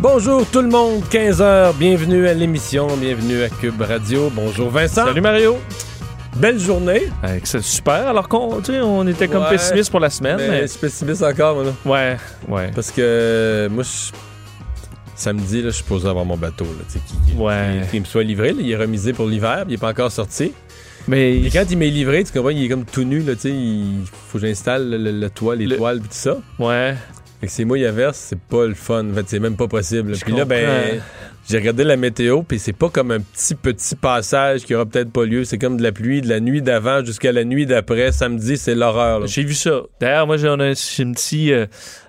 Bonjour tout le monde, 15h, bienvenue à l'émission, bienvenue à Cube Radio. Bonjour Vincent. Salut Mario. Belle journée. c'est super, alors qu'on on était comme Ouais, pessimiste pour la semaine. Mais Mais, pessimiste encore, moi, là. Ouais, ouais. Parce que moi, je- samedi, là, je suis posé avoir mon bateau, là, tu sais, qui, qui- Ouais. qui- qui me soit livré. là. Il est remisé pour l'hiver, puis il est pas encore sorti. Mais Et quand il m'est livré, tu comprends, il est comme tout nu, là, tu sais, il faut que j'installe le, le- le toit, les Le- toiles, tout ça. ouais. Fait que il averse, c'est pas le fun. En fait, c'est même pas possible. Je Puis là, ben, j'ai regardé la météo, puis c'est pas comme un petit, petit passage qui aura peut-être pas lieu. C'est comme de la pluie de la nuit d'avant jusqu'à la nuit d'après. Samedi, c'est l'horreur. J'ai vu ça. D'ailleurs, moi, j'ai on a j'ai une petite euh,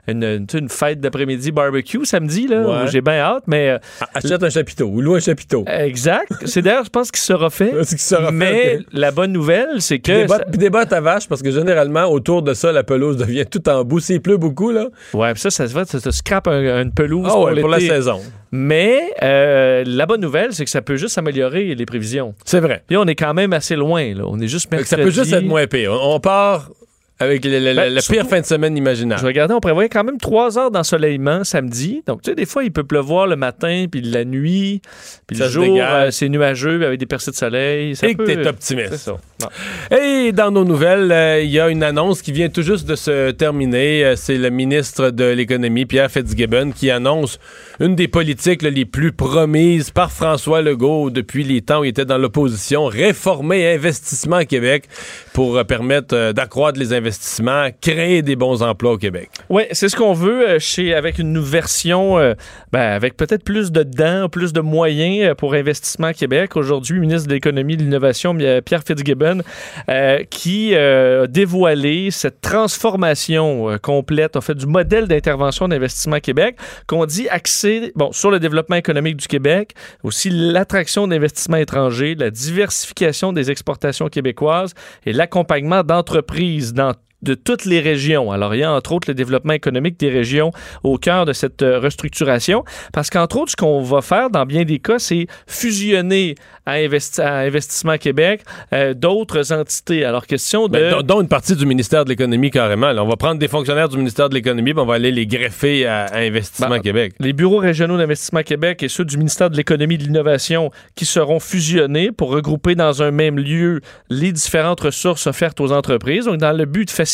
une, fête d'après-midi barbecue samedi, là, Ouais. j'ai bien hâte, mais euh, Ah, Achète un chapiteau ou loue un chapiteau. exact. C'est d'ailleurs, je pense qu'il sera fait. Sera fait, mais la bonne nouvelle, c'est Puis que. des, bottes, ça- puis des bottes à vache, parce que généralement, autour de ça, la pelouse devient tout en bout. S'il pleut beaucoup, là, Ouais, puis ça, ça se va, ça te scrape un- une pelouse ah pour, ouais, pour la saison. Mais euh, la bonne nouvelle, c'est que ça peut juste améliorer les prévisions. C'est vrai. Puis on est quand même assez loin, là. On est juste Fait mercredi. ça peut juste être moins pire. On part avec Ben, la surtout- pire fin de semaine imaginable. Je regardais, on prévoyait quand même trois heures d'ensoleillement samedi. Donc, tu sais, des fois, il peut pleuvoir le matin, puis la nuit, puis le jour, euh, c'est nuageux avec des percées de soleil. Ça Et que peut- t'es optimiste. Ça. Et dans nos nouvelles, euh, il y a une annonce qui vient tout juste de se terminer. Euh, c'est le ministre de l'Économie, Pierre Fitzgibbon, qui annonce une des politiques là, les plus promises par François Legault depuis les temps où il était dans l'opposition, réformer Investissement Québec pour permettre d'accroître les investissements, créer des bons emplois au Québec. Oui, c'est ce qu'on veut euh, chez, avec une version, euh, ben, avec peut-être plus de dents, plus de moyens euh, pour Investissement Québec. Aujourd'hui, ministre de l'Économie et de l'Innovation, Pierre Fitzgibbon, qui euh, a dévoilé cette transformation complète, en fait, du modèle d'intervention d'Investissement Québec, qu'on dit axé bon, sur le développement économique du Québec, aussi l'attraction d'investissements étrangers, la diversification des exportations québécoises et l'accompagnement d'entreprises dans de toutes les régions. Alors, il y a entre autres le développement économique des régions au cœur de cette euh, restructuration, parce qu'entre autres, ce qu'on va faire dans bien des cas, c'est fusionner à, Investi- à Investissement Québec euh, d'autres entités. Alors, question de... Ben, dont- une partie du ministère de l'Économie carrément. là. on va prendre des fonctionnaires du ministère de l'Économie on va aller les greffer à, à Investissement Ben, Québec. les bureaux régionaux d'investissement Québec et ceux du ministère de l'Économie et de l'Innovation qui seront fusionnés pour regrouper dans un même lieu les différentes ressources offertes aux entreprises. Donc, dans le but de faciliter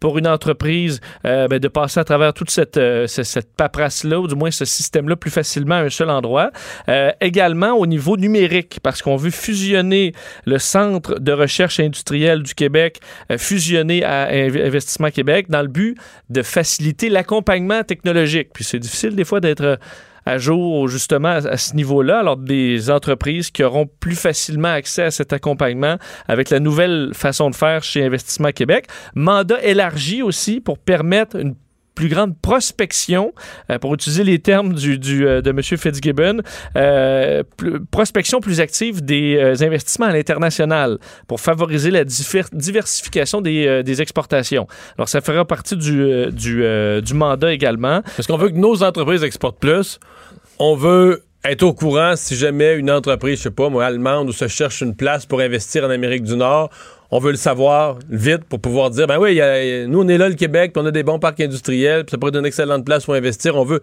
pour une entreprise euh, ben, de passer à travers toute cette, euh, ce- cette paperasse-là, ou du moins ce système-là, plus facilement à un seul endroit. Euh, également au niveau numérique, parce qu'on veut fusionner le Centre de recherche industrielle du Québec, fusionner à Inv- Investissement Québec, dans le but de faciliter l'accompagnement technologique. Puis c'est difficile des fois d'être à jour justement à, ce niveau-là. Alors des entreprises qui auront plus facilement accès à cet accompagnement avec la nouvelle façon de faire chez Investissement Québec. Mandat élargi aussi pour permettre une plus grande prospection, euh, pour utiliser les termes du, du, euh, de M. Fitzgibbon, euh, prospection plus active des investissements à l'international pour favoriser la diversification des, des exportations. Alors, ça fera partie du, du mandat également. Parce qu'on veut que nos entreprises exportent plus. On veut être au courant si jamais une entreprise, je sais pas, moi, allemande ou se cherche une place pour investir en Amérique du Nord. On veut le savoir vite pour pouvoir dire, ben oui, nous, on est là, le Québec, puis on a des bons parcs industriels, puis ça pourrait être une excellente place pour investir. On veut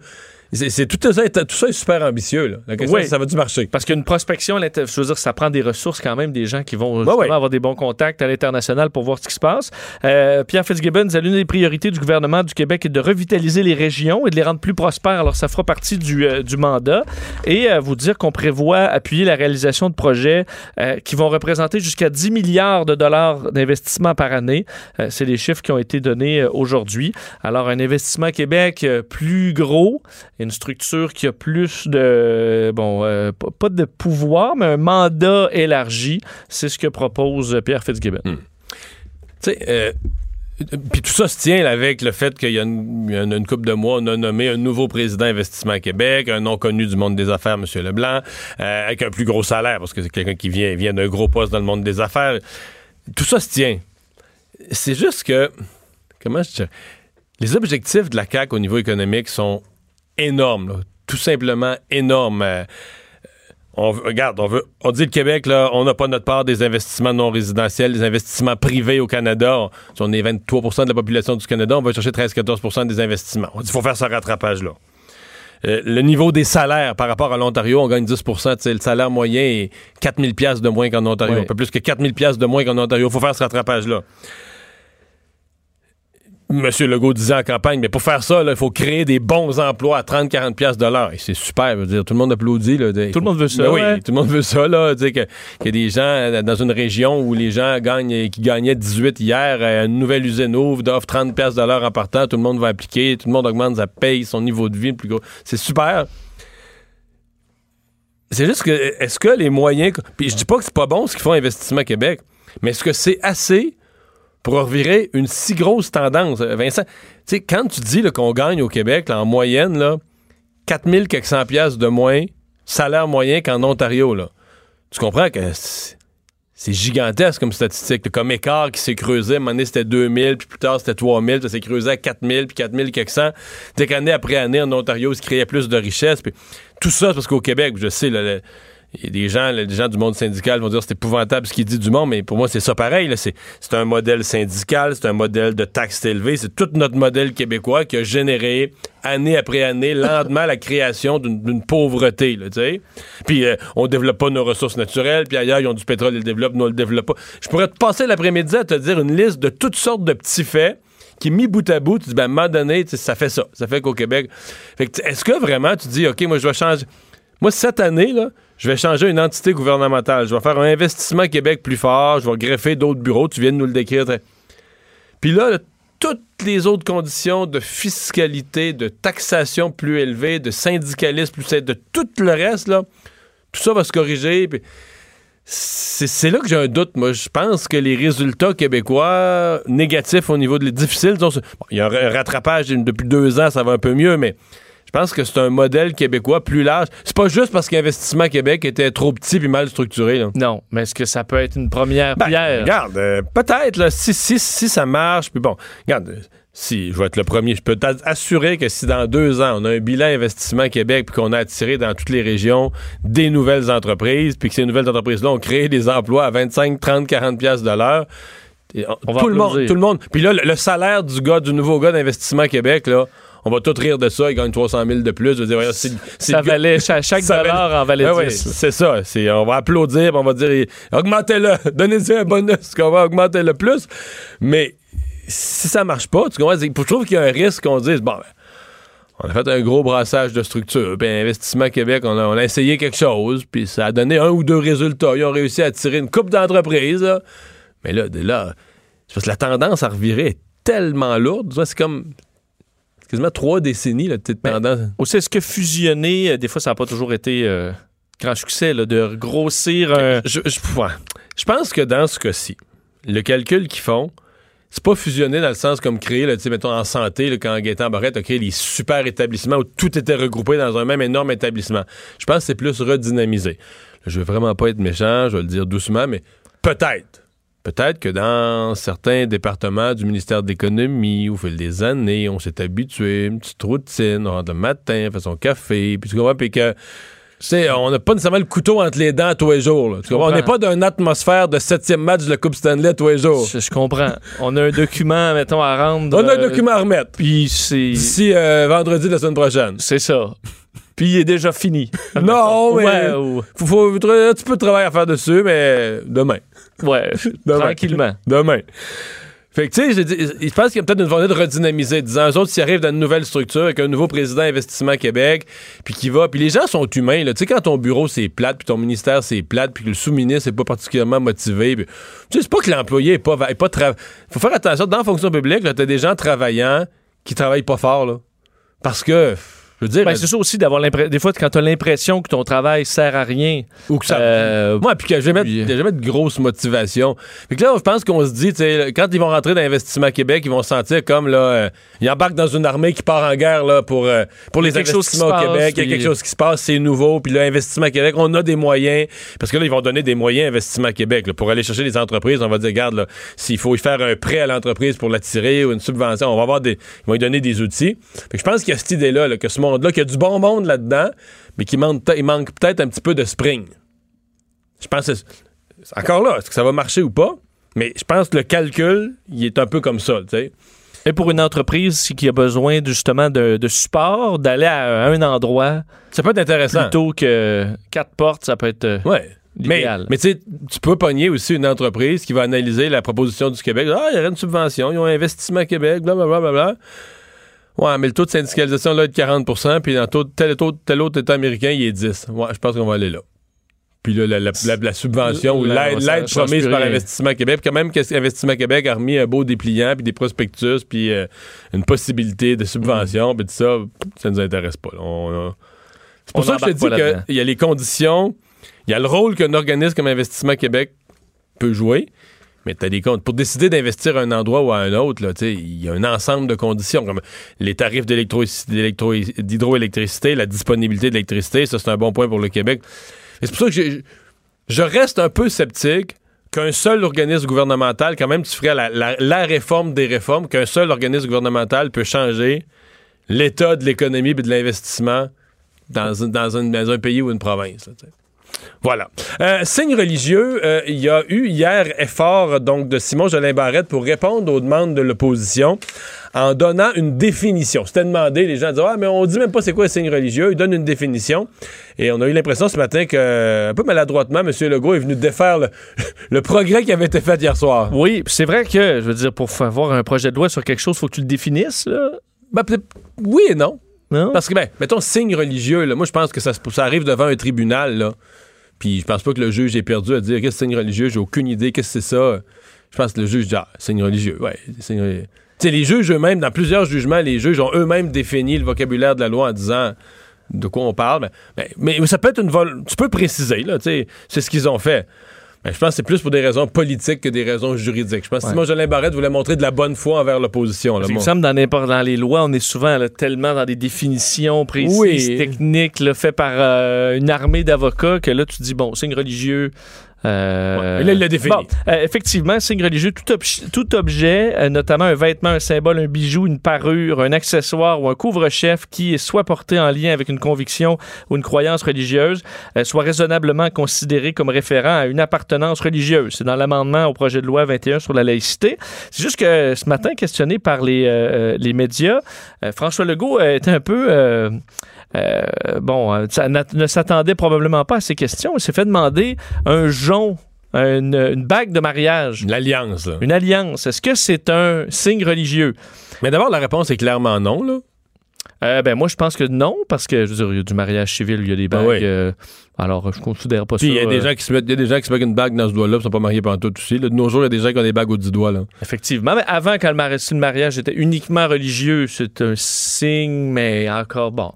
C'est tout, ça, est- tout ça est super ambitieux. Là. La question, Oui. ça va-tu marcher? Parce qu'une prospection, je veux dire, ça prend des ressources quand même, des gens qui vont ouais. avoir des bons contacts à l'international pour voir ce qui se passe. Euh, Pierre Fitzgibbon disait l'une des priorités du gouvernement du Québec est de revitaliser les régions et de les rendre plus prospères. Alors, ça fera partie du, euh, du mandat. Et euh, vous dire qu'on prévoit appuyer la réalisation de projets euh, qui vont représenter jusqu'à 10 milliards de dollars d'investissement par année. C'est les chiffres qui ont été donnés aujourd'hui. Alors, un investissement Québec plus gros, une structure qui a plus de, bon, euh, pas de pouvoir, mais un mandat élargi. C'est ce que propose Pierre Fitzgibbon. Tu sais, euh, puis tout ça se tient avec le fait qu'il y a une, une couple de mois, on a nommé un nouveau président Investissement Québec, un nom connu du monde des affaires, M. Leblanc, euh, avec un plus gros salaire, parce que c'est quelqu'un qui vient, vient d'un gros poste dans le monde des affaires. Tout ça se tient. C'est juste que, comment je les objectifs de la CAQ au niveau économique sont énormes, là. tout simplement énormes. Euh, on, regarde, on veut, on dit le Québec, là, on n'a pas notre part des investissements non résidentiels, des investissements privés au Canada. On, si on est 23 de la population du Canada, on va chercher 13-14 des investissements. On dit faut faire ce rattrapage-là. Euh, le niveau des salaires par rapport à l'Ontario, on gagne 10 Tu sais, Le salaire moyen est 4000 pièces de moins qu'en Ontario. Un peu plus que 4000 pièces de moins qu'en Ontario. Il faut faire ce rattrapage-là. Monsieur Legault disait en campagne, mais pour faire ça, il faut créer des bons emplois à 30-40 pièces de l'heure. Et c'est super, je veux dire, tout le monde applaudit. Là, Tout le monde veut ça, Ben oui, tout le monde veut ça, là. Tu sais, que- qu'il y a des gens euh, dans une région où les gens gagnent, qui gagnaient 18 hier, euh, une nouvelle usine ouvre, offre 30 pièces de l'heure en partant, tout le monde va appliquer, tout le monde augmente sa paye, son niveau de vie plus gros. C'est super. C'est juste que, est-ce que les moyens. Puis je dis pas que c'est pas bon ce qu'ils font Investissement Québec, mais est-ce que c'est assez pour revirer une si grosse tendance? Euh, Vincent, tu sais, quand tu dis qu'on gagne au Québec, là, en moyenne, là, 4000 quelques cent piastres de moins, salaire moyen qu'en Ontario, là. Tu comprends que c'est gigantesque comme statistique. Comme écart qui s'est creusé, à un moment donné, c'était 2000, puis plus tard, c'était 3000, ça s'est creusé à 4000, puis 4000 quelques cent. Dès qu'année après année, en Ontario, il se créait plus de richesse. Puis tout ça, c'est parce qu'au Québec, je sais, là, le- des gens, là, des gens du monde syndical vont dire c'est épouvantable ce qu'il dit du monde, mais pour moi, c'est ça pareil. C'est un modèle syndical, c'est un modèle de taxes élevées, c'est tout notre modèle québécois qui a généré année après année, lentement, la création d'une pauvreté. Puis euh, on développe pas nos ressources naturelles, puis ailleurs, ils ont du pétrole, ils le développent, nous, on le développe pas. Je pourrais te passer l'après-midi à te dire une liste de toutes sortes de petits faits qui, mis bout à bout, tu dis, ben, à un moment donné, ça fait ça. Ça fait qu'au Québec. Est-ce que vraiment tu dis, OK, moi, je vais changer. Moi, cette année, là, je vais changer une entité gouvernementale. Je vais faire un investissement Québec plus fort. Je vais greffer d'autres bureaux. Tu viens de nous le décrire. Puis là, toutes les autres conditions de fiscalité, de taxation plus élevée, de syndicalisme plus de tout le reste, là, tout ça va se corriger. Puis c'est là que j'ai un doute. Moi, je pense que les résultats québécois négatifs au niveau de les difficiles, il y a un rattrapage depuis deux ans, ça va un peu mieux, mais je pense que c'est un modèle québécois plus large. C'est pas juste parce qu'Investissement Québec était trop petit puis mal structuré. Là. Non, mais est-ce que ça peut être une première Ben, pierre? regarde, euh, peut-être, là, si, si, si ça marche, puis bon, regarde, euh, si je vais être le premier, je peux t'assurer que si dans deux ans, on a un bilan investissement Québec, puis qu'on a attiré dans toutes les régions des nouvelles entreprises, puis que ces nouvelles entreprises-là ont créé des emplois à 25, 30, 40 pièces de l'heure, va tout le monde, tout le monde. Puis là, le, le salaire du gars, du nouveau gars d'Investissement Québec, là, on va tout rire de ça, il gagne 300 000 de plus. Je veux dire, c'est Ça valait, cha- chaque ça dollar en valait Ouais, ouais, 10. c'est ça. On va applaudir, puis on va dire augmentez-le, donnez-y un bonus, qu'on va augmenter le plus. Mais si ça marche pas, tu comprends? Je trouve qu'il y a un risque qu'on dise bon, ben, on a fait un gros brassage de structure, puis Investissement Québec, on a, on a essayé quelque chose, puis ça a donné un ou deux résultats. Ils ont réussi à attirer une coupe d'entreprises, mais là, de là, c'est parce que la tendance à revirer est tellement lourde. C'est comme quasiment trois décennies, la petite Ben, tendance. Aussi, est-ce que fusionner, euh, des fois, ça n'a pas toujours été euh, grand succès, là, de grossir un. je, je- ouais. Je pense que dans ce cas-ci, le calcul qu'ils font, c'est pas fusionner dans le sens comme créer, là, mettons en santé, là, quand Gaétan Barrette a créé les super établissements où tout était regroupé dans un même énorme établissement. Je pense que c'est plus redynamisé. Là, je veux vraiment pas être méchant, je vais le dire doucement, mais peut-être. Peut-être que dans certains départements du ministère de l'Économie, au fil des années, on s'est habitué, une petite routine, on rentre le matin, on fait son café, puis tu comprends, puis que on n'a pas nécessairement le couteau entre les dents tous les jours. là. Tu comprends? On n'est pas dans une atmosphère de septième match de la Coupe Stanley tous les jours. Je, je comprends. On a un document, mettons, à rendre. On a un euh, document à remettre. Puis c'est. D'ici euh, vendredi de la semaine prochaine. C'est ça. Puis il est déjà fini. Non, mais Ouais, ou- faut, faut- tu peux travailler à faire dessus, mais demain. Ouais, Demain. tranquillement. Demain. Fait que, tu sais, dit- je pense qu'il y a peut-être une volonté de redynamiser. Disant, eux autres, s'ils arrivent dans une nouvelle structure avec un nouveau président Investissement Québec, puis qui va, puis les gens sont humains, là. Tu sais, quand ton bureau, c'est plate, puis ton ministère, c'est plate, puis que le sous-ministre n'est pas particulièrement motivé, puis- tu sais, c'est pas que l'employé est pas, est pas tra- Faut faire attention, dans la fonction publique, là, t'as des gens travaillants qui travaillent pas fort, là. Parce que, je veux dire, Ben, c'est ça aussi d'avoir l'impression. Des fois, quand tu as l'impression que ton travail sert à rien. ou que ça. euh, Moi, puis mettre, puis- je vais mettre de grosses motivations. Fait que là, je pense qu'on se dit, quand ils vont rentrer dans Investissement Québec, ils vont se sentir comme, là, euh, ils embarquent dans une armée qui part en guerre, là, pour, euh, pour les a investissements se au passe, Québec. Il y a quelque chose qui se passe, c'est nouveau. Puis là, Investissement Québec, on a des moyens. Parce que là, ils vont donner des moyens à Investissement Québec, là, pour aller chercher les entreprises. On va dire, regarde, là, s'il faut y faire un prêt à l'entreprise pour l'attirer ou une subvention, on va avoir des, ils vont lui donner des outils. Fait que je pense qu'il y a cette idée-là, là, que ce monde-là, qu'il y a du bon monde là-dedans, mais qu'il manque, il manque peut-être un petit peu de spring. Je pense que encore là, est-ce que ça va marcher ou pas? Mais je pense que le calcul, il est un peu comme ça, tu sais. Et pour une entreprise qui a besoin justement de, de support, d'aller à un endroit Ça peut être intéressant. plutôt que quatre portes, ça peut être. euh, Ouais. Mais, tu peux pogner aussi une entreprise qui va analyser la proposition du Québec. Ah, il y aurait une subvention, ils ont un investissement Québec, blablabla. Bla, bla, bla. Ouais, mais le taux de syndicalisation là est de 40% puis dans taux- tel, autre- tel autre État américain, il est 10. Ouais, je pense qu'on va aller là. Puis là, la, la- la- la subvention ou l'aide promise par. Investissement Québec, quand même que Investissement Québec a remis un beau dépliant, puis des prospectus, puis euh, une possibilité de subvention, puis tout ça, ça nous intéresse pas. On- C'est pour On ça que je te dis qu'il y a les conditions, il y a le rôle qu'un organisme comme Investissement Québec peut jouer, mais tu as des comptes. Pour décider d'investir à un endroit ou à un autre, il y a un ensemble de conditions, comme les tarifs d'hydroélectricité, la disponibilité d'électricité, ça c'est un bon point pour le Québec. C'est pour ça que je reste un peu sceptique qu'un seul organisme gouvernemental, quand même tu ferais la, réforme des réformes, qu'un seul organisme gouvernemental peut changer l'état de l'économie et de l'investissement dans, dans, un, pays ou une province. Voilà. Euh, signe religieux, euh, il y a eu hier effort donc de Simon Jolin Barrette pour répondre aux demandes de l'opposition en donnant une définition. C'était demandé, les gens disaient Ah, mais on dit même pas c'est quoi un signe religieux. Il donne une définition. Et on a eu l'impression ce matin que, un peu maladroitement, M. Legault est venu défaire le, le progrès qui avait été fait hier soir. Oui, puis c'est vrai que, je veux dire, pour avoir un projet de loi sur quelque chose, il faut que tu le définisses, là. Ben, peut-être- oui et non. Non? Parce que, ben, mettons, signe religieux, là, moi, je pense que ça, ça arrive devant un tribunal, là. Puis je pense pas que le juge ait perdu à dire qu'est-ce que c'est signe religieux, j'ai aucune idée, qu'est-ce que c'est ça? Je pense que le juge dit, ah, signe religieux, ouais, signe religieux. Les juges eux-mêmes, dans plusieurs jugements, les juges ont eux-mêmes défini le vocabulaire de la loi en disant de quoi on parle. Mais, mais ça peut être une vol. Tu peux préciser, là, c'est ce qu'ils ont fait. Ben, je pense que c'est plus pour des raisons politiques que des raisons juridiques. Je pense que Simon Jolin Barrette voulait montrer de la bonne foi envers l'opposition. qu'il me semble dans les lois, on est souvent là, tellement dans des définitions précises, Oui. techniques, là, faites par euh, une armée d'avocats que là tu dis bon, signe religieux. Euh, Ouais, là, il l'a défini. Bon, euh, effectivement, signe religieux, tout, obj- tout objet, euh, notamment un vêtement, un symbole, un bijou, une parure, un accessoire ou un couvre-chef qui soit porté en lien avec une conviction ou une croyance religieuse, euh, soit raisonnablement considéré comme référent à une appartenance religieuse. C'est dans l'amendement au projet de loi 21 sur la laïcité. C'est juste que ce matin, questionné par les, les médias, François Legault était un peu... bon, ça ne s'attendait probablement pas à ces questions. Il s'est fait demander un une, une bague de mariage, L'alliance, là. une alliance. Est-ce que c'est un signe religieux? Mais d'abord, la réponse est clairement non, là. Euh, ben moi, je pense que non, parce que je veux dire, il y a du mariage civil, il y a des bagues. Ah oui. euh, alors, je considère pas Puis il y a ça. des euh, gens qui se mettent, il y a des gens qui se mettent une bague dans ce doigt-là, qui sont pas mariés pendant tout aussi. là. De nos jours, il y a des gens qui ont des bagues au 10 doigts, là. Effectivement. Mais avant, quand le mariage, si le mariage était uniquement religieux, c'est un signe, mais encore bon.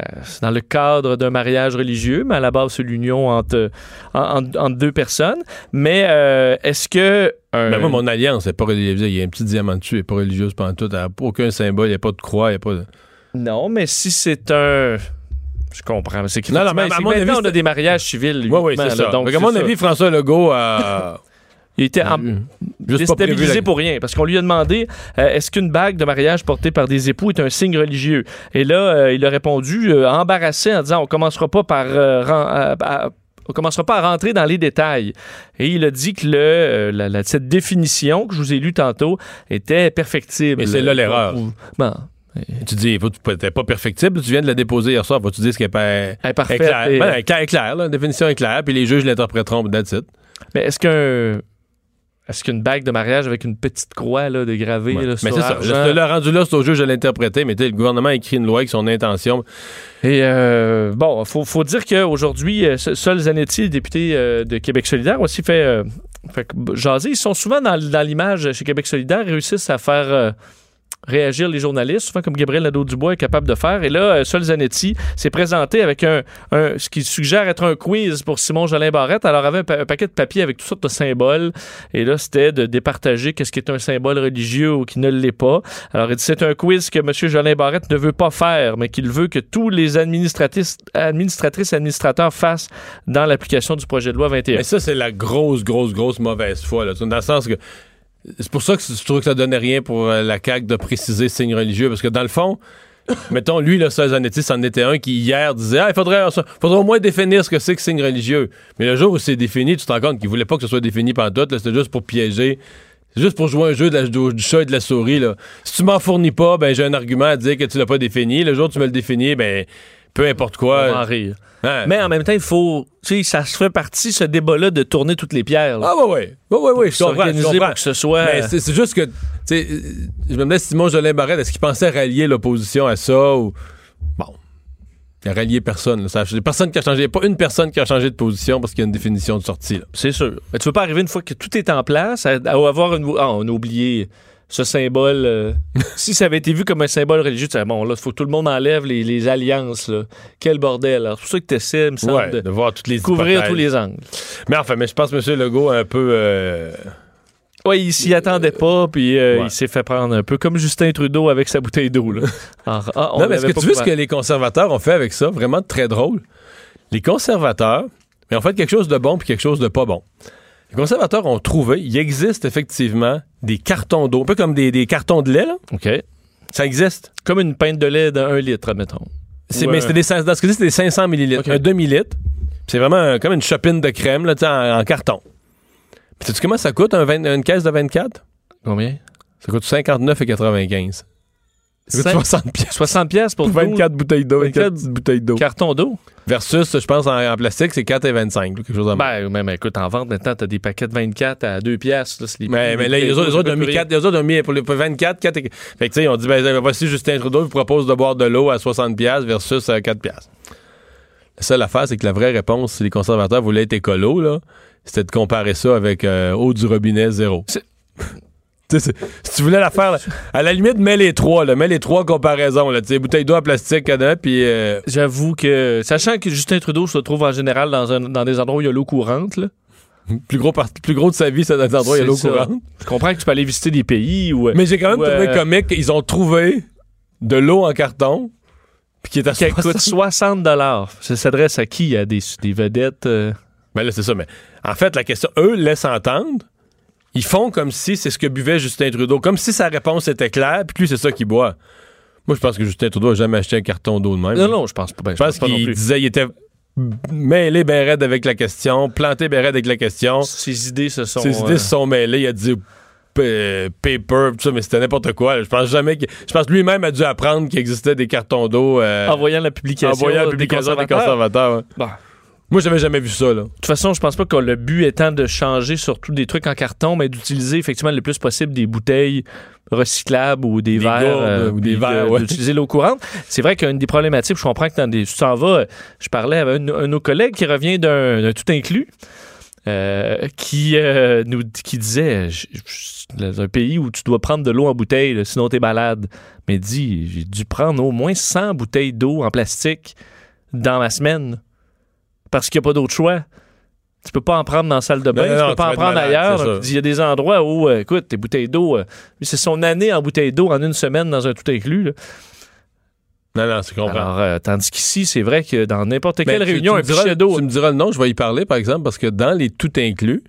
Euh, c'est dans le cadre d'un mariage religieux, mais à la base, c'est l'union entre, en- en- entre deux personnes. Mais euh, est-ce que. un- Ben moi, mon alliance, c'est pas religieuse. Il y a un petit diamant dessus, elle est pas religieuse pendant tout. Elle a aucun symbole, il n'y a pas de croix, il n'y a pas de... Non, mais si c'est un. Je comprends. mais C'est Non, non, mais à mon avis, on a des mariages civils. Oui, oui, c'est ça. Donc, à mon avis, François Legault a... Il était en- prévu, déstabilisé pour rien. Parce qu'on lui a demandé euh, est-ce qu'une bague de mariage portée par des époux est un signe religieux? Et là, euh, il a répondu euh, embarrassé en disant on commencera pas par. à- on commencera pas à rentrer dans les détails. Et il a dit que le, la- la- cette définition que je vous ai lue tantôt était perfectible. Mais c'est là l'erreur. Bon, Tu dis, n'es pas perfectible, tu viens de la déposer hier soir, faut-tu dire ce qu'elle est pas claire. et- Ben, la définition est claire, puis les juges l'interpréteront, that's it. mais est-ce qu'un. Est-ce qu'une bague de mariage avec une petite croix là, de gravée Ouais. là, Mais sur c'est ça. Le, le rendu là, c'est au juge de l'interpréter, mais tu sais, le gouvernement a écrit une loi avec son intention. Et euh, bon, faut, faut dire qu'aujourd'hui, euh, Sol Zanetti, député euh, de Québec solidaire, aussi fait, euh, fait jaser. Ils sont souvent dans, dans l'image chez Québec solidaire, réussissent à faire réagir les journalistes, souvent comme Gabriel Nadeau-Dubois est capable de faire. Et là, euh, Sol Zanetti s'est présenté avec un, un- ce qui suggère être un quiz pour Simon Jolin Barrette. Alors, avait un paquet de papiers avec toutes sortes de symboles. Et là, c'était de départager qu'est-ce qui est un symbole religieux ou qui ne l'est pas. Alors, il dit c'est un quiz que M. Jolin Barrette ne veut pas faire, mais qu'il veut que tous les administratrices, administratrices et administrateurs fassent dans l'application du projet de loi 21. Mais ça, c'est la grosse, grosse, grosse mauvaise foi. Là. Dans le sens que. C'est pour ça que je trouve que ça donnait rien pour euh, la CAQ de préciser signe religieux. Parce que dans le fond, mettons, lui, le Zanetti, c'en était un qui, hier, disait Ah, il faudrait, au moins définir ce que c'est que signe religieux. Mais le jour où c'est défini, tu te rends compte qu'il voulait pas que ce soit défini pendant tout. C'était juste pour piéger. Juste pour jouer un jeu de la- du chat et de la souris. Là. Si tu m'en fournis pas, ben j'ai un argument à dire que tu l'as pas défini. Le jour où tu me le définis, ben peu importe On en quoi. rire. Hein. Mais en même temps, il faut. Tu sais, ça se fait partie, ce débat-là, de tourner toutes les pierres. là. Ah, ouais, ouais. Ouais, ouais, ouais. Je comprends. je comprends. pour que ce soit. Mais c'est c'est juste que, tu sais, je me demandais si Simon Jolin Barrette, est-ce qu'il pensait rallier l'opposition à ça ou. Bon. Il a rallié personne. là. Ça a- personne qui a changé. Pas une personne qui a changé de position parce qu'il y a une définition de sortie. Là. C'est sûr. Mais tu veux pas arriver une fois que tout est en place à, à avoir une. Ah, on a oublié ce symbole. euh, si ça avait été vu comme un symbole religieux, tu disais, bon, là, il faut que tout le monde enlève les, les alliances. Là. Quel bordel. Alors, C'est pour ça que tu essaies, me semble, Ouais, de de voir toutes les couvrir hypothèses. tous les angles. Mais enfin, mais je pense que M. Legault a un peu. euh, Oui, il s'y attendait pas, puis euh, Ouais. il s'est fait prendre un peu comme Justin Trudeau avec sa bouteille d'eau. ah, on Non, mais est-ce que tu veux ce que les conservateurs ont fait avec ça? Vraiment très drôle. Les conservateurs, mais ont fait quelque chose de bon puis quelque chose de pas bon. Les conservateurs ont trouvé, il existe effectivement des cartons d'eau, un peu comme des, des cartons de lait, là. OK. Ça existe. Comme une pinte de lait d'un litre, admettons. C'est, Ouais. Mais c'était des, dans ce c'était des 500 millilitres. Un demi-litre. C'est vraiment un- comme une chopine de crème là, en, en carton. Puis sais-tu comment ça coûte un une caisse de 24? Combien? Ça coûte 59,95. Ça coûte Cinq- 60 pièces. 60 pièces pour Pour 24 bouteilles d'eau. 24 24 petites bouteilles d'eau. cartons d'eau. Versus, je pense, en, en plastique, c'est 4,25. quelque chose même. Ben, même, écoute, en vente, maintenant, t'as des paquets de 24 à 2 piastres. là, les mais, mais là, les autres, ont mis plus 4, les autres ont mis pour les pour 24, 4 et- Fait que, tu sais, on dit, ben, voici Justin Trudeau vous propose de boire de l'eau à 60$ piastres versus à 4$. piastres. La seule affaire, c'est que la vraie réponse, si les conservateurs voulaient être écolo, là, c'était de comparer ça avec euh, eau du robinet zéro. Si tu voulais la faire, là, à la limite, mets les trois, là, mets les trois comparaisons. Là, bouteille d'eau en plastique, puis euh, J'avoue que, sachant que Justin Trudeau se trouve en général dans, un- dans des endroits où il y a l'eau courante, là, plus, gros plus gros de sa vie, c'est dans des endroits où il y a l'eau courante. je comprends que tu peux aller visiter des pays où. Mais j'ai quand même trouvé comique qu'ils ont trouvé de l'eau en carton, puis qui est à qui coûte 60 60 Ça s'adresse à qui? À des, des vedettes? euh, Ben là, c'est ça. Mais en fait, la question, eux laissent entendre. Ils font comme si c'est ce que buvait Justin Trudeau, comme si sa réponse était claire, puis lui, c'est ça qu'il boit. Moi, je pense que Justin Trudeau a jamais acheté un carton d'eau de même. Non, non, je pense pas. Ben, Je pense qu'il disait, il était mêlé ben raide avec la question, planté ben raide avec la question. Ses idées se sont. Ses euh, idées se sont mêlées. Il a dit pa- paper, tout ça, mais c'était n'importe quoi. Je pense jamais que. Je pense lui-même a dû apprendre qu'il existait des cartons d'eau euh, en voyant la publication. en voyant la publication des conservateurs. conservateurs. ouais. Bon. Moi, j'avais jamais vu ça, là. De toute façon, je pense pas que le but étant de changer surtout des trucs en carton, mais d'utiliser effectivement le plus possible des bouteilles recyclables ou des, Des verres gourdes, euh, ou des verres, ouais. d'utiliser l'eau courante. C'est vrai qu'une des problématiques, je comprends que dans des tu t'en vas, je parlais avec un, un de nos collègues qui revient d'un d'un tout inclus. euh, qui euh, nous qui disait je- je- dans un pays où tu dois prendre de l'eau en bouteille là, sinon t'es malade mais dit j'ai dû prendre au moins 100 bouteilles d'eau en plastique dans ma semaine parce qu'il n'y a pas d'autre choix tu peux pas en prendre dans la salle de bain, Non, tu non, peux pas tu en prendre malade, ailleurs. Il y a des endroits où, euh, écoute, tes bouteilles d'eau, euh, c'est son année en bouteille d'eau en une semaine dans un tout inclus. là. Non, non, c'est comprends. Alors, euh, tandis qu'ici, c'est vrai que dans n'importe quelle tu- réunion, tu un diras- pichet d'eau. Tu me diras le nom, je vais y parler, par exemple, parce que dans les tout inclus,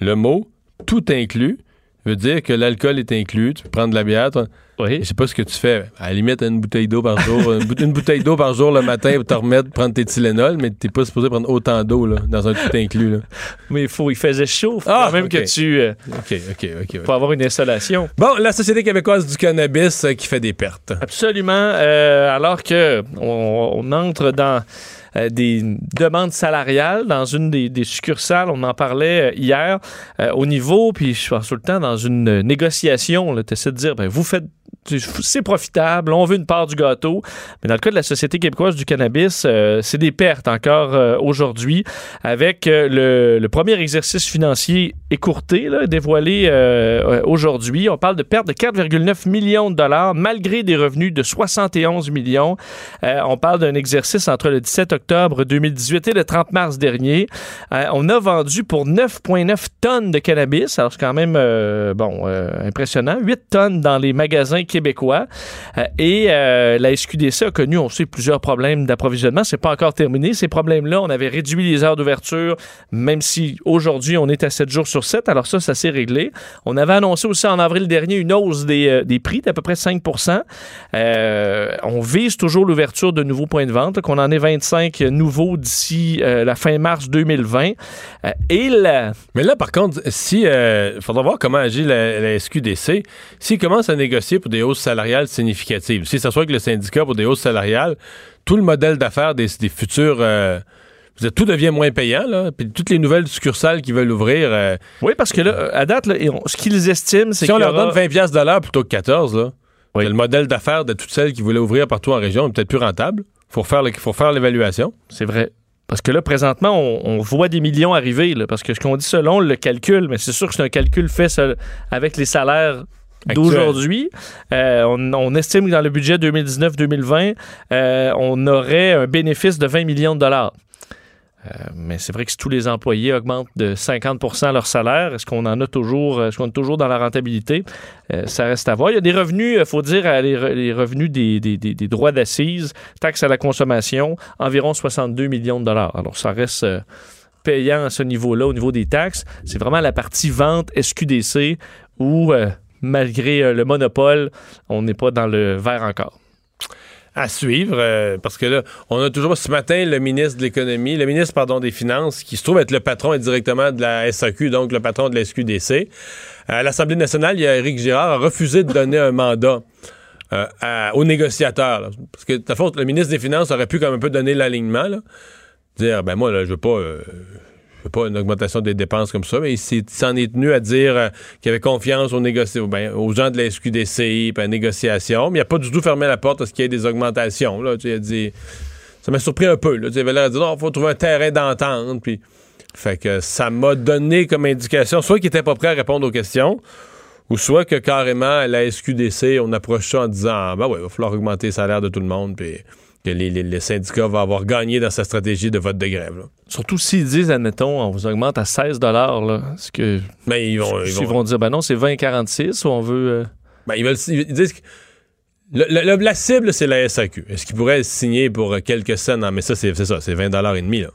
le mot tout inclus, veut dire que l'alcool est inclus, tu peux prendre de la bière. Oui. Je sais pas ce que tu fais. À la limite, une bouteille d'eau par jour. une, bou- une bouteille d'eau par jour le matin pour te remettre, prendre tes Tylenol, mais t'es pas supposé prendre autant d'eau là, dans un tout inclus. Là. Mais il faut, il faisait chaud. Faut Ah, quand même que tu. euh, OK, OK, OK. faut avoir une installation. Bon, la Société québécoise du cannabis euh, qui fait des pertes. Absolument. euh, alors que on, on entre dans des demandes salariales dans une des, des succursales, on en parlait hier, euh, au niveau, puis je pense tout le temps dans une négociation, tu essaies de dire, ben, vous faites c'est profitable, on veut une part du gâteau. Mais dans le cas de la Société québécoise du cannabis, euh, c'est des pertes encore euh, aujourd'hui, avec euh, le, premier exercice financier écourté, dévoilé aujourd'hui. On parle de pertes de 4,9 millions de dollars, malgré des revenus de 71 millions. On parle d'un exercice entre le 17 octobre 2018 et le 30 mars dernier. On a vendu pour 9,9 tonnes de cannabis. Alors, c'est quand même, bon, impressionnant. 8 tonnes dans les magasins québécois. Euh, et euh, la SQDC a connu, on sait, plusieurs problèmes d'approvisionnement. C'est pas encore terminé. Ces problèmes-là, on avait réduit les heures d'ouverture, même si aujourd'hui, on est à 7 jours sur 7. Alors ça, ça s'est réglé. On avait annoncé aussi en avril dernier une hausse des, euh, des prix d'à peu près 5% Euh, On vise toujours l'ouverture de nouveaux points de vente, qu'on en ait 25 nouveaux d'ici la fin mars 2020. Euh, et Mais là, par contre, si. Il faudra voir comment agit la, la SQDC. S'ils commencent à négocier pour des hausses salariales significatives, si ça soit avec le syndicat pour des hausses salariales, tout le modèle d'affaires des, des futurs. euh, dire, tout devient moins payant, là. Puis toutes les nouvelles succursales qui veulent ouvrir. euh, oui, parce que là, à date, là, ce qu'ils estiment, c'est si on leur aura- donne 20$ piastres de l'heure plutôt que 14, là, Oui. le modèle d'affaires de toutes celles qui voulaient ouvrir partout en région est peut-être plus rentable. Faut faire le- faut faire l'évaluation. C'est vrai. Parce que là, présentement, on, on voit des millions arriver, là, parce que ce qu'on dit selon le calcul, mais c'est sûr que c'est un calcul fait seul- avec les salaires d'aujourd'hui. Euh, on, estime que dans le budget 2019-2020, euh, on aurait un bénéfice de 20 millions de dollars. Euh, mais c'est vrai que si tous les employés augmentent de 50% leur salaire, est-ce qu'on en a toujours, est-ce qu'on est toujours dans la rentabilité? Ça reste à voir. Il y a des revenus, il faut dire, les, re- les revenus des, droits d'assises, taxes à la consommation, environ 62 millions de dollars. Alors, ça reste payant à ce niveau-là, au niveau des taxes. C'est vraiment la partie vente SQDC où, malgré euh, le monopole, on n'est pas dans le vert encore. à suivre euh, parce que là, on a toujours ce matin le ministre de l'économie, le ministre des finances qui se trouve être le patron indirectement de la SAQ, donc le patron de la SQDC. À l'Assemblée nationale, il y a Éric Girard a refusé de donner un mandat euh, aux négociateurs. parce que de faute, le ministre des finances aurait pu même un peu donner l'alignement, dire ben moi là, je veux pas euh, je pas une augmentation des dépenses comme ça, mais il il s'en est tenu à dire euh, qu'il avait confiance aux, négoci- ben, aux gens de la SQDC, puis à la négociation, mais il n'a pas du tout fermé la porte à ce qu'il y ait des augmentations. Là, il dit, ça m'a surpris un peu. Là, il avait l'air de dire, non, faut trouver un terrain d'entente. Puis, fait que ça m'a donné comme indication, soit qu'il était pas prêt à répondre aux questions, ou soit que carrément, à la SQDC, on approche ça en disant, ah, ben ouais, il va falloir augmenter les salaires de tout le monde, puis que les, les- les syndicats vont avoir gagné dans sa stratégie de vote de grève. là. Surtout s'ils disent, admettons, on vous augmente à 16 là, ce que Mais ils vont, ils ils vont, dire, ben non, c'est 20,46 ou on veut... euh, Ben, ils, veulent, ils disent que le- le- le- la cible, c'est la SAQ. Est-ce qu'ils pourraient signer pour euh, quelques cents? Non, mais ça, c'est ça, c'est 20 et demi, là.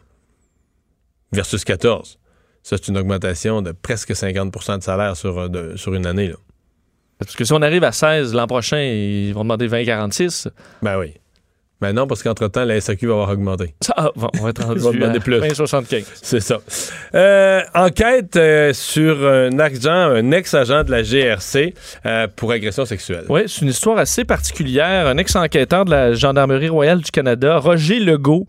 Versus 14. Ça, c'est une augmentation de presque 50% de salaire sur, euh, de- sur une année, là. Parce que si on arrive à 16 l'an prochain, ils vont demander 20,46. Ben oui. Ben non, parce qu'entre-temps, la SAQ va avoir augmenté. Ça, ah, bon, on va être rendu à plus. 20,75. C'est ça. Euh, enquête euh, sur un agent, un ex-agent de la GRC euh, pour agression sexuelle. Oui, c'est une histoire assez particulière. Un ex-enquêteur de la Gendarmerie royale du Canada, Roger Legault,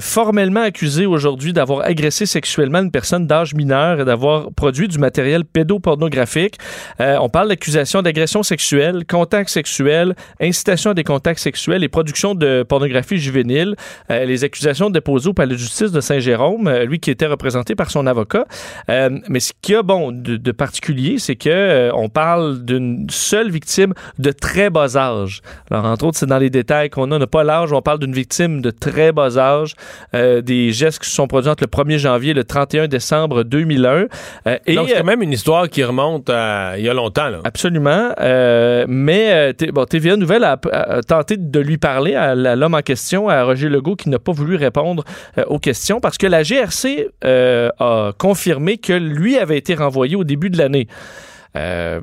formellement accusé aujourd'hui d'avoir agressé sexuellement une personne d'âge mineur et d'avoir produit du matériel pédopornographique. On parle d'accusation d'agression sexuelle, contact sexuel, incitation à des contacts sexuels et production de pornographie juvénile. Euh, les accusations déposées au palais de justice de Saint-Jérôme, euh, lui qui était représenté par son avocat. Euh, mais ce qu'il y a bon de, de particulier, c'est que euh, on parle d'une seule victime de très bas âge. Alors entre autres, c'est dans les détails qu'on a, on n'a pas l'âge, on parle d'une victime de très bas âge, euh, des gestes qui se sont produits entre le 1er janvier et le 31 décembre 2001. Euh, et Donc, c'est euh, quand même une histoire qui remonte à il y a longtemps, là. Absolument. Euh, mais euh, bon, TVA Nouvelle a, a tenté de lui parler à la- l'homme en question, à Roger Legault, qui n'a pas voulu répondre euh, aux questions parce que la GRC euh, a confirmé que lui avait été renvoyé au début de l'année. Euh,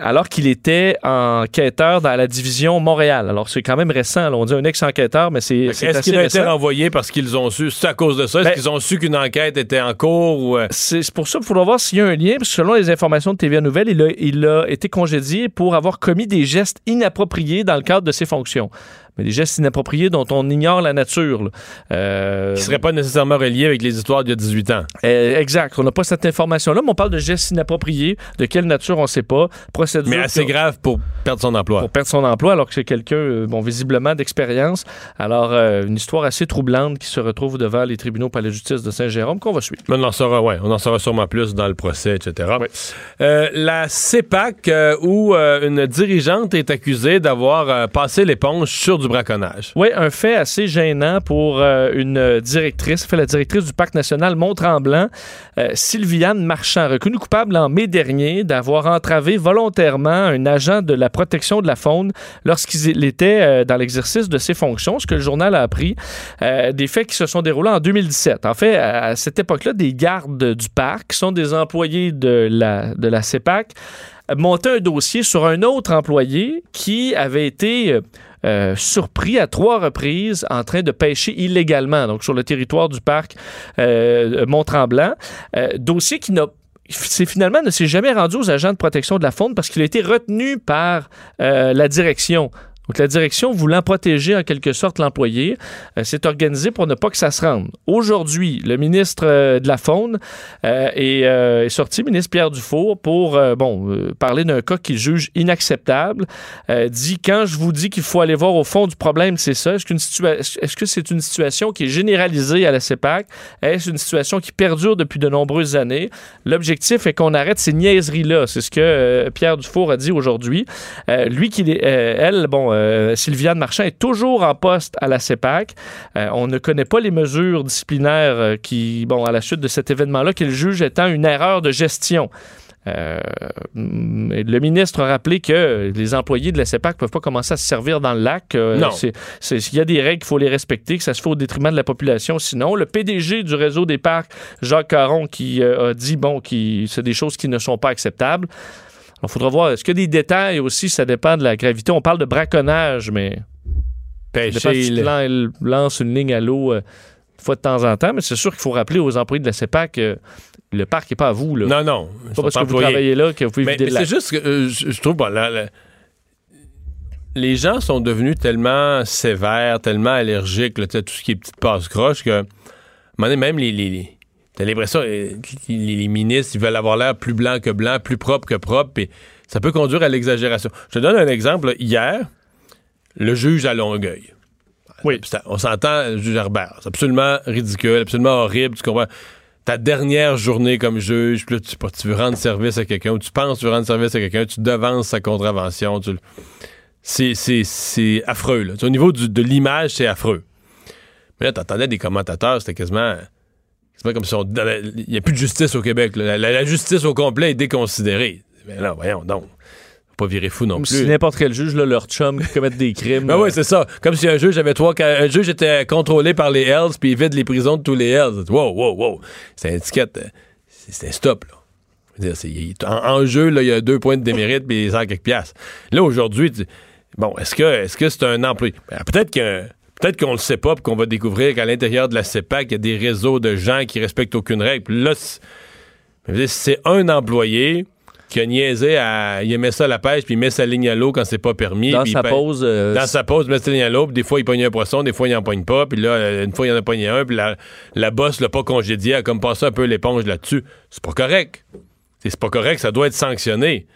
alors qu'il était enquêteur dans la division Montréal. Alors, c'est quand même récent. là. On dit un ex-enquêteur, mais c'est Est-ce qu'il a été renvoyé parce qu'ils ont su, c'est à cause de ça? Est-ce Ben- qu'ils ont su qu'une enquête était en cours ou. C'est c'est pour ça qu'il faudra voir s'il y a un lien, parce que selon les informations de TVA Nouvelle, il a, il a été congédié pour avoir commis des gestes inappropriés dans le cadre de ses fonctions. Mais des gestes inappropriés dont on ignore la nature. là. Euh, qui serait pas nécessairement relié avec les histoires d'il y a 18 ans. euh, exact. On n'a pas cette information-là, mais on parle de gestes inappropriés. De quelle nature, on ne sait pas. Procédure Mais assez grave pour perdre son emploi. pour perdre son emploi alors que c'est quelqu'un, euh, bon, visiblement d'expérience. Alors, euh, une histoire assez troublante qui se retrouve devant les tribunaux par la justice de Saint-Jérôme qu'on va suivre. On en saura, ouais, on en saura sûrement plus dans le procès, etc. Euh, la CEPAC, où une dirigeante est accusée d'avoir passé l'éponge sur Oui, un fait assez gênant pour euh, une directrice, fait la directrice du Parc national Mont-Tremblant, euh, Sylviane Marchand, reconnue coupable en mai dernier d'avoir entravé volontairement un agent de la protection de la faune lorsqu'il était euh, dans l'exercice de ses fonctions, ce que le journal a appris, des faits qui se sont déroulés en 2017. En fait, à cette époque-là, des gardes du parc, qui sont des employés de la, de la CEPAC, montaient un dossier sur un autre employé qui avait été euh, euh, surpris à trois reprises en train de pêcher illégalement, donc sur le territoire du parc euh, Mont-Tremblant. Euh, dossier qui finalement ne s'est jamais rendu aux agents de protection de la faune parce qu'il a été retenu par la direction. Donc, la direction, voulant protéger en quelque sorte l'employé, euh, s'est organisée pour ne pas que ça se rende. Aujourd'hui, le ministre euh, de la Faune euh, est, sorti, ministre Pierre Dufour, pour bon, parler d'un cas qu'il juge inacceptable. Dit quand je vous dis qu'il faut aller voir au fond du problème, c'est ça. Est-ce que c'est une situation qui est généralisée à la CEPAC? Est-ce une situation qui perdure depuis de nombreuses années? L'objectif est qu'on arrête ces niaiseries-là. C'est ce que Pierre Dufour a dit aujourd'hui. Lui, qui, est- elle, bon, euh, Sylviane Marchand est toujours en poste à la CEPAC. Euh, on ne connaît pas les mesures disciplinaires euh, qui, bon, à la suite de cet événement-là, qu'il juge étant une erreur de gestion. Euh, le ministre a rappelé que les employés de la CEPAC ne peuvent pas commencer à se servir dans le lac. Euh, Non. Il y a des règles, il faut les respecter, que ça se fait au détriment de la population. Sinon, le PDG du réseau des parcs, Jacques Caron, qui euh, a dit bon, qui c'est des choses qui ne sont pas acceptables. Il faudra voir. Est-ce qu'il y a des détails aussi? Ça dépend de la gravité. On parle de braconnage, mais Pêcher. si tu le- lan- lances une ligne à l'eau euh, fois de temps en temps. Mais c'est sûr qu'il faut rappeler aux employés de la CEPAC que le parc n'est pas à vous. Là. Non, non. ils pas parce que vous travaillez là que vous pouvez Mais, vider mais c'est juste que euh, je, je trouve, bon, la- les gens sont devenus tellement sévères, tellement allergiques là, tout ce qui est petite passe-croche que, même les, les- T'as l'impression euh, les, ministres, ils veulent avoir l'air plus blanc que blanc, plus propre que propre, puis ça peut conduire à l'exagération. Je te donne un exemple. Hier, le juge à Longueuil. Oui. On s'entend, le juge Herbert. C'est absolument ridicule, absolument horrible. Tu comprends? Ta dernière journée comme juge, puis là, tu, tu veux rendre service à quelqu'un, ou tu penses que tu veux rendre service à quelqu'un, tu devances sa contravention. tu c'est, affreux. Là. Au niveau du- de l'image, c'est affreux. Mais là, t'entendais des commentateurs, c'était quasiment. C'est comme si on. Il n'y a plus de justice au Québec. La, la justice au complet est déconsidérée. Mais là, voyons donc. Faut pas virer fou non Comme plus. si n'importe quel juge, là, leur chum, qui commettent des crimes. Ben euh, oui, c'est ça. Comme si un juge avait trois. Un juge était contrôlé par les Hells, puis il vide les prisons de tous les Hells. Wow, wow, wow. C'est une étiquette. euh, C'est c'est un stop, là. C'est- en, en jeu, il y a deux points de démérite, puis il sort quelques piastres. Là, aujourd'hui, bon, est-ce que est-ce que c'est un employé? Ben, peut-être que. Peut-être qu'on le sait pas, puis qu'on va découvrir qu'à l'intérieur de la CEPAC, il y a des réseaux de gens qui respectent aucune règle. Puis là, c'est- un employé qui a niaisé à. Il aimait ça la pêche, puis il met sa ligne à l'eau quand c'est pas permis. Dans sa pause. euh, dans sa pause, il met sa ligne à l'eau, puis des fois, il pogne un poisson, des fois, il n'en pogne pas, puis là, une fois, il en a pogné un, puis la, la bosse l'a pas congédié, elle a comme passé un peu l'éponge là-dessus. C'est pas correct. C'est pas correct, ça doit être sanctionné.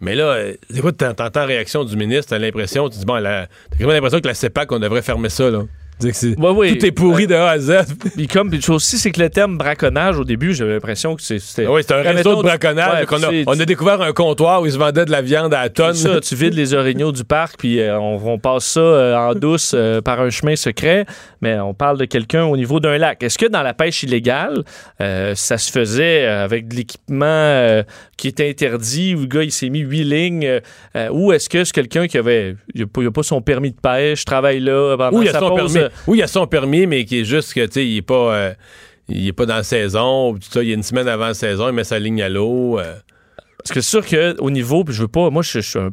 Mais là, euh, écoute, t'en- t'entends la réaction du ministre, t'as l'impression, tu dis, bon, t'as quasiment l'impression que la CEPAC, on devrait fermer ça, là. Ouais, oui. Tout est pourri de A à Z. Puis comme, puis aussi, c'est que le terme braconnage, au début, j'avais l'impression que c'était... Ah oui, c'est un réseau de braconnage. ouais, a, on a découvert un comptoir où ils se vendaient de la viande à la tonne. Ça, tu vides les orignaux du parc, puis euh, on, on passe ça euh, en douce euh, par un chemin secret, mais on parle de quelqu'un au niveau d'un lac. Est-ce que dans la pêche illégale, euh, ça se faisait euh, avec de l'équipement euh, qui était interdit, où le gars il s'est mis huit lignes, euh, euh, ou est-ce que c'est quelqu'un qui avait, il a, pas, pas son permis de pêche, travaille là pendant sa son pause, permis, euh, ou il a son permis, mais qui est juste que, tu sais, il est pas... euh, il est pas dans la saison, tout ça, il y a une semaine avant la saison, il met sa ligne à l'eau. euh. Parce que c'est sûr qu'au niveau, puis je veux pas, moi je, je suis un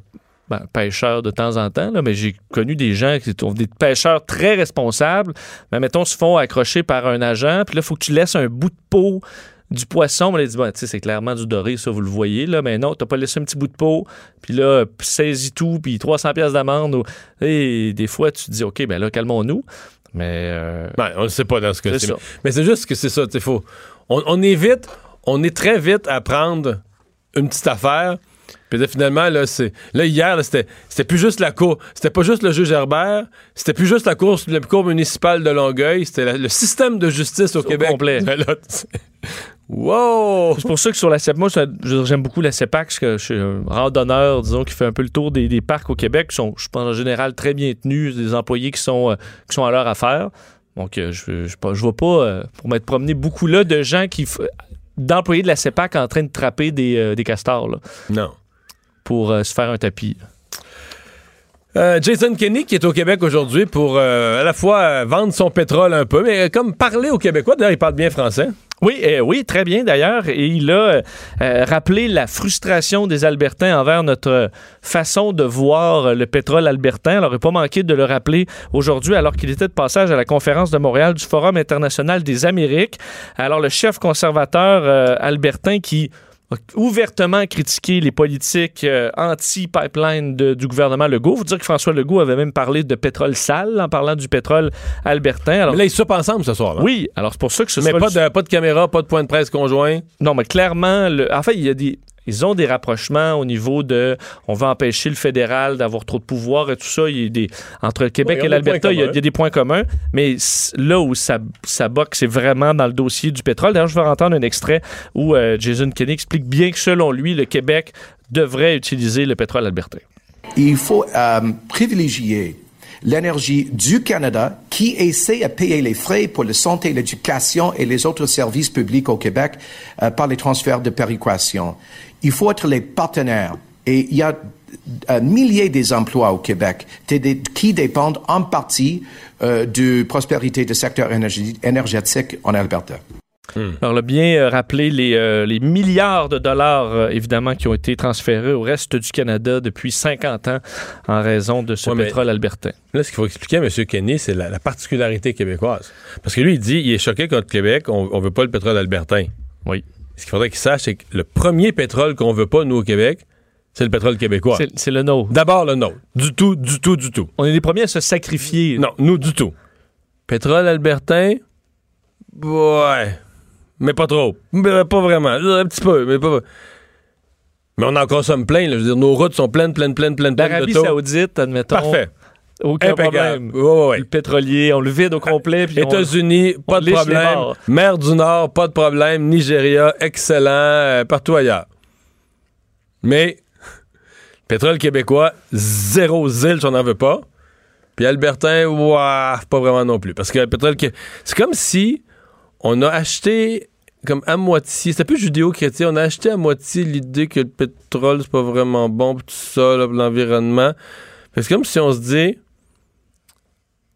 ben, pêcheur de temps en temps, là, mais j'ai connu des gens qui sont des pêcheurs très responsables, mais mettons, se font accrocher par un agent, puis là, il faut que tu laisses un bout de peau du poisson. On a dit, bon, tu sais, c'est clairement du doré, ça, vous le voyez, là, mais non, t'as pas laissé un petit bout de peau, puis là, saisis tout, puis 300 pièces d'amende. Et des fois, tu te dis, OK, ben là, calmons-nous. Mais euh, Ben, on ne sait pas dans ce cas-ci. Mais c'est juste que c'est ça, tu faut. On, on est vite, on est très vite à prendre une petite affaire. Puis là, finalement, là, c'est. Là, hier, c'était, c'était plus juste la cour. C'était pas juste le juge Herbert. C'était plus juste la cour, la cour municipale de Longueuil. C'était la- le système de justice au, Au Québec. complet. Là, wow! C'est pour ça que sur la CEPAC, moi, ça- je- j'aime beaucoup la CEPAC, parce que je suis un randonneur, disons, qui fait un peu le tour des, des parcs au Québec, qui sont, je pense, en général très bien tenus, des employés qui sont, euh, qui sont à leur affaire. Donc, euh, je, je, je vois pas, euh, pour m'être promené beaucoup là, de gens qui, d'employés de la CEPAC en train de trapper des, des castors, là, Non. Pour euh, se faire un tapis. Euh, Jason Kenney qui est au Québec aujourd'hui pour euh, à la fois vendre son pétrole un peu, mais comme parler aux Québécois. D'ailleurs, il parle bien français. Oui, euh, oui, très bien d'ailleurs. Et il a euh, rappelé la frustration des Albertains envers notre façon de voir le pétrole albertain. Alors, il n'a pas manqué de le rappeler aujourd'hui alors qu'il était de passage à la conférence de Montréal du Forum international des Amériques. Alors, le chef conservateur euh, albertain qui ouvertement critiqué les politiques euh, anti-pipeline du gouvernement Legault. Vous dire que François Legault avait même parlé de pétrole sale en parlant du pétrole albertain. Alors, Mais là, ils soupent ensemble ce soir. là. oui, alors c'est pour ça que ce Mais sera pas le- de, pas de caméra, pas de point de presse conjoint. non, mais clairement, le, en fait, il y a des. Ils ont des rapprochements au niveau de. On veut empêcher le fédéral d'avoir trop de pouvoir et tout ça. Il y a des, entre le Québec Oui, et l'Alberta, points il y, a, communs. il y a des points communs. Mais là où ça, ça boxe, c'est vraiment dans le dossier du pétrole. D'ailleurs, je vais entendre un extrait où euh, Jason Kenney explique bien que selon lui, le Québec devrait utiliser le pétrole albertain. Il faut euh, privilégier l'énergie du Canada qui essaie à payer les frais pour la santé, l'éducation et les autres services publics au Québec euh, par les transferts de péréquation. Il faut être les partenaires. Et il y a un millier des emplois au Québec qui dé- qui dépendent en partie euh, de prospérité du secteur énergie- énergétique en Alberta. Alors, le bien euh, rappelé les, euh, les milliards de dollars, euh, évidemment, qui ont été transférés au reste du Canada depuis 50 ans en raison de ce Ouais, pétrole albertain. Là, ce qu'il faut expliquer à M. Kenny, c'est la, la particularité québécoise. Parce que lui, il dit il est choqué contre Québec, on, on veut pas le pétrole albertain. Oui. Ce qu'il faudrait qu'il sache, c'est que le premier pétrole qu'on veut pas, nous, au Québec, c'est le pétrole québécois. C'est- le nôtre. D'abord le nôtre. Du tout, du tout, du tout. On est les premiers à se sacrifier. Non, nous, du tout. Pétrole albertain, ouais. Mais pas trop. Mais pas vraiment. Un petit peu, mais pas. Mais on en consomme plein. là. Je veux dire, nos routes sont pleines, pleines, pleines, pleines, pleines L'Arabie. Saoudite, admettons. Parfait. Aucun Impeccable. problème. Ouais, ouais, ouais. Le pétrolier, on le vide au complet. États-Unis, pas de problème. Mer du Nord, pas de problème. Nigeria, excellent. euh, partout ailleurs. Mais, pétrole québécois, zéro zilch, on n'en veut pas. Puis Albertin, ouah, pas vraiment non plus. Parce que le pétrole, c'est comme si on a acheté comme à moitié, c'était plus judéo-chrétien, on a acheté à moitié l'idée que le pétrole, c'est pas vraiment bon pour tout ça, l'environnement. C'est comme si on se dit,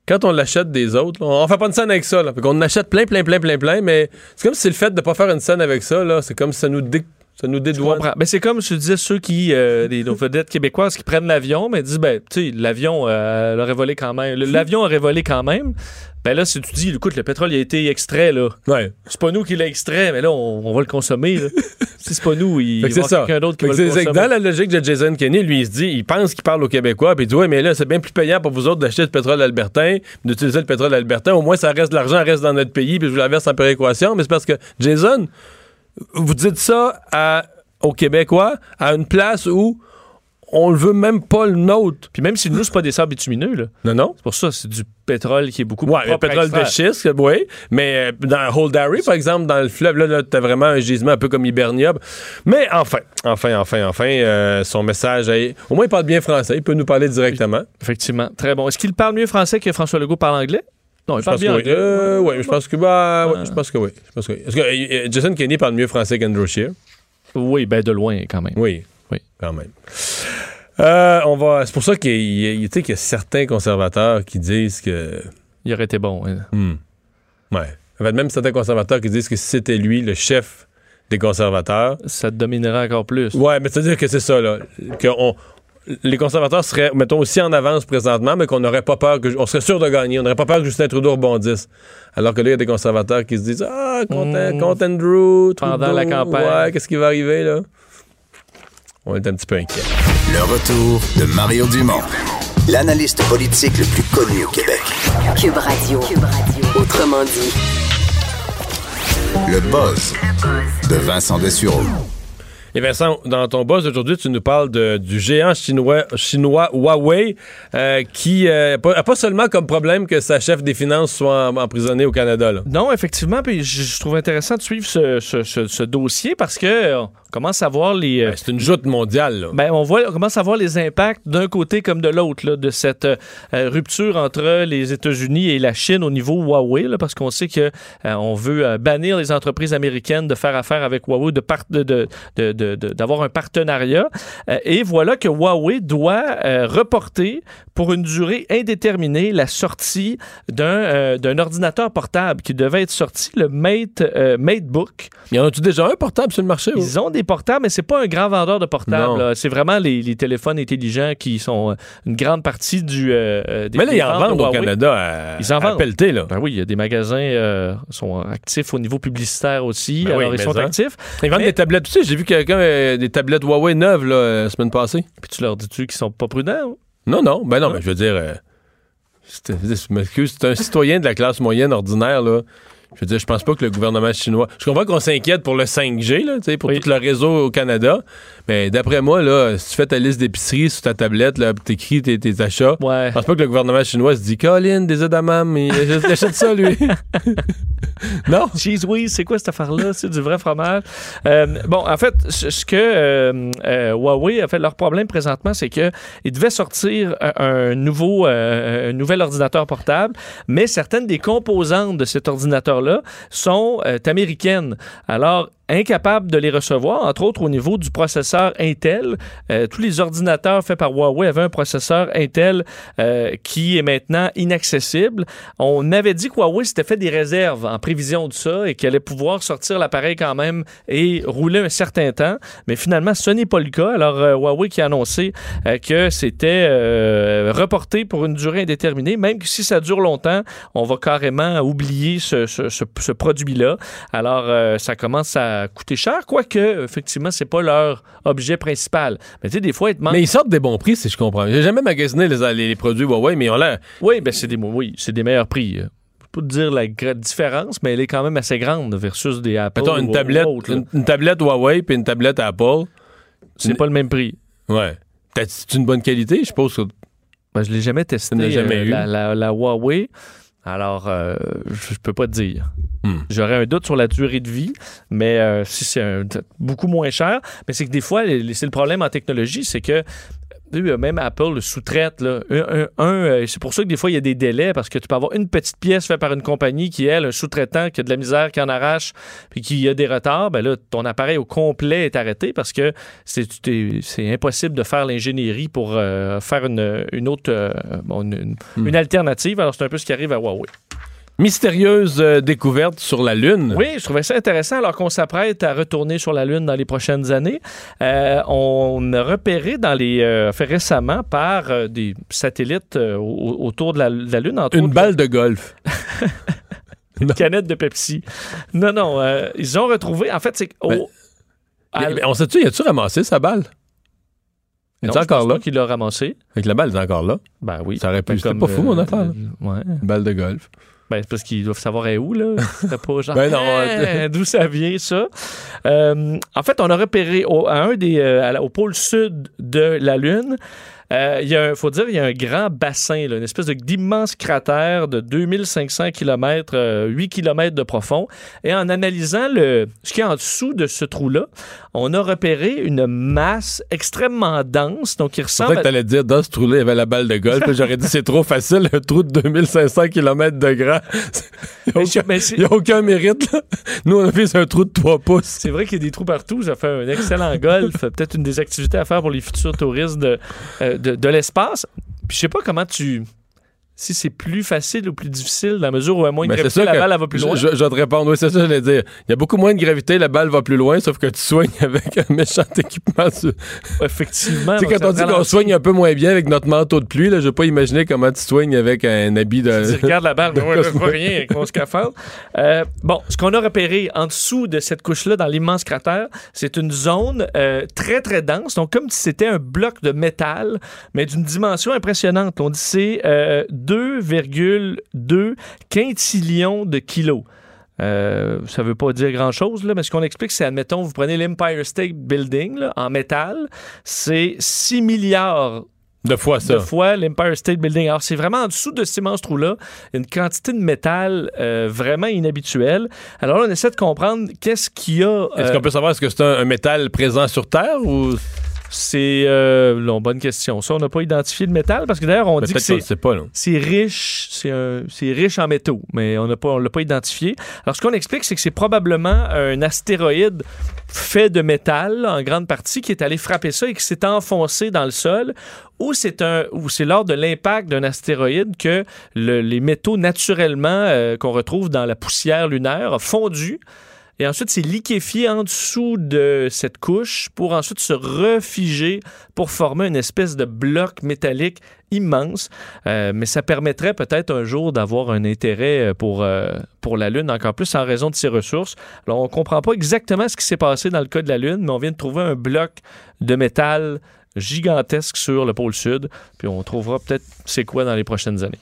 quand on l'achète des autres, on fait pas une scène avec ça. Là. Fait en achète plein, plein, plein, plein, plein, mais c'est comme si le fait de pas faire une scène avec ça, là, c'est comme si ça nous, dé- ça nous dédouane. Ben, c'est comme je te disais, ceux qui, euh, les, nos vedettes québécoises qui prennent l'avion, mais disent, ben, tu sais, l'avion euh, aurait volé quand même. L'avion aurait volé quand même. Ben là, si tu dis, écoute, le pétrole il a été extrait, là. Ouais. C'est pas nous qui l'a extrait, mais là, on, on va le consommer. là. si c'est pas nous, il va quelqu'un d'autre qui va le consommer. dans la logique de Jason Kenney, lui, il se dit, il pense qu'il parle aux Québécois, puis il dit, ouais, mais là, c'est bien plus payant pour vous autres d'acheter du pétrole albertain, d'utiliser le pétrole albertain. Au moins, ça reste, l'argent reste dans notre pays, puis je vous la verse en péréquation. Mais c'est parce que, Jason, vous dites ça à- aux Québécois, à une place où on le veut même pas le nôtre. Puis même si nous, c'est pas des sables bitumineux, là. Non, non. C'est pour ça, c'est du pétrole qui est beaucoup Ouais, plus à pétrole de schiste, oui. Mais euh, dans Holdary, par exemple, dans le fleuve, là, là t'as vraiment un gisement un peu comme Hibernia. Mais enfin, enfin, enfin, enfin, euh, son message, est- au moins il parle bien français, il peut nous parler directement. Effectivement, très bon. Est-ce qu'il parle mieux français que François Legault parle anglais? Non, il parle pense bien que. Euh, ouais, je pense que bah, ouais, je pense que oui. Je pense que oui. Que euh, Jason Kenney parle mieux français qu'Andrew Scheer? Oui, ben de loin quand même. Oui. Oui. Quand même. Euh, on va. C'est pour ça qu'il y, a- il y a- tu sais, qu'il y a certains conservateurs qui disent que. Il aurait été bon. hein. Hmm. Ouais. En fait, même certains conservateurs qui disent que si c'était lui, le chef des conservateurs. Ça te dominerait encore plus. Ouais, mais c'est-à-dire que c'est ça, là. Que on- les conservateurs seraient, mettons, aussi en avance présentement, mais qu'on n'aurait pas peur que. On serait sûr de gagner. On n'aurait pas peur que Justin Trudeau rebondisse. Alors que là, il y a des conservateurs qui se disent Ah, Hmm. contre Andrew, Pendant la campagne. Ouais, qu'est-ce qui va arriver, là? On est un petit peu inquiets. Le retour de Mario Dumont, l'analyste politique le plus connu au Québec. Cube Radio. Cube Radio. Autrement dit. Le buzz de Vincent Dessureau. Et Vincent, dans ton boss aujourd'hui, tu nous parles de- du géant chinois, chinois Huawei euh, qui n'a pas, a pas seulement comme problème que sa chef des finances soit emprisonnée au Canada. Là. Non, effectivement, puis je, je trouve intéressant de suivre ce, ce- ce- ce dossier parce que euh, on commence à voir les. euh, Ben, c'est une joute mondiale. Là. Ben, on, voit, on commence à voir les impacts d'un côté comme de l'autre de cette euh, euh, rupture entre les États-Unis et la Chine au niveau Huawei, là, parce qu'on sait que euh, on veut euh, bannir les entreprises américaines de faire affaire avec Huawei, de par- de- de- de- de- de- d'avoir un partenariat. Euh, et voilà que Huawei doit euh, reporter pour une durée indéterminée la sortie d'un euh, d'un ordinateur portable qui devait être sorti, le Mate, MateBook. Y en a-tu déjà un portable sur le marché? Ils ont des portables, mais c'est pas un grand vendeur de portables. C'est vraiment les, les téléphones intelligents qui sont une grande partie du. euh, des Mais là, ils en vendent au. Canada à, Ils en vendent. pelleter, là. Ben oui, il y a des magasins euh, sont actifs au niveau publicitaire aussi. Ben oui, alors ils mais sont ça. actifs. Ils vendent Mais- des tablettes. Tu sais, j'ai vu quelqu'un euh, des tablettes Huawei neuves là, euh, la semaine passée. Puis tu leur dis-tu qu'ils sont pas prudents? Non, non. Ben non, mais je veux dire, euh, je m'excuse, c'est un citoyen de la classe moyenne ordinaire, là. Je veux dire, je pense pas que le gouvernement chinois. Je comprends qu'on s'inquiète pour le 5G, là, pour Oui. tout le réseau au Canada. Mais d'après moi, là, si tu fais ta liste d'épicerie sur ta tablette, t'écris tes, tes achats, Ouais. je pense pas que le gouvernement chinois se dit Colin, des edamame, il il achète ça, lui. non? Cheese Whiz, c'est quoi cette affaire-là? C'est du vrai fromage. Euh, bon, en fait, ce que euh, euh, Huawei a fait, leur problème présentement, c'est que ils devaient sortir un, un nouveau, un nouvel ordinateur portable, mais certaines des composantes de cet ordinateur-là sont euh, américaines. Alors, incapables de les recevoir, entre autres au niveau du processeur Intel. Euh, tous les ordinateurs faits par Huawei avaient un processeur Intel euh, qui est maintenant inaccessible. On avait dit que Huawei s'était fait des réserves en prévision de ça et qu'elle allait pouvoir sortir l'appareil quand même et rouler un certain temps. Mais finalement, ce n'est pas le cas. Alors, euh, Huawei qui a annoncé que c'était reporté pour une durée indéterminée, même que si ça dure longtemps, on va carrément oublier ce, produit-là. Alors, ça commence à coûter cher, quoique, effectivement, c'est pas leur objet principal. Mais tu sais, des fois, ils te Mais ils sortent des bons prix, si je comprends. J'ai jamais magasiné les, les- les produits Huawei, mais ont l'air. Oui, ben c'est des, oui, c'est des meilleurs prix. Je peux pas te dire la différence, mais elle est quand même assez grande versus des Apple. Mettons, une ou- tablette, ou là. une, une tablette Huawei puis une tablette Apple. C'est pas le même prix. Ouais. C'est une bonne qualité, je suppose. que- Ben, je l'ai jamais testé. Jamais euh, eu? La, la- la Huawei. Alors, euh, je je peux pas te dire. Hmm. J'aurais un doute sur la durée de vie, mais euh, si c'est beaucoup moins cher. Mais c'est que des fois, c'est le problème en technologie, c'est que même Apple le sous-traite. Un, un- un, euh, c'est pour ça que des fois, il y a des délais parce que tu peux avoir une petite pièce faite par une compagnie qui, elle, un sous-traitant qui a de la misère, qui en arrache, puis qui a des retards. Ben là, ton appareil au complet est arrêté parce que c'est, impossible de faire l'ingénierie pour euh, faire une, une autre euh, une, une- une alternative. Alors, c'est un peu ce qui arrive à Huawei. Mystérieuse euh, découverte sur la Lune. Oui, je trouvais ça intéressant alors qu'on s'apprête à retourner sur la Lune dans les prochaines années. Euh, on a repéré dans les euh, fait récemment par des satellites au- autour de la, de la Lune, entre Une autres, balle de golf. une canette de Pepsi. Non, non, ils ont retrouvé. En fait, c'est à- on sait-tu, y a-tu ramassé sa balle? Non, est encore là? qu'il l'a ramassé. Avec la balle, est encore là. Ben oui. Ça aurait pu- c'était pas fou, mon affaire. Ouais. Une balle de golf. Ben, c'est parce qu'ils doivent savoir est où, là. C'était pas genre. Ben non, Hein, D'où ça vient, ça? Euh, en fait, on a repéré au, à un des, euh, au pôle sud de la Lune. Euh, Il y a, un- faut dire, il y a un grand bassin, là, une espèce d'immense cratère de 2500 km, 8 km de profond. Et en analysant le, ce qu'il y a en dessous de ce trou-là, on a repéré une masse extrêmement dense. Donc, il C'est ressemble vrai que à- t'allais dire, dans ce trou-là, il y avait la balle de golf. J'aurais dit, c'est trop facile, un trou de 2500 km de grand. Il n'y a, aucun- c'est- a mérite, là. Nous, on a fait un trou de 3 pouces. C'est vrai qu'il y a des trous partout. Ça fait un excellent golf. Peut-être une des activités à faire pour les futurs touristes de, euh, de, l'espace. Puis je sais pas comment tu. Si c'est plus facile ou plus difficile, dans la mesure où à moins de Mais c'est gravité, la balle elle va plus loin. Je, je- je vais te répondre, oui, c'est ça que j'allais dire. Il y a beaucoup moins de gravité, la balle va plus loin, sauf que tu soignes avec un méchant équipement. sur- Effectivement. Tu sais, donc quand on dit qu'on soigne un peu moins bien avec notre manteau de pluie, là, je veux pas imaginer comment tu soignes avec un habit de. Tu regardes la balle, je Cosmo. vois rien avec mon scaphandre. Euh, bon, ce qu'on a repéré en dessous de cette couche-là, dans l'immense cratère, c'est une zone euh, très, très dense. Donc, comme si c'était un bloc de métal, mais d'une dimension impressionnante. On dit c'est euh, 2,2 quintillions de kilos. Euh, ça veut pas dire grand-chose, mais ce qu'on explique, c'est, admettons, vous prenez l'Empire State Building là, en métal, c'est 6 milliards De fois ça. de fois l'Empire State Building. Alors, c'est vraiment en dessous de cet immense trou-là, une quantité de métal euh, vraiment inhabituelle. Alors là, on essaie de comprendre qu'est-ce qu'il y a. Est-ce euh, qu'on peut savoir est-ce que c'est un, un métal présent sur Terre ou c'est. Euh, non, bonne question. Ça, on n'a pas identifié le métal parce que d'ailleurs, on dit que c'est. riche, c'est riche en métaux, mais on n'a pas, on l'a pas identifié. Alors, ce qu'on explique, c'est que c'est probablement un astéroïde fait de métal en grande partie qui est allé frapper ça et qui s'est enfoncé dans le sol, ou c'est un, ou c'est lors de l'impact d'un astéroïde que le- les métaux naturellement euh, qu'on retrouve dans la poussière lunaire a fondu. Et ensuite, c'est liquéfié en dessous de cette couche pour ensuite se refiger pour former une espèce de bloc métallique immense. Euh, mais ça permettrait peut-être un jour d'avoir un intérêt euh, pour, euh, pour la Lune, encore plus en raison de ses ressources. Alors, on ne comprend pas exactement ce qui s'est passé dans le cas de la Lune, mais on vient de trouver un bloc de métal gigantesque sur le pôle sud. Puis on trouvera peut-être c'est quoi dans les prochaines années.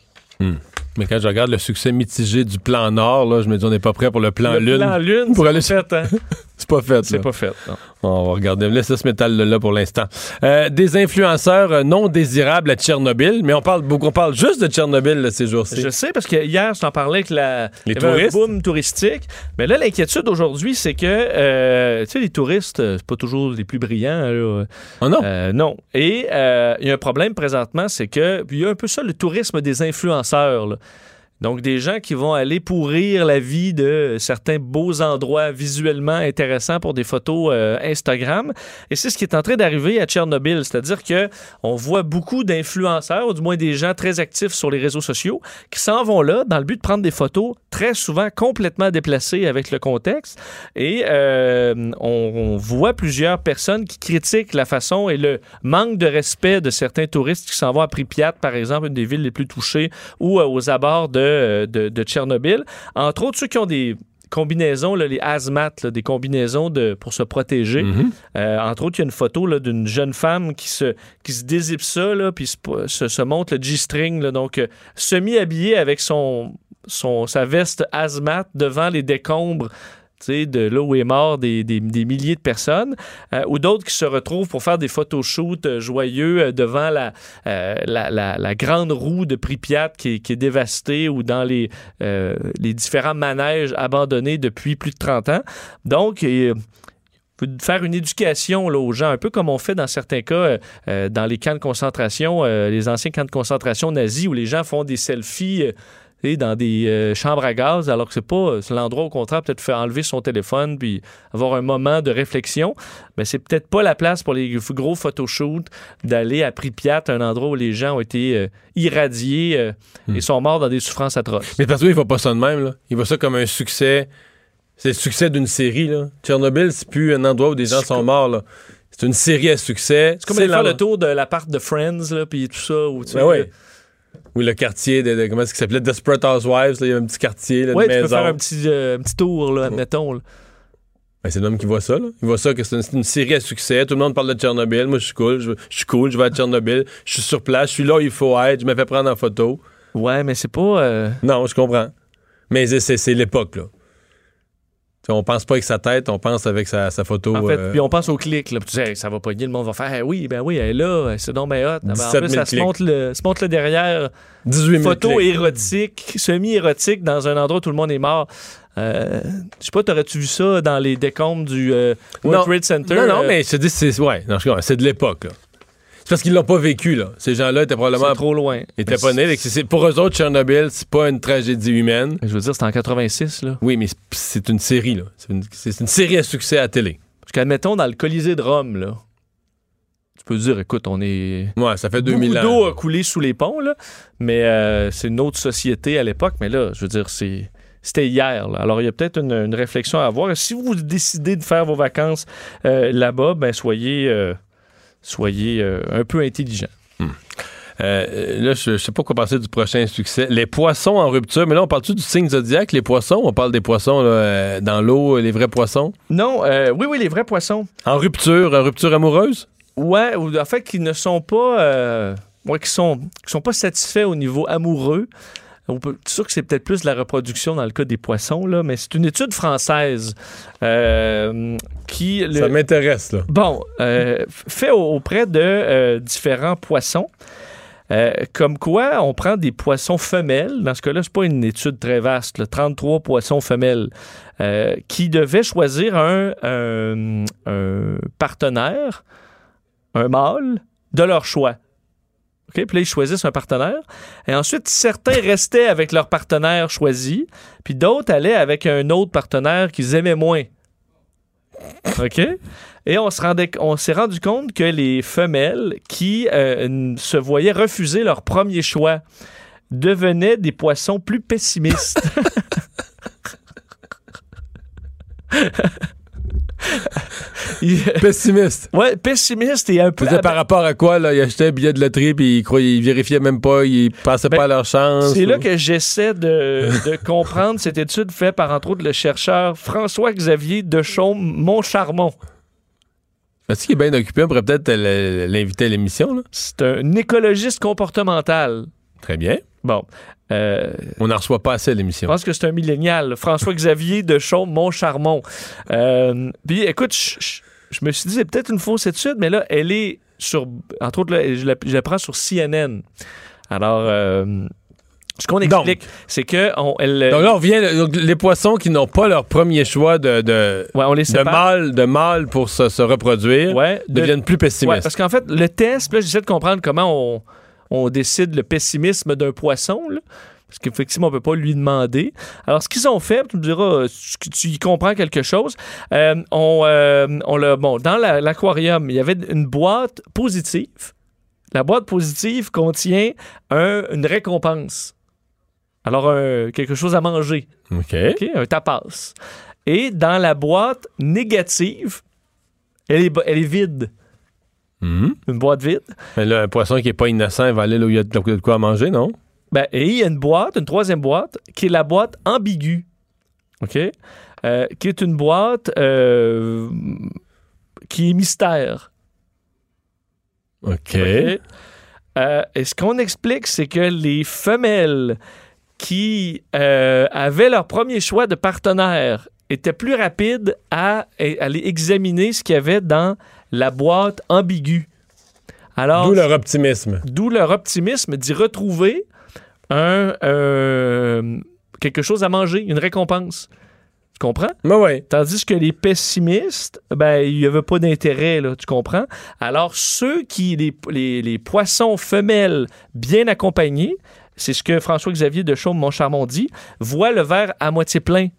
Mais quand je regarde le succès mitigé du plan Nord, là, je me dis on n'est pas prêt pour le plan le Lune. plan Lune, Pour aller fait, hein? C'est pas fait. C'est pas fait. non. On va regarder. Laissez ce métal-là pour l'instant. Euh, des influenceurs euh, non désirables à Tchernobyl, mais on parle beaucoup, on parle juste de Tchernobyl là, ces jours-ci. Je sais parce que hier, je t'en parlais avec la, Les touristes? un boom touristique. Mais là, l'inquiétude aujourd'hui, c'est que euh, tu sais, les touristes, euh, c'est pas toujours les plus brillants. là. Oh non? Euh, non. Et euh, il y a un problème présentement, c'est que il y a un peu ça le tourisme des influenceurs. là. Donc, des gens qui vont aller pourrir la vie de certains beaux endroits visuellement intéressants pour des photos euh, Instagram. Et c'est ce qui est en train d'arriver à Tchernobyl. C'est-à-dire que on voit beaucoup d'influenceurs, ou du moins des gens très actifs sur les réseaux sociaux, qui s'en vont là dans le but de prendre des photos très souvent complètement déplacées avec le contexte. Et euh, on, voit plusieurs personnes qui critiquent la façon et le manque de respect de certains touristes qui s'en vont à Pripyat, par exemple, une des villes les plus touchées, ou euh, aux abords de, de, de Tchernobyl. Entre autres, ceux qui ont des combinaisons, là, les hazmat, là, des combinaisons de, pour se protéger. Mhm. Euh, entre autres, il y a une photo là, d'une jeune femme qui se, qui se dézippe ça, là, puis se, se, se montre le G-string, donc euh, semi-habillée avec son, son, sa veste hazmat devant les décombres de là où est mort des, des- milliers de personnes, euh, ou d'autres qui se retrouvent pour faire des photoshoots euh, joyeux euh, devant la, la, grande roue de Pripyat qui est, dévastée ou dans les, les différents manèges abandonnés depuis plus de 30 ans. Donc, faut faire une éducation là, aux gens, un peu comme on fait dans certains cas dans les camps de concentration, les anciens camps de concentration nazis où les gens font des selfies. Euh, dans des euh, chambres à gaz, alors que c'est pas c'est l'endroit au contraire peut-être faire enlever son téléphone puis avoir un moment de réflexion, mais c'est peut-être pas la place pour les gros photoshoots d'aller à Pripyat, un endroit où les gens ont été euh, irradiés euh, et sont morts dans des souffrances atroces. Mais parce qu'il voit pas ça de même. Là. Il voit ça comme un succès. C'est le succès d'une série. Là. Tchernobyl, c'est plus un endroit où des gens sont morts. là. C'est une série à succès. C'est comme aller faire le tour de l'appart de Friends là, puis tout ça où tu Ben sais. Oui, le quartier de, de- comment est-ce qu'il s'appelait? Desperate Housewives, là, il y a un petit quartier, là, Ouais, de tu peux faire un petit, euh, un petit tour, là, admettons. là. Ben, c'est l'homme qui voit ça, là. Il voit ça que c'est une, série à succès. Tout le monde parle de Tchernobyl. Moi, je suis cool. Je, je suis cool. Je vais à Tchernobyl. Je suis sur place. Je suis là où il faut être. Je me fais prendre en photo. Ouais, mais c'est pas. euh, Non, je comprends. Mais c'est l'époque, là. On pense pas avec sa tête, on pense avec sa, sa photo. En fait, euh, puis on pense au clic. Là, tu dis, ça va pogner, le monde va faire, Hey, oui, ben oui, elle est là, c'est donc hot. Ben, en 17 plus, 000 ça se monte, le, se monte le derrière. 18 000 Photo clics. érotique, semi-érotique dans un endroit où tout le monde est mort. Euh, je sais pas, t'aurais-tu vu ça dans les décombres du euh, World. Trade Center? Non, non, Euh, mais je te dis, c'est ouais, non, je comprends, c'est de l'époque. C'est parce qu'ils l'ont pas vécu, là. Ces gens-là étaient probablement. c'est trop loin. étaient pas nés. c'est- Pour eux autres, Tchernobyl, c'est pas une tragédie humaine. Je veux dire, c'était en 86, là. Oui, mais c'est- c'est une série, là. C'est une, c'est une série à succès à télé. Parce qu'admettons, dans le Colisée de Rome, là, tu peux dire, écoute, on est. Ouais, ça fait 2000 Beaucoup ans. d'eau a coulé sous les ponts, là, mais euh, c'est une autre société à l'époque. Mais là, je veux dire, c'est. C'était hier. là. Alors, il y a peut-être une, une réflexion à avoir. Si vous décidez de faire vos vacances euh, là-bas, ben soyez, euh, soyez euh, un peu intelligent. Euh, là, je, je sais pas quoi penser du prochain succès. Les poissons en rupture, mais là, on parle-tu du signe zodiaque, les poissons? On parle des poissons là, euh, dans l'eau, les vrais poissons? Non, euh, oui, oui, les vrais poissons. En rupture, en rupture amoureuse? Ouais, ou en fait, qui ne sont pas. euh, ouais, qui sont, qui sont pas satisfaits au niveau amoureux. On peut, sûr que c'est peut-être plus de la reproduction dans le cas des poissons, là, mais c'est une étude française euh, qui. le- Ça m'intéresse, là. Bon, euh, fait au- auprès de euh, différents poissons. Comme quoi, on prend des poissons femelles. Dans ce cas-là, c'est pas une étude très vaste. là, 33 poissons femelles qui devaient choisir un, un- un partenaire, un mâle, de leur choix. OK? Puis là, ils choisissent un partenaire. Et ensuite, certains restaient avec leur partenaire choisi, puis d'autres allaient avec un autre partenaire qu'ils aimaient moins. OK? Et on on s'est rendu compte que les femelles qui euh, se voyaient refuser leur premier choix devenaient des poissons plus pessimistes. Il- Pessimiste. ouais, pessimistes et un peu. C'était par rapport à quoi, là? Ils achetaient un billet de loterie, puis ils, croyaient, ils vérifiaient même pas, ils pensaient Ben, pas à leur chance. C'est là que j'essaie de, de comprendre cette étude faite par, entre autres, le chercheur François-Xavier Dechaume Montcharmont. Est-ce qu'il est bien occupé? On pourrait peut-être l'inviter à l'émission. C'est un écologiste comportemental. Très bien. Bon. Euh, On n'en reçoit pas assez à je l'émission. pense que c'est un millénial. François-Xavier Dechaume Montcharmont. Euh, puis, écoute, je, me suis dit, c'est peut-être une fausse étude, mais là, elle est sur. Entre autres, là, je, la, je la prends sur CNN. Alors. euh, ce qu'on explique, c'est que on, elle, Donc là, on revient, là, donc, les poissons qui n'ont pas leur premier choix de, de, ouais, on les de mâle, de mâle pour se, se reproduire Ouais, de- deviennent plus Ouais, pessimistes. parce qu'en fait, le test, là, j'essaie de comprendre comment on, on décide le pessimisme d'un poisson, là, parce qu'effectivement, on ne peut pas lui demander. Alors, ce qu'ils ont fait, tu me diras, euh, tu, y comprends quelque chose. Euh, on, euh, on l'a- bon, dans la- l'aquarium, il y avait une boîte positive. La boîte positive contient un- une récompense. Alors, un- quelque chose à manger. OK. OK? Un tapas. Et dans la boîte négative, elle est, elle est vide. Une boîte vide. Mais là, un poisson qui n'est pas innocent, il va aller là où il y a de de quoi à manger, non? Ben, et il y a une boîte, une troisième boîte, qui est la boîte ambiguë. OK? Euh, qui est une boîte euh, qui est mystère. OK. Euh, et ce qu'on explique, c'est que les femelles qui avaient leur premier choix de partenaire étaient plus rapides à, à aller examiner ce qu'il y avait dans la boîte ambiguë. Alors, D'où leur optimisme. D'où leur optimisme d'y retrouver un, euh, quelque chose à manger, une récompense. Tu comprends? Mais ouais. Tandis que les pessimistes, ben, il n'y avait pas d'intérêt, là, tu comprends? Alors, ceux qui, les, les, les poissons femelles bien accompagnés, c'est ce que François-Xavier de Chaume, mon charmant dit, voient le verre à moitié plein.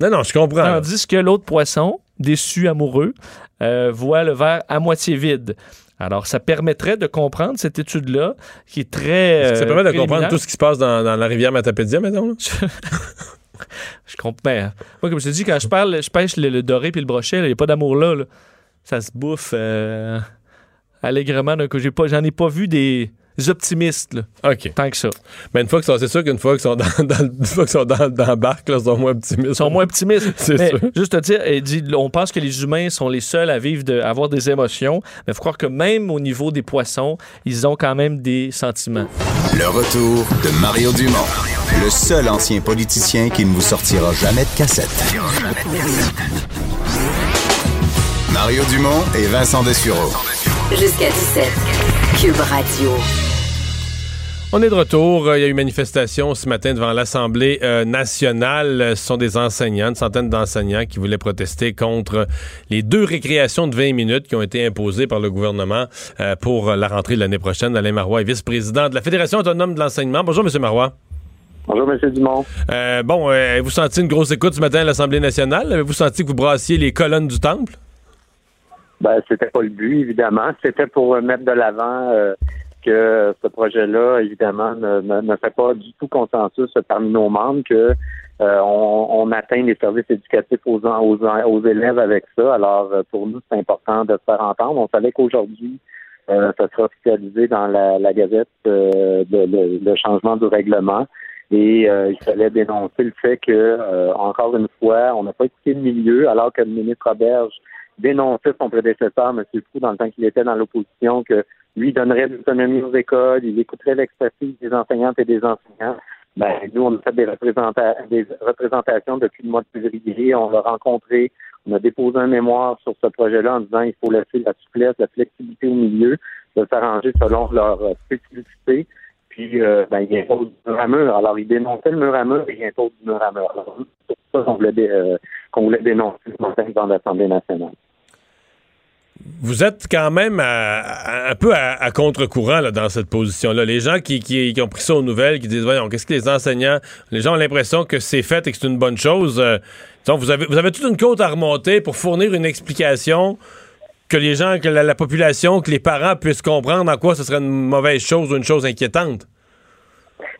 Non, non, je comprends. Tandis que l'autre poisson, déçu, amoureux, euh, voit le verre à moitié vide. Alors, ça permettrait de comprendre cette étude-là, qui est très. Est-ce que ça euh, permet de préliminaire. comprendre tout ce qui se passe dans, dans la rivière Matapédia, maintenant? Je comprends. Ben, moi, comme je te dis, quand je parle, je pêche le, le doré puis le brochet, il n'y a pas d'amour là, là. Ça se bouffe euh, allègrement j'en ai pas vu des, optimistes, là. OK. Tant que ça. Mais une fois que c'est sûr qu'une fois qu'ils sont dans, dans, une fois qu'ils sont dans, dans la barque, là, ils sont moins optimistes. Ils sont moins optimistes. C'est Mais sûr. Juste te dire, elle dit, on pense que les humains sont les seuls à vivre, de, à avoir des émotions, mais il faut croire que même au niveau des poissons, ils ont quand même des sentiments. Le retour de Mario Dumont, le seul ancien politicien qui ne vous sortira jamais de cassette. Mario Dumont et Vincent Dessureau. Jusqu'à 17. Cube Radio. On est de retour. Euh, Il y a eu une manifestation ce matin devant l'Assemblée euh, nationale. Euh, Ce sont des enseignants, une centaine d'enseignants qui voulaient protester contre les deux récréations de 20 minutes qui ont été imposées par le gouvernement pour la rentrée de l'année prochaine. Alain Marois est vice-président de la Fédération autonome de l'enseignement. Bonjour, M. Marois. Bonjour, M. Dumont. Euh, bon, avez-vous senti une grosse écoute ce matin à l'Assemblée nationale? Avez-vous senti que vous brassiez les colonnes du temple? Ben, c'était pas le but, évidemment. C'était pour mettre de l'avant euh, que ce projet-là, évidemment, ne, ne, ne fait pas du tout consensus parmi nos membres, que euh, on, on atteint les services éducatifs aux, aux, aux élèves avec ça. Alors, euh, pour nous, c'est important de se faire entendre. On savait qu'aujourd'hui, euh, ça sera officialisé dans la, la Gazette euh, de, le, le changement du règlement. Et euh, il fallait dénoncer le fait que, euh, encore une fois, on n'a pas écouté le milieu, alors que le ministre Roberge dénonçait son prédécesseur, M. Fou, dans le temps qu'il était dans l'opposition, que lui donnerait de l'autonomie aux écoles, il écouterait l'expertise des enseignantes et des enseignants. Ben, nous, on a fait des, des représentations depuis le mois de février. On l'a rencontré. On a déposé un mémoire sur ce projet-là en disant qu'il faut laisser la souplesse, la flexibilité au milieu, de s'arranger selon leur spécificité. Puis, euh, ben, il impose du mur à mur. Alors, il dénonçait le mur à mur et il impose du mur à mur. C'est pour ça qu'on voulait, euh, qu'on voulait dénoncer ce matin dans l'Assemblée nationale. Vous êtes quand même à- un peu à, contre-courant dans cette position-là. Les gens qui, qui- ont pris ça aux nouvelles, qui disent Voyons, qu'est-ce que les enseignants, les gens ont l'impression que c'est fait et que c'est une bonne chose. Euh, vous, avez, vous avez toute une côte à remonter pour fournir une explication que les gens, que la, la population, que les parents puissent comprendre en quoi ce serait une mauvaise chose ou une chose inquiétante.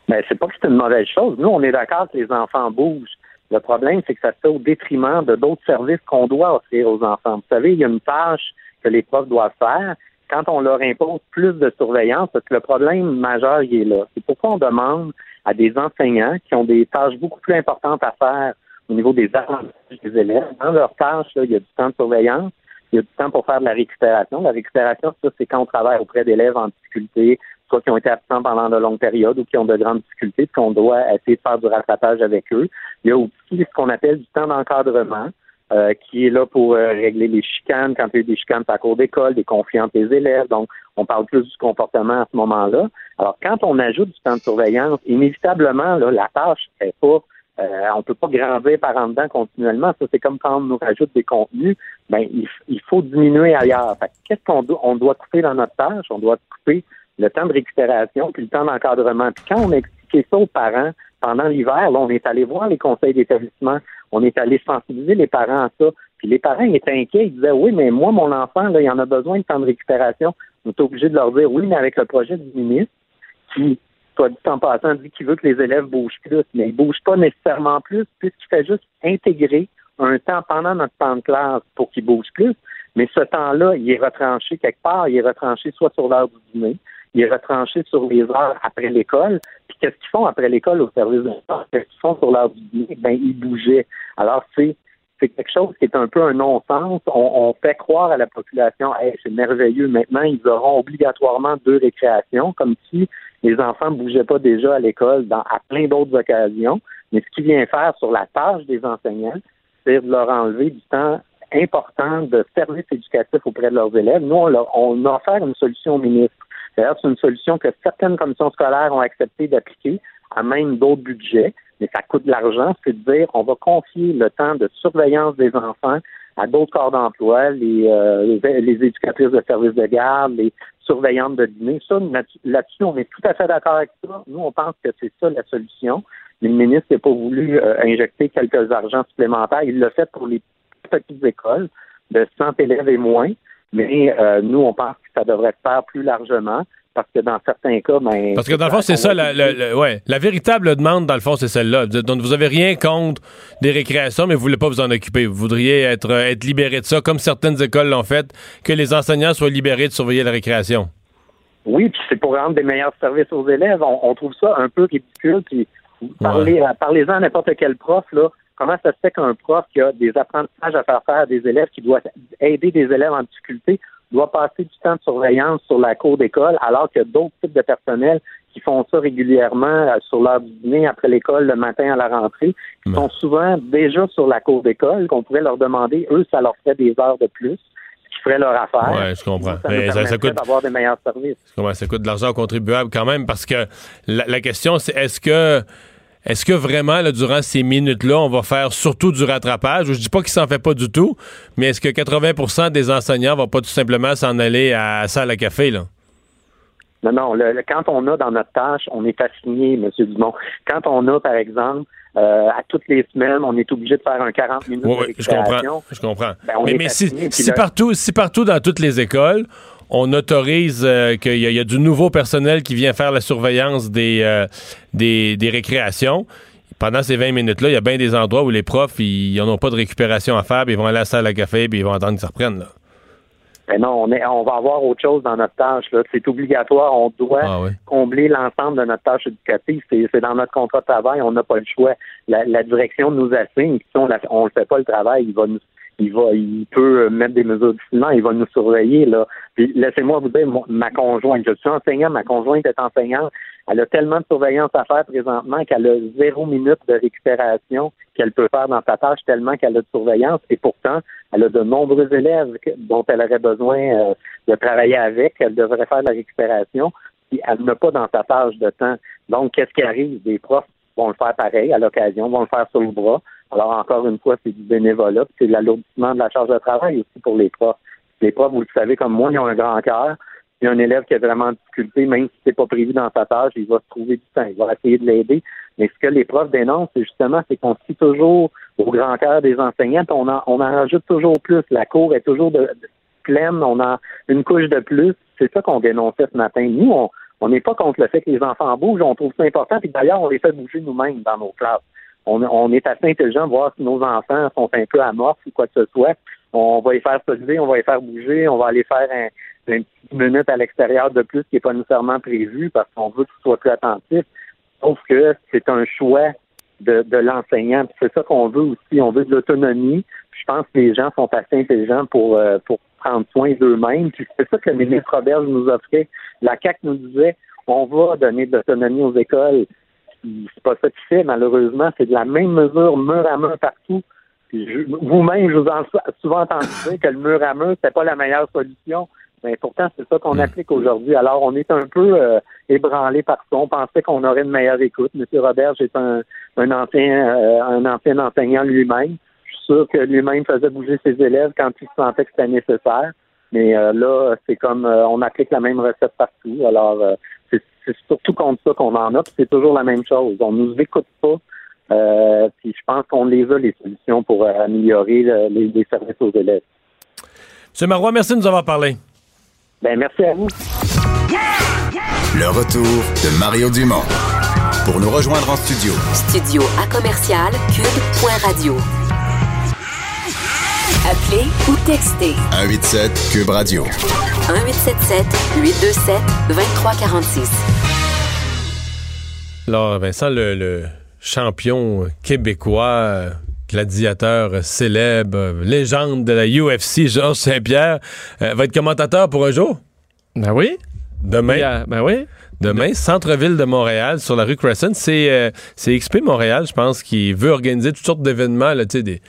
Mais c'est pas que c'est une mauvaise chose. Nous, on est d'accord que les enfants bougent. Le problème, c'est que ça se fait au détriment de d'autres services qu'on doit offrir aux enfants. Vous savez, il y a une tâche que les profs doivent faire quand on leur impose plus de surveillance, parce que le problème majeur, il est là. C'est pourquoi on demande à des enseignants qui ont des tâches beaucoup plus importantes à faire au niveau des apprentissages des élèves. Dans leurs tâches, il y a du temps de surveillance, il y a du temps pour faire de la récupération. La récupération, ça, c'est quand on travaille auprès d'élèves en difficulté, soit qui ont été absents pendant de longues périodes ou qui ont de grandes difficultés, qu'on doit essayer de faire du rattrapage avec eux. Il y a aussi ce qu'on appelle du temps d'encadrement, euh, qui est là pour euh, régler les chicanes, quand il y a eu des chicanes à la cour d'école, des conflits entre les élèves. Donc, on parle plus du comportement à ce moment-là. Alors, quand on ajoute du temps de surveillance, inévitablement, là, la tâche est pas euh, on peut pas grandir par en dedans continuellement. Ça, c'est comme quand on nous rajoute des contenus, ben il, faut diminuer ailleurs. Qu'est-ce qu'on doit, on doit couper dans notre tâche? On doit couper le temps de récupération puis le temps d'encadrement. Puis quand on a expliqué ça aux parents pendant l'hiver, là, on est allé voir les conseils d'établissement, on est allé sensibiliser les parents à ça. Puis les parents étaient inquiets, ils disaient oui, mais moi, mon enfant, là, il en a besoin de temps de récupération. On est obligé de leur dire oui, mais avec le projet du ministre, qui, soit dit en passant, dit qu'il veut que les élèves bougent plus, mais ils bougent pas nécessairement plus, puisqu'il fait juste intégrer un temps pendant notre temps de classe pour qu'ils bougent plus. Mais ce temps-là, il est retranché quelque part. Il est retranché soit sur l'heure du dîner, il est retranché sur les heures après l'école. Puis qu'est-ce qu'ils font après l'école au service de l'État? Qu'est-ce qu'ils font sur l'heure du dîner? Ben, ils bougeaient. Alors, c'est quelque chose qui est un peu un non-sens. On, fait croire à la population, hey, c'est merveilleux, maintenant ils auront obligatoirement deux récréations, comme si les enfants ne bougeaient pas déjà à l'école à plein d'autres occasions. Mais ce qui vient faire sur la tâche des enseignants, c'est de leur enlever du temps important de service éducatif auprès de leurs élèves. Nous, on, leur, on a offert une solution au ministre. D'ailleurs, c'est une solution que certaines commissions scolaires ont accepté d'appliquer à même d'autres budgets, mais ça coûte de l'argent. C'est de dire, on va confier le temps de surveillance des enfants à d'autres corps d'emploi, les, euh, les, éducatrices de services de garde, les surveillantes de dîner. Ça, là-dessus, on est tout à fait d'accord avec ça. Nous, on pense que c'est ça la solution. Le ministre n'a pas voulu euh, injecter quelques argents supplémentaires. Il l'a fait pour les petites écoles de 100 élèves et moins. Mais euh, nous, on pense que ça devrait se faire plus largement parce que dans certains cas, ben, Parce que dans le fond, c'est ça, la, la, la- ouais, la véritable demande, dans le fond, c'est celle-là. Donc, vous avez rien contre des récréations, mais vous voulez pas vous en occuper. Vous voudriez être, euh, être libéré de ça, comme certaines écoles l'ont fait, que les enseignants soient libérés de surveiller la récréation. Oui, puis c'est pour rendre des meilleurs services aux élèves. On, trouve ça un peu ridicule. Puis parlez, parlez-en à n'importe quel prof, là. Comment ça se fait qu'un prof qui a des apprentissages à faire faire à des élèves, qui doit aider des élèves en difficulté, doit passer du temps de surveillance sur la cour d'école, alors que d'autres types de personnel qui font ça régulièrement euh, sur leur dîner après l'école le matin à la rentrée, qui sont souvent déjà sur la cour d'école, qu'on pourrait leur demander, eux, ça leur ferait des heures de plus qui ferait leur affaire. Oui, je comprends. Ça, Mais ça, coûte d'avoir des meilleurs services. Ça coûte de l'argent aux contribuables quand même parce que la question c'est est-ce que est-ce que vraiment, là, durant ces minutes-là, on va faire surtout du rattrapage? Je dis pas qu'il s'en fait pas du tout, mais est-ce que 80% des enseignants vont pas tout simplement s'en aller à la salle à café, là? Non, non. quand on a dans notre tâche, on est assigné, M. Dumont. Quand on a, par exemple, euh, à toutes les semaines, on est obligé de faire un 40 minutes oui, de je comprends. Je comprends. Ben, mais, si, partout, si partout dans toutes les écoles, on autorise euh, qu'il y, a du nouveau personnel qui vient faire la surveillance des, euh, des, récréations. Pendant ces 20 minutes-là, il y a bien des endroits où les profs, ils n'en ont pas de récupération à faire, puis ils vont aller à la salle à café, puis ils vont attendre que ça reprenne. Là. Mais non, on, est, on va avoir autre chose dans notre tâche. C'est obligatoire. On doit ah combler l'ensemble de notre tâche éducative. C'est dans notre contrat de travail. On n'a pas le choix. La, direction nous assigne. Si on ne fait pas le travail, il va nous il va, il peut mettre des mesures disciplinaires, il va nous surveiller, là. Puis laissez-moi vous dire, ma conjointe, je suis enseignant, ma conjointe est enseignante, elle a tellement de surveillance à faire présentement qu'elle a zéro minute de récupération qu'elle peut faire dans sa tâche tellement qu'elle a de surveillance et pourtant, elle a de nombreux élèves dont elle aurait besoin euh, de travailler avec, elle devrait faire la récupération, puis elle n'a pas dans sa tâche de temps. Donc, qu'est-ce qui arrive? Des profs vont le faire pareil à l'occasion, vont le faire sur le bras. Alors, encore une fois, c'est du bénévolat, c'est l'alourdissement de la charge de travail aussi pour les profs. Les profs, vous le savez comme moi, ils ont un grand cœur. Il y a un élève qui a vraiment de difficulté, même si c'est pas prévu dans sa tâche, il va se trouver du temps, il va essayer de l'aider. Mais ce que les profs dénoncent, c'est justement, c'est qu'on suit toujours au grand cœur des enseignants, on en, on en rajoute toujours plus. La cour est toujours de, pleine, on a une couche de plus. C'est ça qu'on dénonçait ce matin. Nous, on, on n'est pas contre le fait que les enfants bougent, on trouve ça important, puis d'ailleurs, on les fait bouger nous-mêmes dans nos classes on, est assez intelligent de voir si nos enfants sont un peu amorphes ou quoi que ce soit. On va les faire se lever, on va les faire bouger, on va aller faire un, une petite minute à l'extérieur de plus qui n'est pas nécessairement prévu parce qu'on veut qu'ils soient plus attentifs. Sauf que c'est un choix de, de l'enseignant. C'est ça qu'on veut aussi. On veut de l'autonomie. Je pense que les gens sont assez intelligents pour, euh, pour prendre soin d'eux-mêmes. c'est ça que le ministre Robert nous offrait. La CAC nous disait on va donner de l'autonomie aux écoles c'est pas ça qu'il fait, malheureusement. C'est de la même mesure, mur à mur partout. Vous-même, je vous ai souvent entendu dire que le mur à mur, c'est pas la meilleure solution. Mais pourtant, c'est ça qu'on applique aujourd'hui. Alors, on est un peu euh, ébranlé par ça. On pensait qu'on aurait une meilleure écoute. Monsieur Robert, c'est un, un ancien euh, un ancien enseignant lui-même. Je suis sûr que lui-même faisait bouger ses élèves quand il sentait que c'était nécessaire. Mais euh, là, c'est comme on applique la même recette partout. Alors, c'est surtout contre ça qu'on en a, c'est toujours la même chose. On nous écoute pas. Euh, puis je pense qu'on les a, les solutions pour euh, améliorer les, services aux élèves. M. Marois, merci de nous avoir parlé. Ben, merci à vous. Le retour de Mario Dumont. Pour nous rejoindre en studio. Studio à commercial cube.radio. Appelez ou textez. 187 cube radio. 1877 827 2346. Alors, Vincent, le, champion québécois, gladiateur célèbre, légende de la UFC, Georges Saint-Pierre, euh, va être commentateur pour un jour? Ben oui. Demain? Ben oui. Demain, centre-ville de Montréal, sur la rue Crescent. C'est euh, XP Montréal, je pense, qui veut organiser toutes sortes d'événements, tu sais, des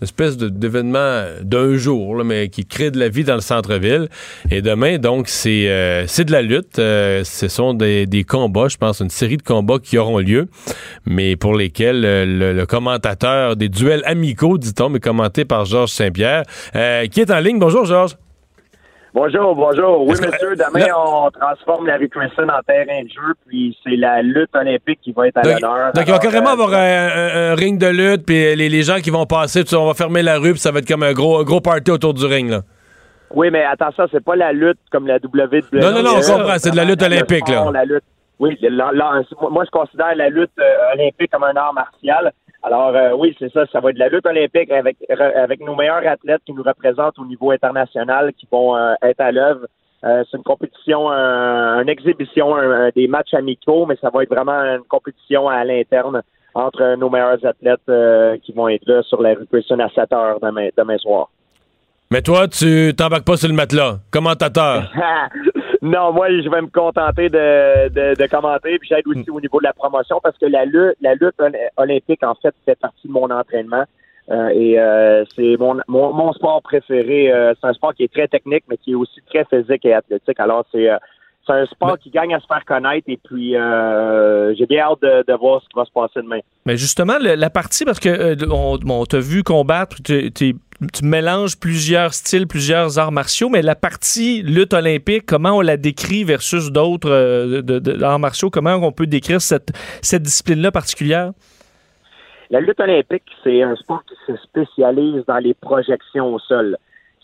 une espèce d'événement d'un jour, mais qui crée de la vie dans le centre-ville. Et demain, donc, c'est euh, de la lutte. Euh, ce sont des, des, combats, je pense, une série de combats qui auront lieu, mais pour lesquels euh, le, commentateur des duels amicaux, dit-on, mais commenté par Georges Saint-Pierre, qui est en ligne. Bonjour, Georges. Bonjour, bonjour. Oui, monsieur, demain, on transforme la Crescent en terrain de jeu, puis c'est la lutte olympique qui va être à l'honneur. Donc, il va carrément euh, avoir un, ring de lutte, puis les, les, gens qui vont passer, on va fermer la rue, puis ça va être comme un gros, gros party autour du ring, là. Oui, mais attention, c'est pas la lutte comme la WWE. Non, non, non, on comprend, c'est de la lutte olympique, là. La lutte. Oui, moi, je considère la lutte euh, olympique comme un art martial. Alors euh, oui, c'est ça, ça va être de la lutte olympique avec avec nos meilleurs athlètes qui nous représentent au niveau international, qui vont euh, être à l'œuvre Euh, c'est une compétition, un- une exhibition, un- des matchs amicaux, mais ça va être vraiment une compétition à l'interne entre nos meilleurs athlètes qui vont être là sur la rue Pearson à 7 heures demain, demain soir. Mais toi, tu t'embarques pas sur le matelas. Commentateur. non, moi, je vais me contenter de, de, de commenter, puis j'aide aussi au niveau de la promotion parce que la lutte, la lutte ol- olympique, en fait, fait partie de mon entraînement. Euh, et euh, c'est mon, mon, mon sport préféré. Euh, c'est un sport qui est très technique, mais qui est aussi très physique et athlétique. Alors, c'est euh, c'est un sport qui gagne à se faire connaître et puis euh, j'ai bien hâte de, de voir ce qui va se passer demain. Mais justement, le- la partie, parce que euh, on, bon, on t'a vu combattre, tu, tu- tu mélanges plusieurs styles, plusieurs arts martiaux, mais la partie lutte olympique, comment on la décrit versus d'autres euh, arts martiaux, comment on peut décrire cette, discipline-là particulière? La lutte olympique, c'est un sport qui se spécialise dans les projections au sol.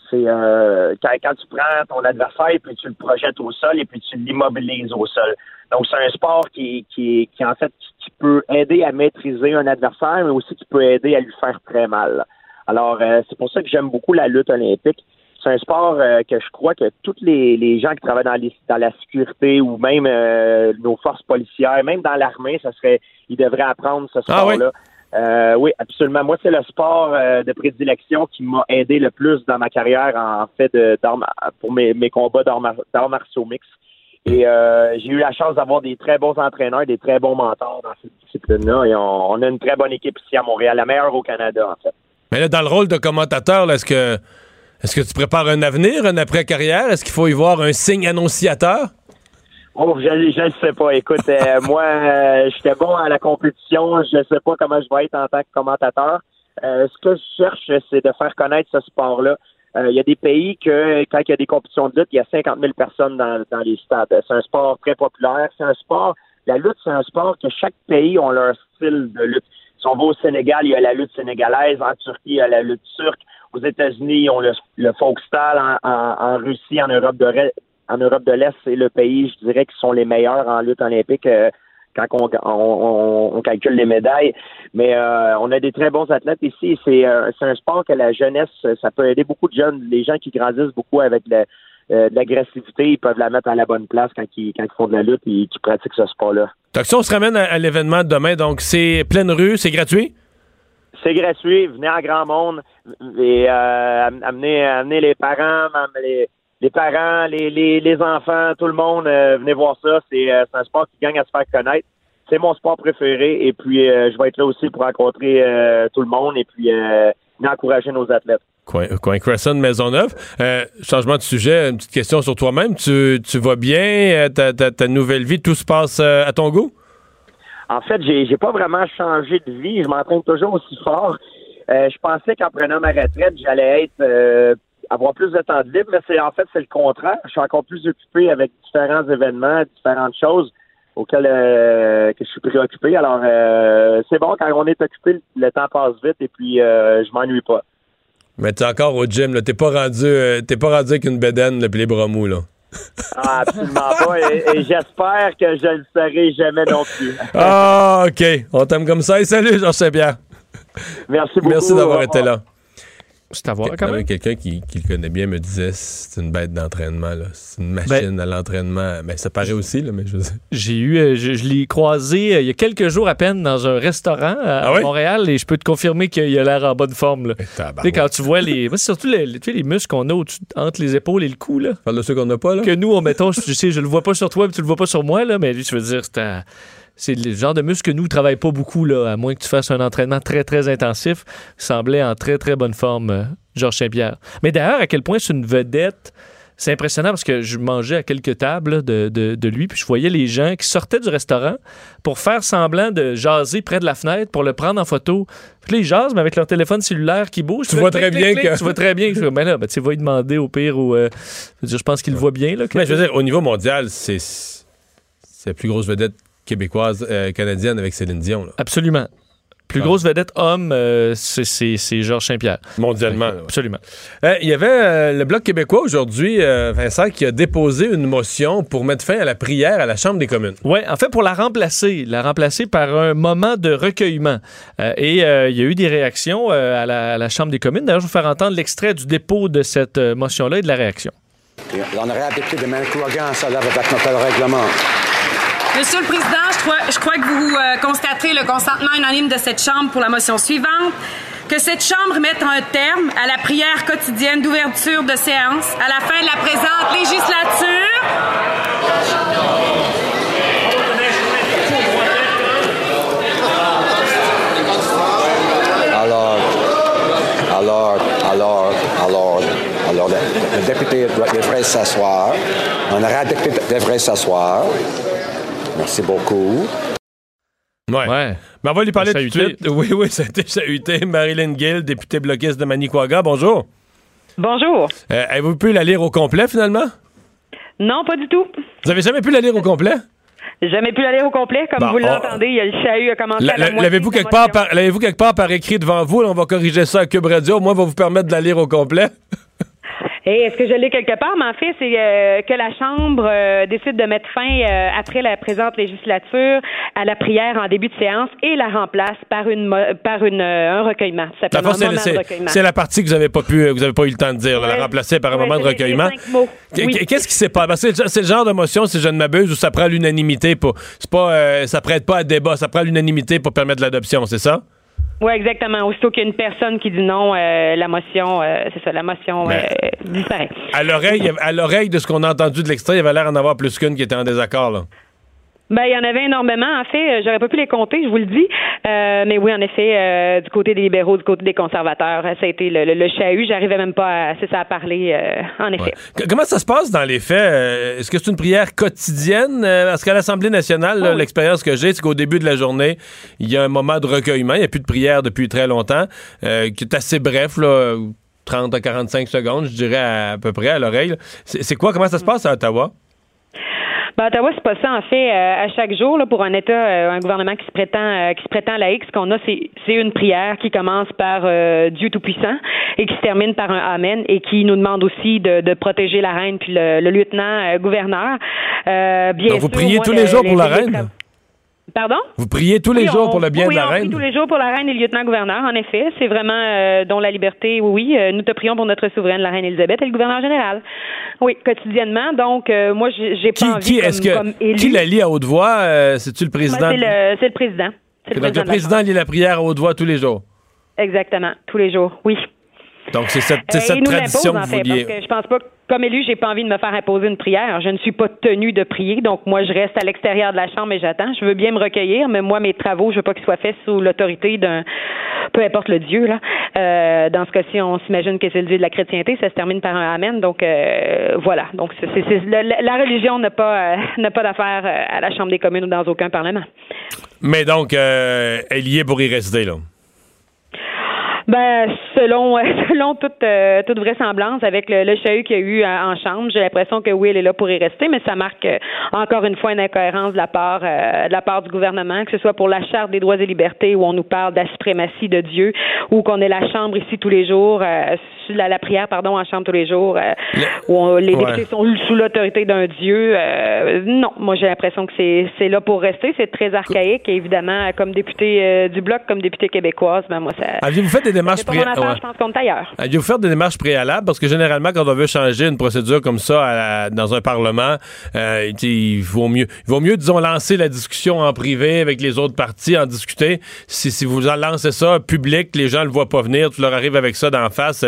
C'est euh, quand, tu prends ton adversaire puis tu le projettes au sol et puis tu l'immobilises au sol. Donc c'est un sport qui, qui, qui en fait qui peut aider à maîtriser un adversaire, mais aussi qui peut aider à lui faire très mal. Alors euh, c'est pour ça que j'aime beaucoup la lutte olympique. C'est un sport euh, que je crois que tous les, les gens qui travaillent dans, les, dans la sécurité ou même euh, nos forces policières, même dans l'armée, ça serait, ils devraient apprendre ce Ah oui? sport-là. Oui, absolument. Moi, c'est le sport de prédilection qui m'a aidé le plus dans ma carrière en fait de pour mes, mes combats d'arts mar- d'arts martiaux mix. Et euh, j'ai eu la chance d'avoir des très bons entraîneurs, des très bons mentors dans cette discipline-là. Et on, on a une très bonne équipe ici à Montréal, la meilleure au Canada, en fait. Mais là, dans le rôle de commentateur, est-ce que est-ce que tu prépares un avenir, un après-carrière? Est-ce qu'il faut y voir un signe annonciateur? Oh, je ne sais pas. Écoute, euh, moi, euh, j'étais bon à la compétition. Je ne sais pas comment je vais être en tant que commentateur. Euh, ce que je cherche, c'est de faire connaître ce sport-là. Il y a des pays que, quand il y a des compétitions de lutte, il y a 50 000 personnes dans, dans les stades. C'est un sport très populaire. C'est un sport, la lutte, c'est un sport que chaque pays ont leur style de lutte. Si on va au Sénégal, il y a la lutte sénégalaise. En Turquie, il y a la lutte turque. Aux États-Unis, ils ont le, le. En, Russie, en Europe de Re- en Europe de l'Est, c'est le pays, je dirais, qui sont les meilleurs en lutte olympique euh, quand on, calcule les médailles. Mais euh, on a des très bons athlètes ici. C'est euh, c'est un sport que la jeunesse, ça peut aider beaucoup de jeunes, les gens qui grandissent beaucoup avec le- euh, de l'agressivité, ils peuvent la mettre à la bonne place quand ils, quand ils font de la lutte et qu'ils pratiquent ce sport-là. Donc, si on se ramène à, à l'événement de demain, donc c'est pleine rue, c'est gratuit? C'est gratuit, venez en grand monde et euh, am- amenez, amenez les parents, les, les parents, les, les, les enfants, tout le monde, euh, venez voir ça. C'est euh, c'est un sport qui gagne à se faire connaître. C'est mon sport préféré et puis euh, je vais être là aussi pour rencontrer euh, tout le monde et puis euh, encourager nos athlètes. Coin, coin Crescent, Maisonneuve. Euh, changement de sujet, une petite question sur toi-même. Tu, tu vas bien? Euh, Ta, ta- nouvelle vie, tout se passe euh, à ton goût? En fait, j'ai j'ai pas vraiment changé de vie. Je m'entraîne toujours aussi fort. Je pensais qu'en prenant ma retraite, j'allais être avoir plus de temps de libre, mais c'est en fait c'est le contraire. Je suis encore plus occupé avec différents événements, différentes choses auxquelles que je suis préoccupé. Alors c'est bon quand on est occupé, le, temps passe vite et puis je m'ennuie pas. Mais t'es encore au gym, là. T'es pas rendu, euh, t'es pas rendu avec une bedaine, là, puis les bras mous, là. Ah, absolument pas. Et, et j'espère que je le serai jamais non plus. Ah, OK. On t'aime comme ça. Et salut, Georges Saint-Pierre. Merci beaucoup. Merci d'avoir été là. C'est à voir quand mais même. Quelqu'un qui, qui le connaît bien me disait c'est une bête d'entraînement. C'est une machine à l'entraînement. Mais ça paraît aussi, là, mais je veux dire. J'ai eu, euh, je, je l'ai croisé euh, il y a quelques jours à peine dans un restaurant à, Ah oui? Montréal et je peux te confirmer qu'il a l'air en bonne forme. Là. Tu sais, quand tu vois les. C'est surtout les, les- tu sais, les muscles qu'on a entre les épaules et le cou, là. Parle de ceux qu'on n'a pas, là? Que nous, on mettons, je, tu sais, je le vois pas sur toi, puis tu le vois pas sur moi, là, mais lui, tu veux dire, c'est un- C'est le genre de muscle que nous, ne travaillons pas beaucoup, là, à moins que tu fasses un entraînement très, très intensif. Il semblait en très, très bonne forme, euh, Georges Saint-Pierre. Mais d'ailleurs, à quel point c'est une vedette. C'est impressionnant parce que je mangeais à quelques tables de, de- de lui, puis je voyais les gens qui sortaient du restaurant pour faire semblant de jaser près de la fenêtre pour le prendre en photo. Puis là, ils jasent, mais avec leur téléphone cellulaire qui bouge. Tu vois très bien que- Tu vois très bien. Fais, ben là, ben, tu sais, va y demander au pire ou. euh, je veux dire, je pense qu'il le voit bien. Là, que- Mais je veux dire, au niveau mondial, c'est c'est la plus grosse vedette québécoise, euh, canadienne avec Céline Dion. là. Absolument. Plus Ah. grosse vedette homme, euh, c'est- Georges Saint-Pierre. Mondialement. ouais. Absolument. Euh, Il y avait euh, le Bloc québécois aujourd'hui, euh, Vincent, qui a déposé une motion pour mettre fin à la prière à la Chambre des communes. Oui, en fait, pour la remplacer, la remplacer par un moment de recueillement. Euh, et euh, il y a eu des réactions euh, à, la, à la Chambre des communes. D'ailleurs, je vais vous faire entendre l'extrait du dépôt de cette euh, motion-là et de la réaction. L'honorable député de Manicouagan, ça lève avec notre règlement. Monsieur le Président, je crois, que vous euh, constaterez le consentement unanime de cette Chambre pour la motion suivante. Que cette Chambre mette un terme à la prière quotidienne d'ouverture de séance à la fin de la présente législature. Alors, alors, alors, alors, alors, le, député devrait s'asseoir. L'honorable député devrait s'asseoir. Merci beaucoup. Ouais. Ouais. Mais on va lui parler tout de suite. Oui, oui, ça a été chahuté. Marilyn Gill, députée bloquiste de Manicouaga, bonjour. Bonjour. Euh, Avez-vous pu la lire au complet, finalement? Non, pas du tout. Vous avez jamais pu la lire au complet? J'ai jamais pu l'aller au complet. Comme Bon, vous on- l'entendez, il y a le chahut a commencé La- à la la- L'avez-vous quelque, la par- quelque part par écrit devant vous? Là, on va corriger ça à Cube Radio. Au moins, on va vous permettre de la lire au complet. Et est-ce que je l'ai quelque part? Mais en fait, c'est euh, que la Chambre euh, décide de mettre fin, euh, après la présente législature, à la prière en début de séance et la remplace par une par une un recueillement. C'est- la partie que vous n'avez pas pu, vous avez pas eu le temps de dire, la remplacer par un moment de recueillement. Qu'est-ce qui s'est passé? C'est le genre de motion, si je ne m'abuse, où ça prend l'unanimité pour. C'est pas, euh, ça prête pas à débat, ça prend l'unanimité pour permettre l'adoption, c'est ça? Oui, exactement. Aussitôt qu'il y a une personne qui dit non, euh, la motion, euh, c'est ça, la motion euh, disparaît. À l'oreille, à l'oreille de ce qu'on a entendu de l'extrait, il y avait l'air d'en avoir plus qu'une qui était en désaccord. Là. Ben, il y en avait énormément. En fait, euh, j'aurais pas pu les compter, je vous le dis. Euh, mais oui, en effet, euh, du côté des libéraux, du côté des conservateurs, ça a été le, le, le chahut. J'arrivais même pas à, c'est ça, à parler, euh, en effet. Comment ça se passe dans les faits? Euh, Est-ce que c'est une prière quotidienne? Euh, Parce qu'à l'Assemblée nationale, Oh l'expérience que j'ai, c'est qu'au début de la journée, il y a un moment de recueillement. Il n'y a plus de prière depuis très longtemps, euh, qui est assez bref, là, 30 à 45 secondes, je dirais à, à peu près à l'oreille. C'est c'est quoi? Comment ça se passe à Ottawa? Ben, Ottawa, c'est pas ça, en fait, euh, à chaque jour, là, pour un État, euh, un gouvernement qui se prétend euh, qui se prétend laïque, ce qu'on a, c'est c'est une prière qui commence par euh, Dieu Tout-Puissant et qui se termine par un Amen et qui nous demande aussi de, de protéger la reine puis le, le lieutenant-gouverneur. Euh, bien Donc, vous priez moi, tous le- les jours pour la reine? Pardon? Vous priez tous les Oui, jours on- pour le bien oui, de la on prie reine? tous les jours pour la reine et le lieutenant-gouverneur, en effet. C'est vraiment euh, dont la liberté, oui, euh, nous te prions pour notre souveraine, la reine Elisabeth, et le gouverneur général. Oui, quotidiennement. Donc, euh, moi, j'ai pas envie qui est-ce que comme qui la lit à haute voix? C'est-tu le Moi, président? C'est le, le président. C'est Donc, le de la président lit la prière à haute voix tous les jours? Exactement, tous les jours, oui. Donc, c'est cette, tradition que vous fait, vouliez. parce que je pense pas, que, comme élu, j'ai pas envie de me faire imposer une prière. Je ne suis pas tenue de prier, donc moi, je reste à l'extérieur de la chambre et j'attends. Je veux bien me recueillir, mais moi, mes travaux, je veux pas qu'ils soient faits sous l'autorité d'un, peu importe le Dieu, là. Euh, dans ce cas-ci, on s'imagine que c'est le Dieu de la chrétienté, ça se termine par un Amen, donc euh, voilà. Donc, la, religion n'a pas, euh, n'a pas d'affaire à la Chambre des communes ou dans aucun parlement. Mais donc, elle y est pour y rester, là. Ben, selon selon toute euh, toute vraisemblance, avec le, le chahut qu'il y a eu euh, en chambre, j'ai l'impression que oui, elle est là pour y rester, mais ça marque euh, encore une fois une incohérence de la part euh, de la part du gouvernement, que ce soit pour la charte des droits et libertés où on nous parle de la suprématie de Dieu, ou qu'on ait la chambre ici tous les jours, euh, la, la prière pardon en chambre tous les jours, euh, où on- les Ouais. députés sont sous l'autorité d'un Dieu. euh, non, moi j'ai l'impression que c'est c'est là pour rester, c'est très archaïque et évidemment comme député du bloc, comme député québécoise, ben moi ça. Aviez-vous fait des démarches C'est pas mon pré- affaire, ouais. je pense qu'on est ailleurs. Aviez-vous fait des démarches préalables? Parce que généralement, quand on veut changer une procédure comme ça à dans un Parlement, euh, il vaut mieux, il vaut mieux, disons, lancer la discussion en privé avec les autres partis, en discuter. Si, si vous en lancez ça public, les gens le voient pas venir, tu leur arrives avec ça d'en face,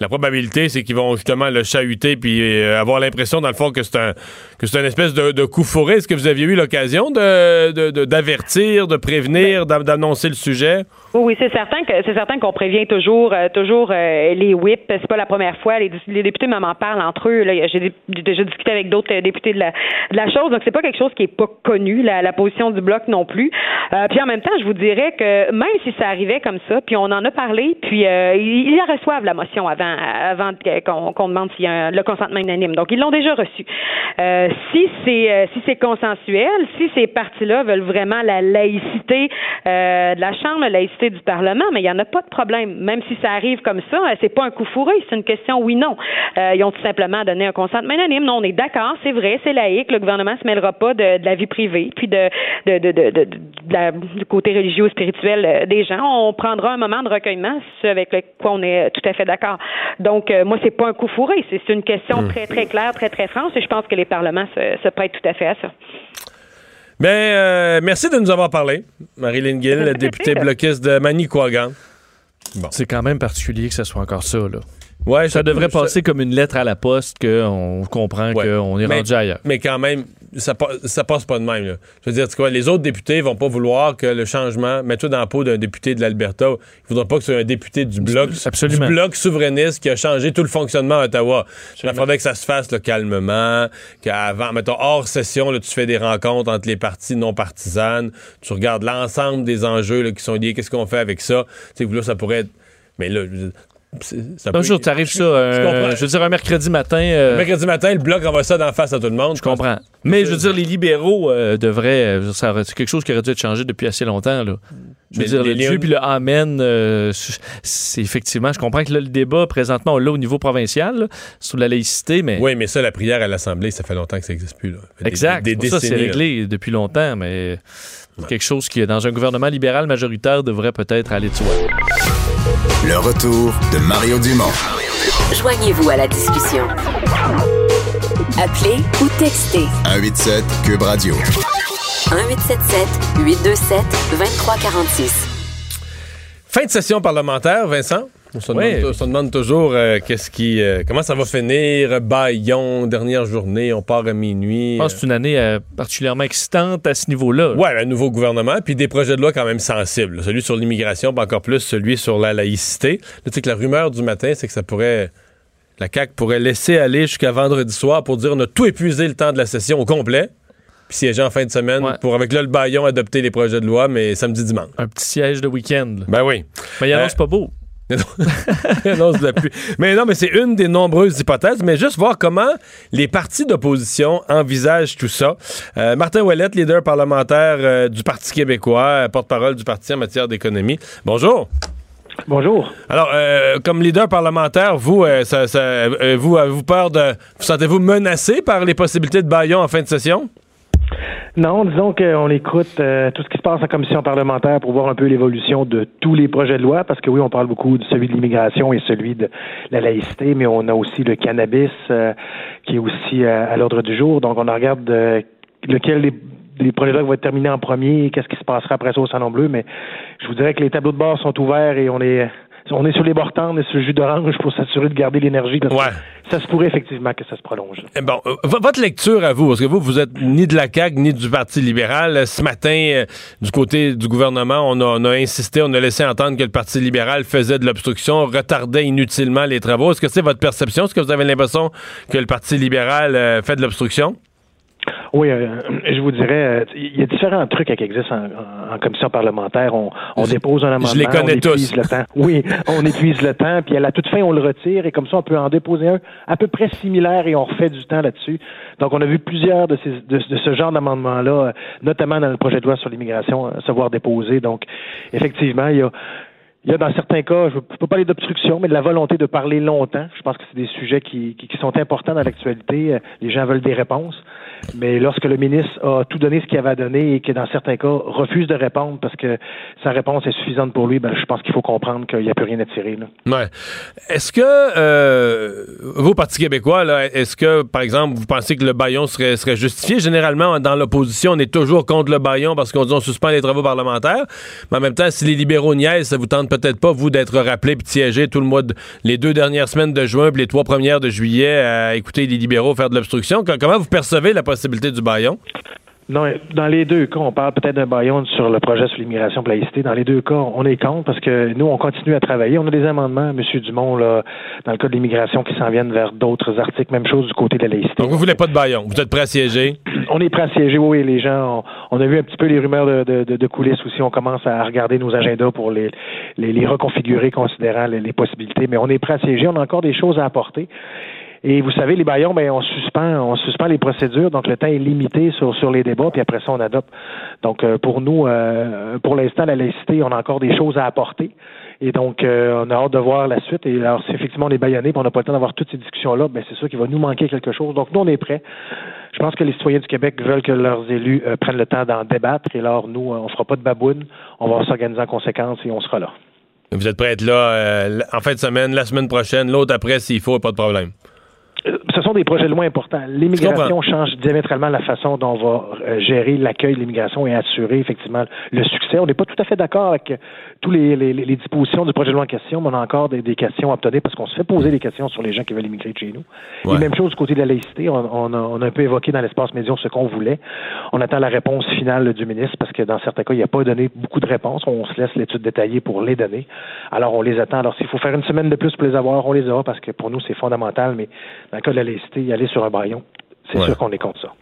la probabilité, c'est qu'ils vont justement le chahuter puis euh, avoir l'impression, dans le fond, que c'est un, que c'est une espèce de, de coup fourré. Est-ce que vous aviez eu l'occasion de, de- de- d'avertir, de prévenir, d'an- d'annoncer le sujet? Oui, oui, c'est certain que c'est certain qu'on prévient toujours, euh, toujours euh, les whips. C'est pas la première fois. Les, les députés m'en parlent entre eux. J'ai dé- j'ai déjà discuté avec d'autres euh, députés de la, de la chose. Donc c'est pas quelque chose qui est pas connu, la, la position du bloc non plus. Euh, puis en même temps, je vous dirais que même si ça arrivait comme ça, puis on en a parlé, puis euh, ils, la reçoivent la motion avant, avant qu'on qu'on demande s'il y a un- le consentement unanime. Donc ils l'ont déjà reçu. Euh, si c'est si c'est consensuel, si ces partis-là veulent vraiment la laïcité de la Chambre, la laïcité du Parlement, mais il n'y en a pas de problème. Même si ça arrive comme ça, euh, c'est pas un coup fourré, c'est une question oui-non. Euh, ils ont tout simplement donné un consentement unanime. Non, on est d'accord, c'est vrai, c'est laïque, le gouvernement se mêlera pas de, la vie privée, puis de, de, de, de, du côté religieux spirituel euh, des gens. On prendra un moment de recueillement, ce avec quoi on est tout à fait d'accord. Donc, moi, c'est pas un coup fourré, c'est une question hmm. très, très claire, très, très franche, et je pense que les parlements se, se prêtent tout à fait à ça. Bien, euh, merci de nous avoir parlé, Marilyn Gill, députée bloquiste de Manicouagan. Bon. C'est quand même particulier que ce soit encore ça, là. Ouais, ça devrait passer comme une lettre à la poste qu'on comprend qu'on est rendu ailleurs. Mais quand même, ça, ça passe pas de même. Là. Je veux dire, quoi, les autres députés vont pas vouloir que le changement, mets-toi dans la peau d'un député de l'Alberta, ils voudront pas que ce soit un député du bloc, du bloc souverainiste qui a changé tout le fonctionnement à Ottawa. Il faudrait que ça se fasse calmement, qu'avant, mettons, hors session, là, tu fais des rencontres entre les partis non partisanes, tu regardes l'ensemble des enjeux là, qui sont liés, qu'est-ce qu'on fait avec ça? Tu sais, là, ça pourrait être mais là, un jour, tu arrives ça, euh, je veux dire, un mercredi matin. Euh, mercredi matin, le bloc envoie ça d'en face à tout le monde. Je comprends. Mais je veux dire, les libéraux euh, devraient. c'est quelque chose qui aurait dû être changé depuis assez longtemps. Là. Je veux dire, le Dieu puis le Amen, c'est effectivement. Je comprends que là, le débat, présentement, on l'a au niveau provincial, sur la laïcité, mais. Oui, mais ça, la prière à l'Assemblée, ça fait longtemps que ça n'existe plus. Là. exact. Des, ça, c'est réglé depuis longtemps, mais quelque chose qui, dans un gouvernement libéral majoritaire, devrait peut-être aller de soi. Le retour de Mario Dumont. Joignez-vous à la discussion. Appelez ou textez. 187 Cube Radio. 1877 827 2346. Fin de session parlementaire, Vincent. On se, demande, toujours euh, qu'est-ce qui, euh, comment ça va finir? Baillon, dernière journée, on part à minuit. Je pense que c'est une année euh, particulièrement excitante à ce niveau-là. Oui, un nouveau gouvernement, puis des projets de loi quand même sensibles. Celui sur l'immigration, pas encore plus celui sur la laïcité. Là, tu sais que la rumeur du matin, c'est que ça pourrait. La CAQ pourrait laisser aller jusqu'à vendredi soir pour dire on a tout épuisé le temps de la session au complet puis siéger en fin de semaine pour, avec là, le baillon, adopter les projets de loi, mais samedi, dimanche. Un petit siège de week-end. Ben oui. Mais il annonce pas beau. mais non, mais c'est une des nombreuses hypothèses. Mais juste voir comment les partis d'opposition envisagent tout ça. Euh, Martin Ouellette, leader parlementaire euh, du Parti québécois, euh, porte-parole du parti en matière d'économie. Bonjour. Bonjour. Alors, comme leader parlementaire, vous, ça, vous avez-vous peur de. Vous sentez-vous menacé par les possibilités de baillon en fin de session? Non, disons qu'on écoute euh, tout ce qui se passe en commission parlementaire pour voir un peu l'évolution de tous les projets de loi, parce que oui, on parle beaucoup de celui de l'immigration et celui de la laïcité, mais on a aussi le cannabis euh, qui est aussi euh, à l'ordre du jour. Donc, on regarde lequel des projets de loi vont être terminés en premier, qu'est-ce qui se passera après ça au Salon Bleu, mais je vous dirais que les tableaux de bord sont ouverts et on est on est sur les bords on est sur le jus d'orange pour s'assurer de garder l'énergie. Ça se pourrait effectivement que ça se prolonge. Eh bon, euh, votre lecture à vous, parce que vous, vous êtes ni de la CAQ ni du Parti libéral. Ce matin, euh, du côté du gouvernement, on a, insisté, on a laissé entendre que le Parti libéral faisait de l'obstruction, retardait inutilement les travaux. Est-ce que c'est votre perception? Est-ce que vous avez l'impression que le Parti libéral euh, fait de l'obstruction? Oui, euh, je vous dirais, euh, il y a différents trucs qui existent en, commission parlementaire. On, dépose un amendement. Je les connais on tous. Le temps. Oui, on épuise le temps, puis à la toute fin, on le retire, et comme ça, on peut en déposer un à peu près similaire, et on refait du temps là-dessus. Donc, on a vu plusieurs de, ces, de, ce genre d'amendements-là, euh, notamment dans le projet de loi sur l'immigration, se voir déposer. Donc, effectivement, il y a il y a dans certains cas, je ne peux pas parler d'obstruction, mais de la volonté de parler longtemps. Je pense que c'est des sujets qui, qui, sont importants dans l'actualité. Les gens veulent des réponses. Mais lorsque le ministre a tout donné ce qu'il avait à donner et que dans certains cas refuse de répondre parce que sa réponse est suffisante pour lui, ben, je pense qu'il faut comprendre qu'il n'y a plus rien à tirer. Ouais. Est-ce que euh, vous, Parti québécois, là, est-ce que, par exemple, vous pensez que le baillon serait, justifié? Généralement, dans l'opposition, on est toujours contre le baillon parce qu'on dit on suspend les travaux parlementaires. Mais en même temps, si les libéraux niaisent, ça vous tente peut-être pas, vous, d'être rappelé puis de siéger tout le mois, de, les deux dernières semaines de juin puis les trois premières de juillet à écouter les libéraux faire de l'obstruction. Comment vous percevez la possibilité du baillon? Non, dans les deux cas, on parle peut-être d'un baillon sur le projet sur l'immigration laïcité. Dans les deux cas, on est contre parce que nous, on continue à travailler. On a des amendements, M. Dumont, là, dans le cas de l'immigration, qui s'en viennent vers d'autres articles. Même chose du côté de la laïcité. Donc, vous voulez pas de baillon? Vous êtes prêt à siéger? On est prêt à siéger, oui. Les gens, on, a vu un petit peu les rumeurs de, de, coulisses aussi. On commence à regarder nos agendas pour les, les, reconfigurer, considérant les possibilités. Mais on est prêt à siéger. On a encore des choses à apporter. Et vous savez, les baillons, ben, on suspend, on suspend les procédures, donc le temps est limité sur, sur les débats, puis après ça, on adopte. Donc, euh, pour nous, euh, pour l'instant, la laïcité, on a encore des choses à apporter. Et donc, euh, on a hâte de voir la suite. Et alors, si effectivement on est baïonné, on n'a pas le temps d'avoir toutes ces discussions-là, ben, c'est sûr qu'il va nous manquer quelque chose. Donc, nous, on est prêts. Je pense que les citoyens du Québec veulent que leurs élus prennent le temps d'en débattre. Et alors, nous, on fera pas de baboune. On va s'organiser en conséquence et on sera là. Vous êtes prêts à être là en fin de semaine, la semaine prochaine, l'autre après, s'il faut, pas de problème ce sont des projets de loi importants. L'immigration change diamétralement la façon dont on va euh, gérer l'accueil de l'immigration et assurer effectivement le succès. On n'est pas tout à fait d'accord avec toutes les, dispositions du projet de loi en question, mais on a encore des, des questions à obtenir parce qu'on se fait poser des questions sur les gens qui veulent immigrer de chez nous. Et même chose du côté de la laïcité. On, on, a, on a, un peu évoqué dans l'espace médium ce qu'on voulait. On attend la réponse finale du ministre parce que dans certains cas, il n'a pas donné beaucoup de réponses. On se laisse l'étude détaillée pour les donner. Alors, on les attend. Alors, s'il faut faire une semaine de plus pour les avoir, on les aura parce que pour nous, c'est fondamental. Mais dans le cas de la laïcité, y aller sur un baillon, c'est sûr qu'on est contre ça.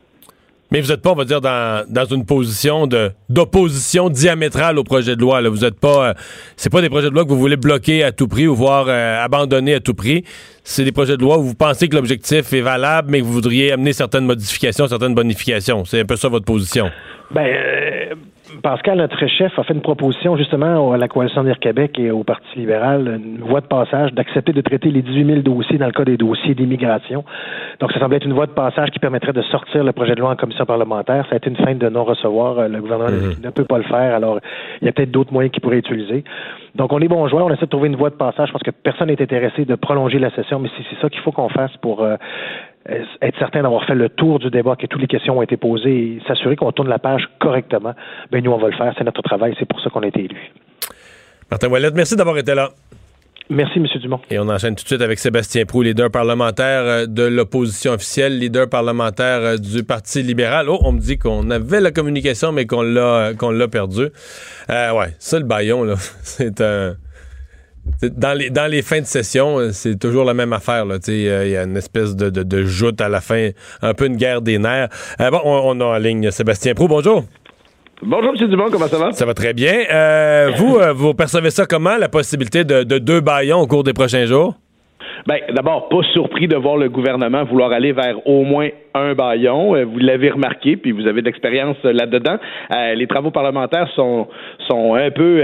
Mais vous n'êtes pas, on va dire, dans, dans une position de d'opposition diamétrale au projet de loi. Là. Vous êtes pas, euh, c'est pas des projets de loi que vous voulez bloquer à tout prix ou voir euh, abandonner à tout prix. C'est des projets de loi où vous pensez que l'objectif est valable, mais que vous voudriez amener certaines modifications, certaines bonifications. C'est un peu ça votre position. Ben, euh, Pascal, notre chef, a fait une proposition justement à la Coalition d'Air Québec et au Parti libéral, une voie de passage, d'accepter de traiter les 18 000 dossiers dans le cas des dossiers d'immigration. Donc, ça semblait être une voie de passage qui permettrait de sortir le projet de loi en commission parlementaire. Ça a été une fin de non-recevoir. Euh, le gouvernement mhm. ne peut pas le faire. Alors, il y a peut-être d'autres moyens qu'il pourrait utiliser. Donc, on est bon joueur. On essaie de trouver une voie de passage. Je pense que personne n'est intéressé de prolonger la session, mais c'est ça qu'il faut qu'on fasse pour euh, être certain d'avoir fait le tour du débat, que toutes les questions ont été posées et s'assurer qu'on tourne la page correctement, ben nous, on va le faire. C'est notre travail. C'est pour ça qu'on a été élus. Martin Wallet, merci d'avoir été là. Merci, M. Dumont. Et on enchaîne tout de suite avec Sébastien Prou, leader parlementaire euh, de l'opposition officielle, leader parlementaire euh, du Parti libéral. Oh, on me dit qu'on avait la communication, mais qu'on l'a qu'on l'a perdu. Euh, ouais, ça, le baillon, là, c'est un... Dans les, dans les fins de session, euh, c'est toujours la même affaire. Il y a une espèce de, de, joute à la fin, un peu une guerre des nerfs. Euh, bon, on, a en ligne Sébastien Prou. Bonjour. Bonjour, M. Dumont, comment ça va? Ça va très bien. Euh, vous, vous percevez ça comment, la possibilité de, de deux baillons au cours des prochains jours? Bien, d'abord, pas surpris de voir le gouvernement vouloir aller vers au moins un baillon. Euh, vous l'avez remarqué, puis vous avez de l'expérience euh, là-dedans. Euh, les travaux parlementaires sont, sont un peu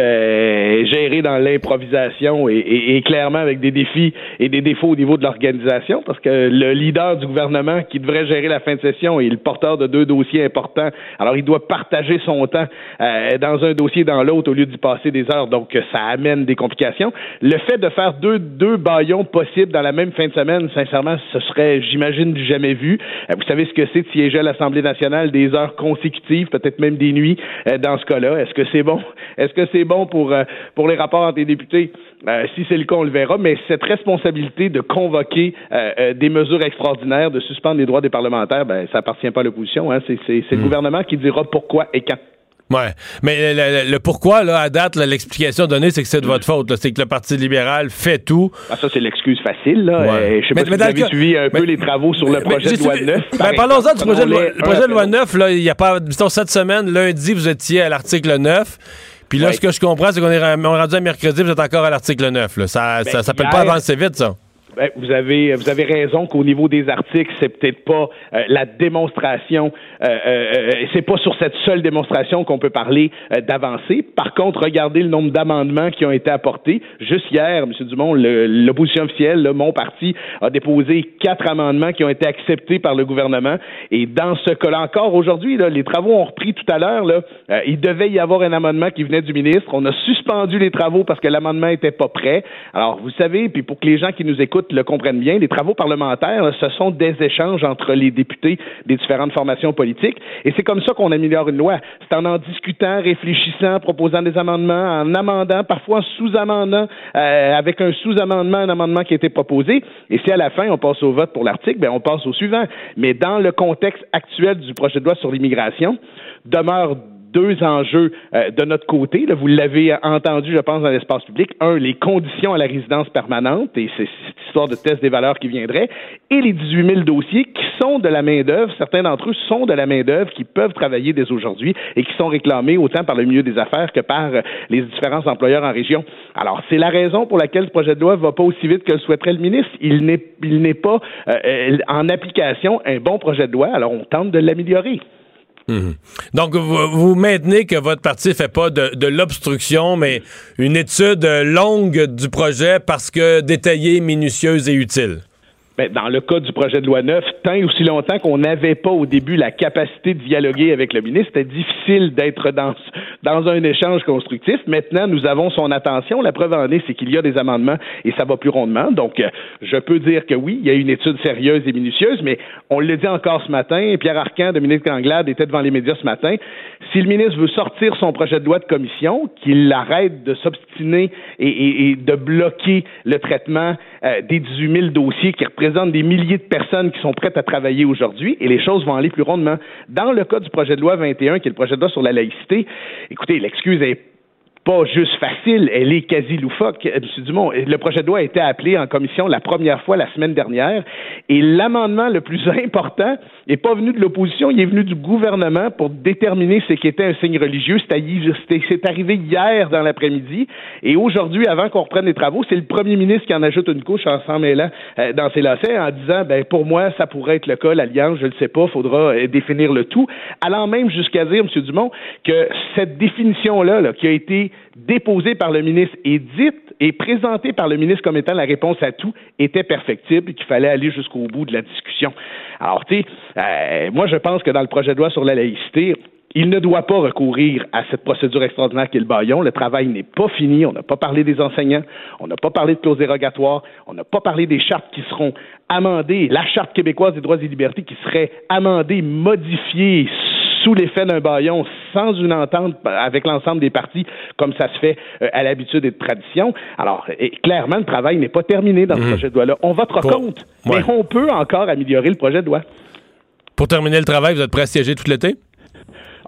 gérés dans l'improvisation et, clairement avec des défis et des défauts au niveau de l'organisation, parce que le leader du gouvernement qui devrait gérer la fin de session est le porteur de deux dossiers importants. Alors, il doit partager son temps dans un dossier et dans l'autre au lieu d'y passer des heures. Donc, ça amène des complications. Le fait de faire deux, deux baillons possibles dans la même fin de semaine, sincèrement, ce serait, j'imagine, jamais vu. Vous savez ce que c'est de siéger à l'Assemblée nationale des heures consécutives, peut-être même des nuits euh, dans ce cas-là? Est-ce que c'est bon? Est-ce que c'est bon pour, euh, pour les rapports entre les députés? Euh, si c'est le cas, on le verra, mais cette responsabilité de convoquer des mesures extraordinaires, de suspendre les droits des parlementaires, ben, ça appartient pas à l'opposition. Hein. C'est, le hmm. gouvernement qui dira pourquoi et quand. Ouais, mais le, pourquoi là à date l'explication donnée c'est que c'est de votre faute, c'est que le Parti libéral fait tout. Ah, ça c'est l'excuse facile là. Euh, je sais pas si vous avez suivi un peu les travaux sur le projet de loi 9. Ben, parlons-en du projet de loi, le projet de loi 9 là, il y a pas disons cette semaine lundi vous étiez à l'article 9. Puis là, ce que je comprends, c'est qu'on est rendu à mercredi, vous êtes encore à l'article 9. Là. Ça, ben, ça s'appelle pas avancer vite, ça. Ben, vous avez vous avez raison qu'au niveau des articles, c'est peut-être pas euh, la démonstration, euh, euh, c'est pas sur cette seule démonstration qu'on peut parler d'avancer. Par contre, regardez le nombre d'amendements qui ont été apportés. Juste hier, M. Dumont, l'opposition officielle, mon parti, a déposé quatre amendements qui ont été acceptés par le gouvernement. Et dans ce cas-là, encore aujourd'hui, les travaux ont repris tout à l'heure. Là, il devait y avoir un amendement qui venait du ministre. On a suspendu les travaux parce que l'amendement était pas prêt. Alors, vous savez, puis pour que les gens qui nous écoutent le comprennent bien, les travaux parlementaires, ce sont des échanges entre les députés des différentes formations politiques. Et c'est comme ça qu'on améliore une loi. C'est en en discutant, réfléchissant, proposant des amendements, en amendant, parfois en sous-amendant, euh, avec un sous-amendement, un amendement qui a été proposé. Et si à la fin, on passe au vote pour l'article, ben on passe au suivant. Mais dans le contexte actuel du projet de loi sur l'immigration, demeure deux enjeux euh, de notre côté. Là, vous l'avez entendu, je pense, dans l'espace public. Un, les conditions à la résidence permanente, et c'est cette histoire de test des valeurs qui viendrait, et les 18 000 dossiers qui sont de la main-d'œuvre. Certains d'entre eux sont de la main-d'œuvre qui peuvent travailler dès aujourd'hui et qui sont réclamés autant par le milieu des affaires que par euh, les différents employeurs en région. Alors, c'est la raison pour laquelle ce projet de loi va pas aussi vite que le souhaiterait le ministre. Il n'est, pas euh, en application un bon projet de loi. Alors, on tente de l'améliorer. Mhm. Donc, vous, vous, maintenez que votre parti fait pas de, de l'obstruction, mais une étude longue du projet parce que détaillée, minutieuse et utile. Ben, dans le cas du projet de loi 9, tant et aussi longtemps qu'on n'avait pas au début la capacité de dialoguer avec le ministre, c'était difficile d'être dans, dans un échange constructif. Maintenant, nous avons son attention. La preuve en est, c'est qu'il y a des amendements et ça va plus rondement. Donc, euh, je peux dire que oui, il y a une étude sérieuse et minutieuse, mais on l'a dit encore ce matin, Pierre Arcan, Dominique Anglade était devant les médias ce matin. Si le ministre veut sortir son projet de loi de commission, qu'il arrête de s'obstiner et, et, et, de bloquer le traitement euh, des 18 000 dossiers qui représentent représente des milliers de personnes qui sont prêtes à travailler aujourd'hui et les choses vont aller plus rondement. Dans le cas du projet de loi 21, qui est le projet de loi sur la laïcité, écoutez, l'excuse est pas juste facile, elle est quasi loufoque. M. Dumont, le projet de loi a été appelé en commission la première fois la semaine dernière et l'amendement le plus important n'est pas venu de l'opposition, il est venu du gouvernement pour déterminer ce qui était un signe religieux. C'est arrivé hier dans l'après-midi et aujourd'hui, avant qu'on reprenne les travaux, c'est le premier ministre qui en ajoute une couche en s'en mêlant euh, dans ses lacets en disant, ben pour moi, ça pourrait être le cas, l'Alliance, je ne sais pas, faudra euh, définir le tout, allant même jusqu'à dire, M. Dumont, que cette définition-là là, qui a été déposée par le ministre et dite et présentée par le ministre comme étant la réponse à tout était perfectible et qu'il fallait aller jusqu'au bout de la discussion. Alors, tu sais, euh, moi, je pense que dans le projet de loi sur la laïcité, il ne doit pas recourir à cette procédure extraordinaire qui est le baillon. Le travail n'est pas fini. On n'a pas parlé des enseignants. On n'a pas parlé de clauses dérogatoires. On n'a pas parlé des chartes qui seront amendées. La Charte québécoise des droits et libertés qui serait amendée, modifiée, sous l'effet d'un baillon, sans une entente avec l'ensemble des partis, comme ça se fait euh, à l'habitude et de tradition. Alors, et, clairement, le travail n'est pas terminé dans ce Mhm. projet de loi-là. On votera Pour- contre, Ouais. mais on peut encore améliorer le projet de loi. Pour terminer le travail, vous êtes prêt à siéger tout l'été?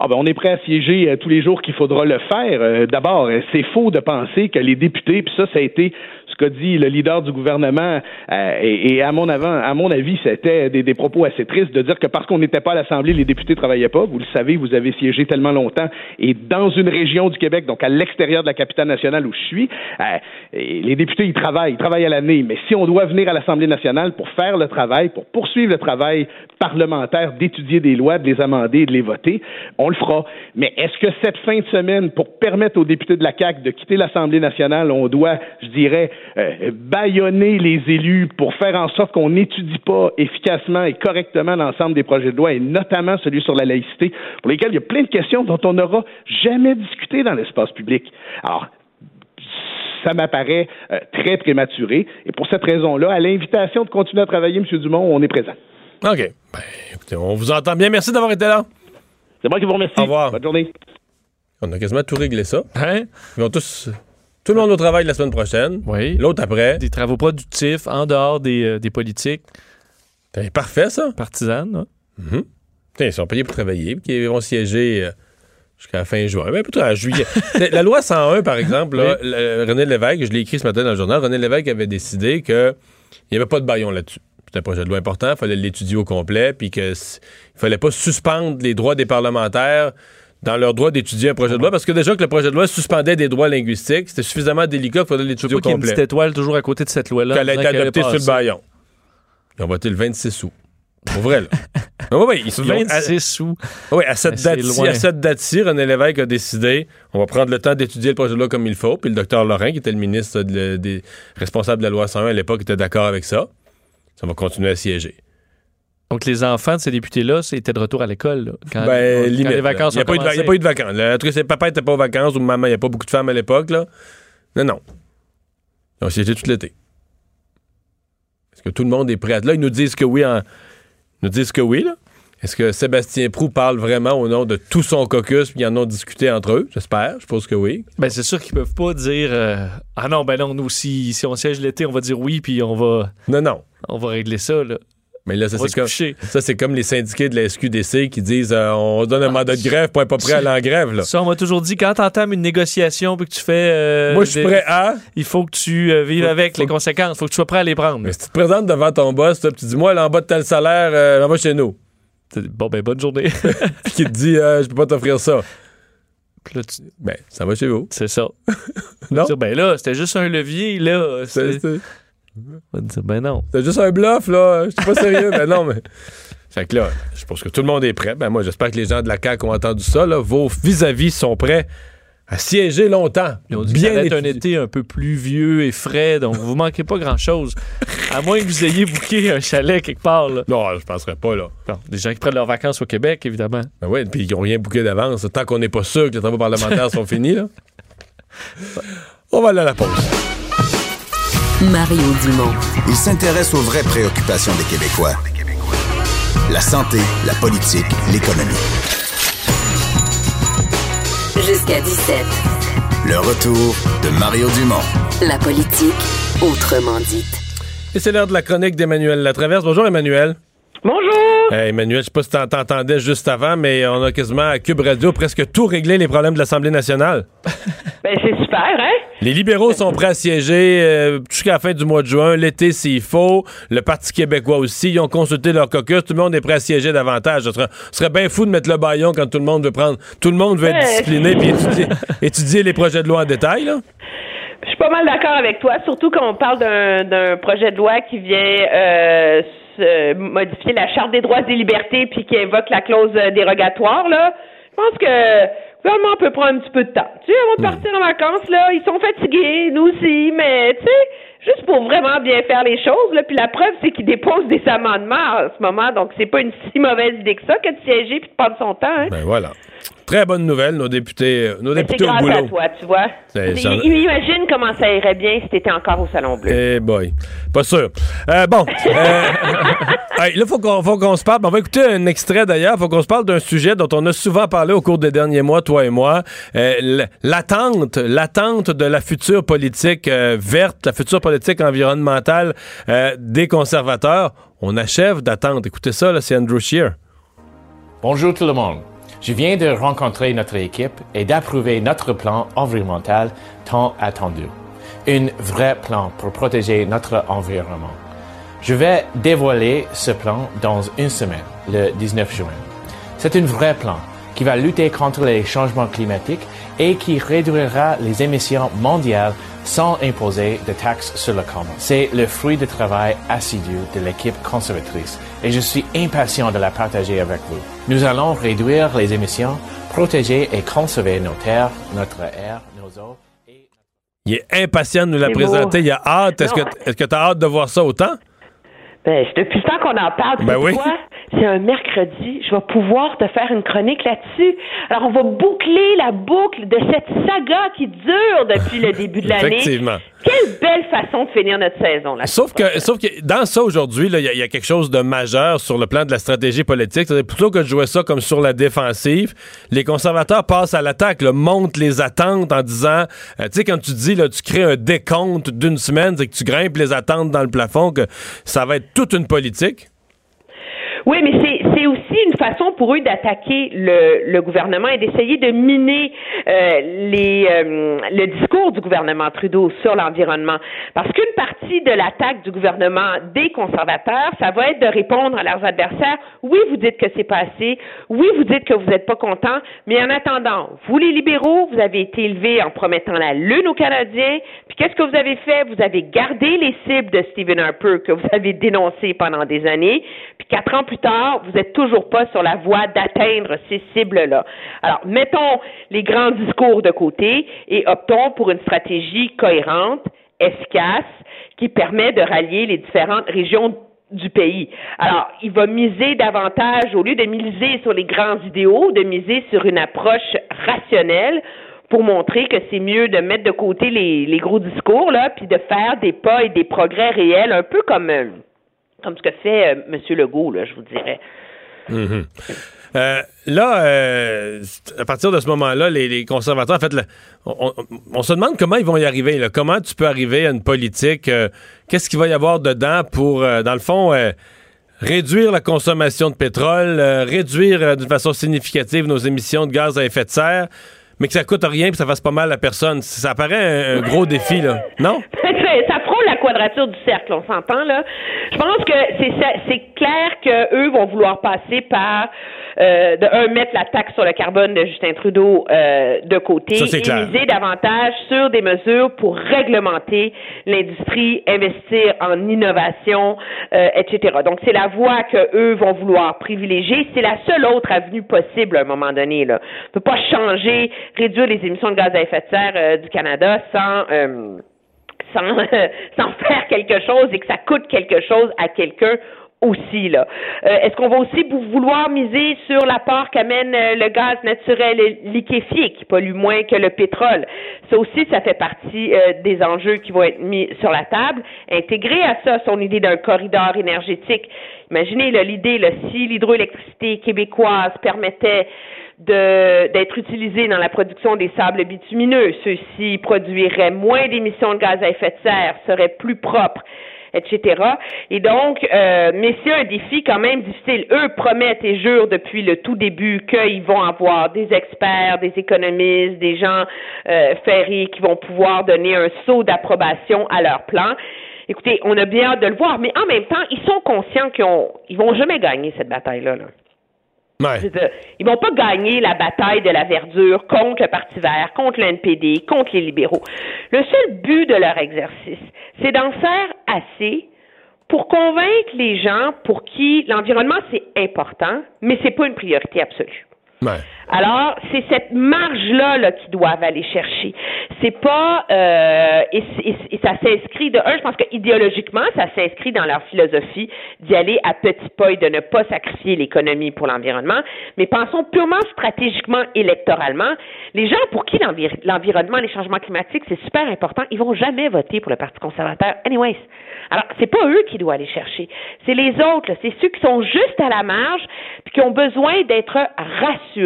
Ah ben, on est prêt à siéger euh, tous les jours qu'il faudra le faire. Euh, D'abord, euh, c'est faux de penser que les députés, puis ça, ça a été ce qu'a dit le leader du gouvernement, euh, et, et à mon avant, à mon avis, c'était des, des propos assez tristes de dire que parce qu'on n'était pas à l'Assemblée, les députés travaillaient pas. Vous le savez, vous avez siégé tellement longtemps et dans une région du Québec, donc à l'extérieur de la capitale nationale où je suis, euh, les députés ils travaillent, ils travaillent à l'année. Mais si on doit venir à l'Assemblée nationale pour faire le travail, pour poursuivre le travail parlementaire, d'étudier des lois, de les amender, de les voter, on le fera. Mais est-ce que cette fin de semaine, pour permettre aux députés de la CAQ de quitter l'Assemblée nationale, on doit, je dirais, euh, bâillonner les élus pour faire en sorte qu'on n'étudie pas efficacement et correctement l'ensemble des projets de loi, et notamment celui sur la laïcité, pour lesquels il y a plein de questions dont on n'aura jamais discuté dans l'espace public. Alors, ça m'apparaît euh, très prématuré. Et pour cette raison-là, à l'invitation de continuer à travailler, M. Dumont, on est présent. OK. Ben, écoutez, on vous entend bien. Merci d'avoir été là. C'est moi qui vous remercie. Au revoir. Bonne journée. On a quasiment tout réglé ça. Hein? Ils vont tous. Tout le monde au travail la semaine prochaine. Oui. L'autre après. Des travaux productifs en dehors des, euh, des politiques. Ben, parfait, ça. Partisanes, hein? Mhm. Tiens, ils sont payés pour travailler, puis ils vont siéger euh, jusqu'à la fin juin. Ben, plutôt à juillet. la, loi 101, par exemple, là, le- René Lévesque, je l'ai écrit ce matin dans le journal, René Lévesque avait décidé qu'il n'y avait pas de baillon là-dessus. C'était un projet de loi important, il fallait l'étudier au complet, puis qu'il ne fallait pas suspendre les droits des parlementaires dans leur droit d'étudier un projet de loi, parce que déjà que le projet de loi suspendait des droits linguistiques, c'était suffisamment délicat qu'il fallait l'étudier au pas qu'il y ait une complet. petite étoile toujours à côté de cette loi-là. Qu'elle a été adoptée sur le baillon. Ils ont voté le 26 août. Pour vrai, là. Oui, oui, ils sont 26 août. Oui, à cette date-ci, loin. à cette date-ci, René Lévesque a décidé, on va prendre le temps d'étudier le projet de loi comme il faut, puis le docteur Laurent, qui était le ministre de- des responsables de la loi 101 à l'époque, était d'accord avec ça. Ça va continuer à siéger. Donc, les enfants de ces députés-là, c'était de retour à l'école. là, Quand, ben, quand limite, les là. vacances Il n'y a, pas eu de va- il y a commencé. pas eu de vacances. là. En tout cas, papa n'était pas aux vacances ou maman, il n'y a pas beaucoup de femmes à l'époque. là. Non, non. Ils ont siégé tout l'été. Est-ce que tout le monde est prêt à... Là, ils nous disent que oui. En... Ils nous disent que oui, là. Est-ce que Sébastien Prou parle vraiment au nom de tout son caucus puis ils en ont discuté entre eux? J'espère. Je pense que oui. Ben, c'est sûr qu'ils peuvent pas dire euh, Ah non, ben non, nous, si, si on siège l'été, on va dire oui, puis on va, Non, non. on va régler ça. Là. Mais là, ça, c'est comme, coucher. ça, c'est comme les syndiqués de la SQDC qui disent euh, on donne un mandat de grève pour être pas prêt à aller en grève. Là. Ça, on m'a toujours dit, quand t'entames une négociation puis que tu fais... euh, Moi, je suis prêt à. Il faut que tu euh, vives Faut- avec faut- les conséquences. faut que tu sois prêt à les prendre. Mais si tu te présentes devant ton boss, tu dis Moi, là, en bas de tel salaire, on va chez nous. Bon, ben, bonne journée. Puis qui te dit Je peux pas t'offrir ça. Là, tu- Ben, ça va chez vous. C'est ça. Non? Dire, ben là, c'était juste un levier, là. C'est ben non. c'est juste un bluff, là. Je suis pas sérieux. ben non, mais. Fait que là, je pense que tout le monde est prêt. Ben moi, j'espère que les gens de la CAQ ont entendu ça. Là. Vos vis-à-vis sont prêts à siéger longtemps. Ils ont dit bien que ça allait être un été un peu pluvieux et frais, donc vous manquez pas grand-chose. À moins que vous ayez booké un chalet quelque part. Là. Non, je penserais pas, là. Bon, des gens qui prennent leurs vacances au Québec, évidemment. Ben oui, puis ils n'ont rien bouqué d'avance. Tant qu'on n'est pas sûr que les travaux parlementaires sont finis, là. On va aller à la pause. Mario Dumont. Il s'intéresse aux vraies préoccupations des Québécois. La santé, la politique, l'économie. Jusqu'à 17. Le retour de Mario Dumont. La politique, autrement dite. Et c'est l'heure de la chronique d'Emmanuel Latraverse. Bonjour, Emmanuel. Hey, Emmanuel, je sais pas si t'en- t'entendais juste avant, mais on a quasiment à Cube Radio presque tout réglé les problèmes de l'Assemblée nationale. Ben, c'est super, hein? Les libéraux sont prêts à siéger euh, jusqu'à la fin du mois de juin, l'été s'il faut. Le Parti québécois aussi, ils ont consulté leur caucus. Tout le monde est prêt à siéger davantage. Ce serait, serait bien fou de mettre le baillon quand tout le monde veut prendre. Tout le monde veut être Ouais. discipliné puis étudier, étudier les projets de loi en détail. Là. Je suis pas mal d'accord avec toi, surtout quand on parle d'un d'un projet de loi qui vient euh, modifier la Charte des droits et libertés puis qui invoque la clause euh, dérogatoire, là. Je pense que le gouvernement peut prendre un petit peu de temps. Tu sais, avant de partir en vacances, là, ils sont fatigués, nous aussi, mais tu sais, juste pour vraiment bien faire les choses, là, puis la preuve, c'est qu'ils déposent des amendements en ce moment, donc c'est pas une si mauvaise idée que ça que de siéger puis de prendre son temps, hein. Ben voilà. Très bonne nouvelle, nos députés, euh, nos Mais députés au grâce à boulot. toi, tu vois. Imagine comment ça irait bien si t'étais encore au Salon Bleu. Eh boy, pas sûr. Euh, bon, euh, hey, là, faut qu'on, faut qu'on se parle. On va écouter un extrait d'ailleurs. Faut qu'on se parle d'un sujet dont on a souvent parlé au cours des derniers mois, toi et moi. Euh, l'attente, l'attente de la future politique euh, verte, la future politique environnementale euh, des conservateurs. On achève d'attendre. Écoutez ça, là, c'est Andrew Scheer. Bonjour tout le monde. Je viens de rencontrer notre équipe et d'approuver notre plan environnemental tant attendu. Un vrai plan pour protéger notre environnement. Je vais dévoiler ce plan dans une semaine, le 19 juin. C'est un vrai plan qui va lutter contre les changements climatiques et qui réduira les émissions mondiales sans imposer de taxes sur le carbone. C'est le fruit du travail assidu de l'équipe conservatrice et je suis impatient de la partager avec vous. Nous allons réduire les émissions, protéger et conserver nos terres, notre air, nos eaux. Il est impatient de nous la présenter. beau. Il a hâte. Est-ce Non. que, est-ce que tu as hâte de voir ça autant? Ben, c'est depuis le temps qu'on en parle. Ben oui. quoi? C'est un mercredi. Je vais pouvoir te faire une chronique là-dessus. Alors, on va boucler la boucle de cette saga qui dure depuis le début de l'année. Effectivement. Quelle belle façon de finir notre saison, là. Sauf que, sauf que dans ça aujourd'hui, il y, a- il y a quelque chose de majeur sur le plan de la stratégie politique. C'est-à-dire, Plutôt que de jouer ça comme sur la défensive, les conservateurs passent à l'attaque, montent les attentes en disant, euh, tu sais, quand tu dis, là, tu crées un décompte d'une semaine, c'est que tu grimpes les attentes dans le plafond, que ça va être toute une politique. Oui, mais c'est, aussi une façon pour eux d'attaquer le, gouvernement et d'essayer de miner euh, euh, le discours du gouvernement Trudeau sur l'environnement. Parce qu'une partie de l'attaque du gouvernement des conservateurs, ça va être de répondre à leurs adversaires. Oui, vous dites que c'est pas assez. Oui, vous dites que vous n'êtes pas content. Mais en attendant, vous les libéraux, vous avez été élevés en promettant la lune aux Canadiens. Puis qu'est-ce que vous avez fait? Vous avez gardé les cibles de Stephen Harper que vous avez dénoncées pendant des années. Puis quatre ans plus tard, vous toujours pas sur la voie d'atteindre ces cibles-là. Alors, mettons les grands discours de côté et optons pour une stratégie cohérente, efficace, qui permet de rallier les différentes régions du pays. Alors, il va miser davantage, au lieu de miser sur les grands idéaux, de miser sur une approche rationnelle pour montrer que c'est mieux de mettre de côté les, les gros discours, là, puis de faire des pas et des progrès réels, un peu comme, euh, comme ce que fait euh, M. Legault, là, je vous dirais. Mhm. Euh, là, euh, à partir de ce moment-là, les, conservateurs, en fait, on, se demande comment ils vont y arriver. Comment tu peux arriver à une politique? euh, Qu'est-ce qu'il va y avoir dedans pour, dans le fond, réduire la consommation de pétrole, réduire d'une façon significative nos émissions de gaz à effet de serre, mais que ça coûte rien et ça fasse pas mal à personne. Ça paraît un, gros défi. Non? quadrature du cercle, on s'entend là. Je pense que c'est c'est clair que eux vont vouloir passer par euh, de un mettre la taxe sur le carbone de Justin Trudeau euh, de côté Ça, et clair. miser davantage sur des mesures pour réglementer l'industrie, investir en innovation, euh, etc. Donc c'est la voie que eux vont vouloir privilégier. C'est la seule autre avenue possible à un moment donné. Là, on peut pas changer, réduire les émissions de gaz à effet de serre euh, du Canada sans euh, sans, sans faire quelque chose et que ça coûte quelque chose à quelqu'un aussi là. Euh, Est-ce qu'on va aussi vou- vouloir miser sur l'apport qu'amène euh, le gaz naturel liquéfié qui pollue moins que le pétrole? Ça aussi, ça fait partie euh, des enjeux qui vont être mis sur la table. Intégrer à ça son idée d'un corridor énergétique. Imaginez l'idée si l'hydroélectricité québécoise permettait d'être utilisée dans la production des sables bitumineux. Ceux-ci produiraient moins d'émissions de gaz à effet de serre, seraient plus propres etc. Et donc, euh, mais c'est un défi quand même difficile. Eux promettent et jurent depuis le tout début qu'ils vont avoir des experts, des économistes, des gens euh, ferrés qui vont pouvoir donner un saut d'approbation à leur plan. Écoutez, on a bien hâte de le voir, mais en même temps, ils sont conscients qu'ils ils vont jamais gagner cette bataille-là. Là. Ils vont pas gagner la bataille de la verdure contre le Parti vert, contre le NPD, contre les libéraux. Le seul but de leur exercice, c'est d'en faire assez pour convaincre les gens pour qui l'environnement c'est important, mais c'est pas une priorité absolue. Alors, c'est cette marge-là là, qu'ils doivent aller chercher. C'est pas euh, et, et- ça s'inscrit de un, je pense que idéologiquement, ça s'inscrit dans leur philosophie d'y aller à petits pas et de ne pas sacrifier l'économie pour l'environnement. Mais pensons purement stratégiquement, électoralement. Les gens pour qui l'envir- l'environnement, les changements climatiques, c'est super important, ils vont jamais voter pour le Parti conservateur. Anyways. Alors, c'est pas eux qui doivent aller chercher. C'est les autres, c'est ceux qui sont juste à la marge puis qui ont besoin d'être rassurés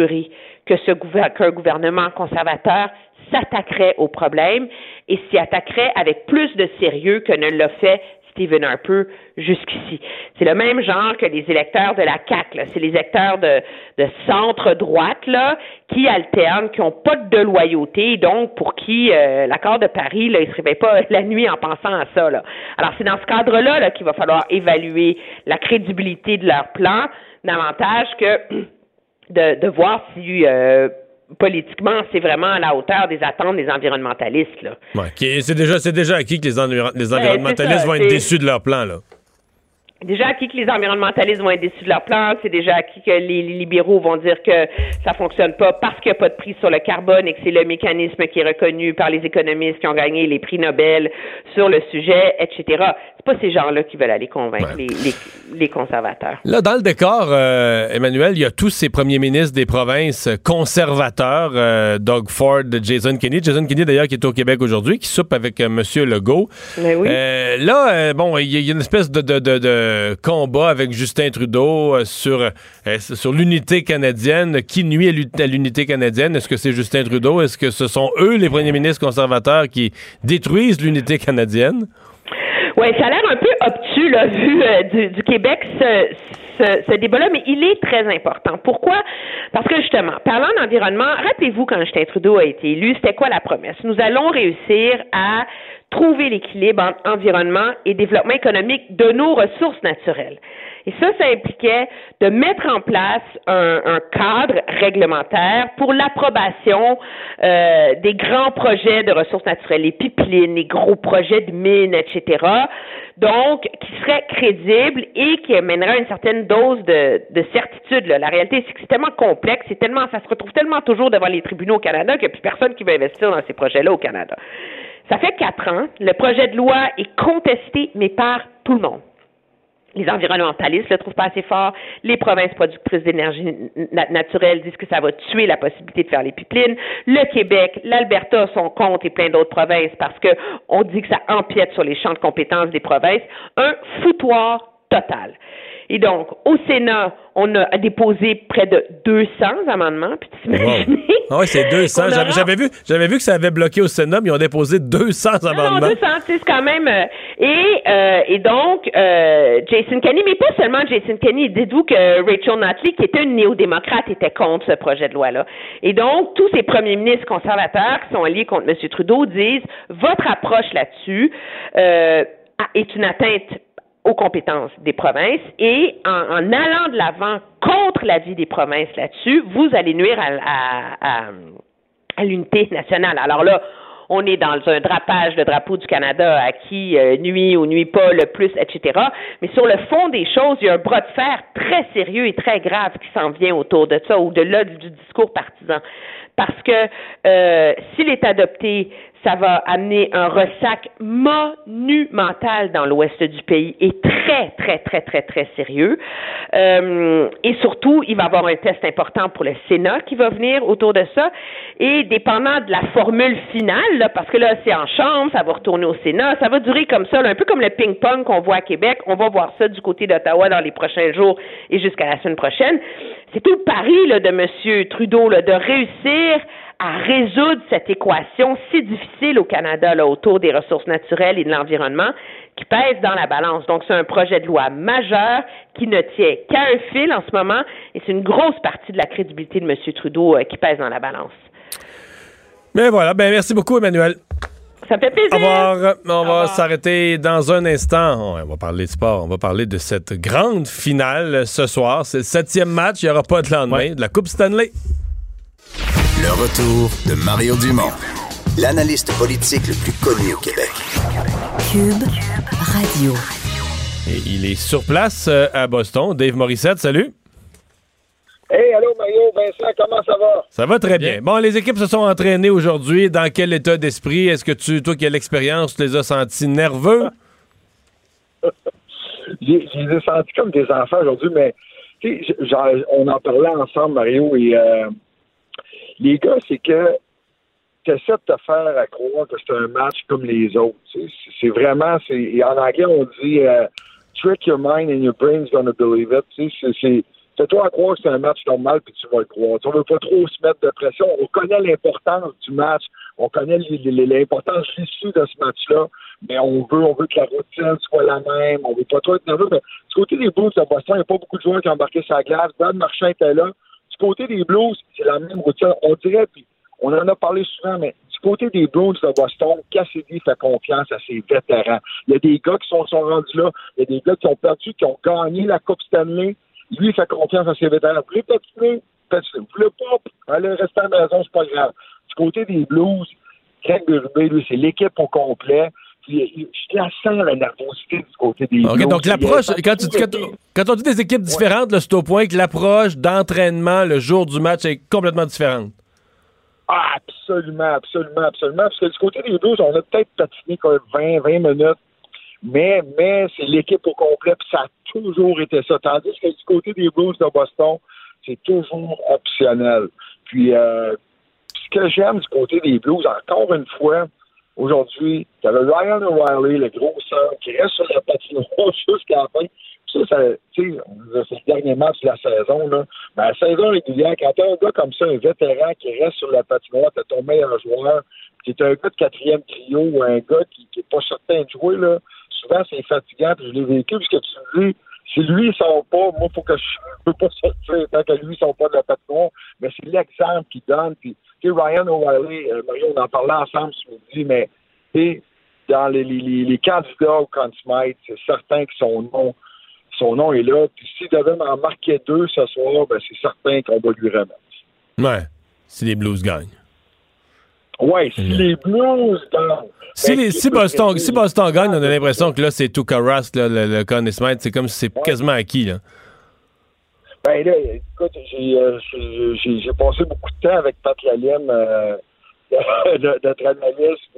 que ce qu'un gouvernement conservateur s'attaquerait au problème et s'y attaquerait avec plus de sérieux que ne l'a fait Stephen Harper jusqu'ici. C'est le même genre que les électeurs de la là. C'est les électeurs de, de centre-droite là, qui alternent, qui n'ont pas de loyauté, donc pour qui euh, l'accord de Paris, là, ils se réveillent pas la nuit en pensant à ça. Là. Alors c'est dans ce cadre-là là, qu'il va falloir évaluer la crédibilité de leur plan davantage que de, de voir si euh, politiquement c'est vraiment à la hauteur des attentes des environnementalistes. Là. Ouais, c'est déjà, déjà acquis que les, enviro- les Ouais, environnementalistes ça, vont être déçus de leur plan, là. Déjà acquis que les environnementalistes vont être déçus de leur plan, c'est déjà acquis que les, libéraux vont dire que ça fonctionne pas parce qu'il n'y a pas de prix sur le carbone et que c'est le mécanisme qui est reconnu par les économistes qui ont gagné les prix Nobel sur le sujet, etc. C'est pas ces gens-là qui veulent aller convaincre les, les, les conservateurs. Là, dans le décor, euh, Emmanuel, il y a tous ces premiers ministres des provinces conservateurs, euh, Doug Ford, Jason Kenney. Jason Kenney, d'ailleurs, qui est au Québec aujourd'hui, qui soupe avec euh, M. Legault. Mais oui. Euh, là, bon, il y, a- il y a une espèce de, de- de- de combat avec Justin Trudeau euh, sur, euh, sur l'unité canadienne. Qui nuit à l'u- à l'unité canadienne? Est-ce que c'est Justin Trudeau? Est-ce que ce sont eux, les premiers ministres conservateurs, qui détruisent l'unité canadienne? Oui, ça a l'air un peu obtus, là, vu euh, du, Québec, ce, ce débat-là, mais il est très important. Pourquoi? Parce que justement, parlant d'environnement, rappelez-vous quand Justin Trudeau a été élu, c'était quoi la promesse? Nous allons réussir à trouver l'équilibre entre environnement et développement économique de nos ressources naturelles. Et ça, ça impliquait de mettre en place un, un cadre réglementaire pour l'approbation euh, des grands projets de ressources naturelles, les pipelines, les gros projets de mines, etc. Donc, qui seraient crédibles et qui amèneraient une certaine dose de, de certitude. là. La réalité, c'est que c'est tellement complexe, c'est tellement, ça se retrouve tellement toujours devant les tribunaux au Canada qu'il n'y a plus personne qui veut investir dans ces projets-là au Canada. Ça fait quatre ans. Le projet de loi est contesté, mais par tout le monde. Les environnementalistes le trouvent pas assez fort. Les provinces productrices d'énergie na- naturelle disent que ça va tuer la possibilité de faire les pipelines. Le Québec, l'Alberta sont contre et plein d'autres provinces parce que on dit que ça empiète sur les champs de compétences des provinces. Un foutoir total. Et donc, au Sénat, on a déposé près de 200 amendements. Puis t'imagines? Ah ouais, c'est 200. On J'avais, aura- j'avais vu, j'avais vu que ça avait bloqué au Sénat, mais ils ont déposé 200 Non, amendements. non, 200, tu sais, c'est quand même. euh, Et, euh, et donc, euh, Jason Kenney, mais pas seulement Jason Kenney, dites-vous que Rachel Notley, qui était une néo-démocrate, était contre ce projet de loi-là. Et donc, tous ces premiers ministres conservateurs qui sont alliés contre M. Trudeau disent, votre approche là-dessus euh, est une atteinte aux compétences des provinces et en, en allant de l'avant contre l'avis des provinces là-dessus, vous allez nuire à, à, à, à l'unité nationale. Alors là, on est dans un drapage, le drapeau du Canada à qui euh, nuit ou nuit pas le plus, etc. Mais sur le fond des choses, il y a un bras de fer très sérieux et très grave qui s'en vient autour de ça, au-delà du, du discours partisan. Parce que euh, s'il est adopté, ça va amener un ressac monumental dans l'ouest du pays et très, très, très, très, très sérieux. Euh, et surtout, il va y avoir un test important pour le Sénat qui va venir autour de ça. Et dépendant de la formule finale, là, parce que là, c'est en chambre, ça va retourner au Sénat, ça va durer comme ça, là, un peu comme le ping-pong qu'on voit à Québec. On va voir ça du côté d'Ottawa dans les prochains jours et jusqu'à la semaine prochaine. C'est tout le pari là, de M. Trudeau là, de réussir à résoudre cette équation si difficile au Canada là, autour des ressources naturelles et de l'environnement qui pèse dans la balance. Donc, c'est un projet de loi majeur qui ne tient qu'à un fil en ce moment et c'est une grosse partie de la crédibilité de M. Trudeau euh, qui pèse dans la balance. Mais voilà, ben merci beaucoup, Emmanuel. Ça me fait plaisir. Au revoir. On va s'arrêter dans un instant. On va parler de sport. On va parler de cette grande finale ce soir. C'est le septième match. Il n'y aura pas de lendemain de la Coupe Stanley. Le retour de Mario Dumont, l'analyste politique le plus connu au Québec. Cube Radio. Et il est sur place euh, à Boston. Dave Morissette, salut. Hey, allô Mario, Vincent, comment ça va? Ça va très bien. Bon, les équipes se sont entraînées aujourd'hui. Dans quel état d'esprit? Est-ce que tu, toi qui as l'expérience, tu les as sentis nerveux? J'ai- Je les ai sentis comme des enfants aujourd'hui, mais on en parlait ensemble, Mario, et euh, les gars, c'est que tu essaies de te faire à croire que c'est un match comme les autres. C'est vraiment, en anglais, on dit euh, trick your mind and your brain's gonna believe it. C'est- Fais-toi à croire que c'est un match normal puis tu vas le croire. Tu ne veut pas trop se mettre de pression. On connaît l'importance du match. On connaît l'importance issue de ce match-là. Mais on veut, on veut que la routine soit la même. On veut pas trop être nerveux. Mais du côté des Blues de Boston, il n'y a pas beaucoup de joueurs qui ont embarqué la glace. Brad Marchand était là. Du côté des Blues, c'est la même routine. On dirait, puis on en a parlé souvent, mais du côté des Blues de Boston, Cassidy fait confiance à ses vétérans. Il y a des gars qui sont, rendus là. Il y a des gars qui ont perdu, qui ont gagné la Coupe Stanley. Lui, il fait confiance à ses vétérans. Vous voulez patiner? Vous voulez pas? Allez rester à la maison, c'est pas grave. Du côté des Blues, Craig Berube, lui, c'est l'équipe au complet. Puis, je la sens, la nervosité du côté des OK, Blues. donc l'approche, y a- quand, tu- quand, quand on dit des équipes différentes, là, c'est au point que l'approche d'entraînement le jour du match est complètement différente. Ah, absolument, absolument, absolument. Parce que du côté des Blues, on a peut-être patiné comme 20, 20 minutes, mais, mais c'est l'équipe au complet, puis ça a toujours été ça. Tandis que du côté des Blues de Boston, c'est toujours optionnel. Puis, euh, ce que j'aime du côté des Blues, encore une fois, aujourd'hui, tu avais Ryan O'Reilly, le gros centre, qui reste sur la patinoire jusqu'à la fin. Ça, ça c'est le dernier match de la saison. Là. Mais la saison régulière, quand t'as un gars comme ça, un vétéran qui reste sur la patinoire, t'as ton meilleur joueur, est un gars de quatrième trio ou un gars qui n'est pas certain de jouer, là, souvent c'est fatigant, puis je l'ai vécu, puisque tu dis, si lui il sort pas, moi, faut que je peux pas sortir tant que lui il sort pas de la patinoire. Mais c'est l'exemple qu'il donne. Puis, Ryan O'Reilly, euh, on en parlait ensemble ce midi, mais dans les, les, les, candidats au Conn Smythe, c'est certain que son nom, son nom est là. Puis s'il devait m'en marquer deux ce soir, ben c'est certain qu'on va lui remettre. Ouais, si les Blues gagnent. Ouais, si les Blues gagnent. Si, ben, les- si, Boston, si Boston gagne, on a l'impression que là, c'est tout Rask, là, le, le Conn. C'est comme si c'est quasiment acquis. Là. Ben là, écoute, j'ai, euh, j'ai, passé beaucoup de temps avec Pat Lalime, euh, notre analyste,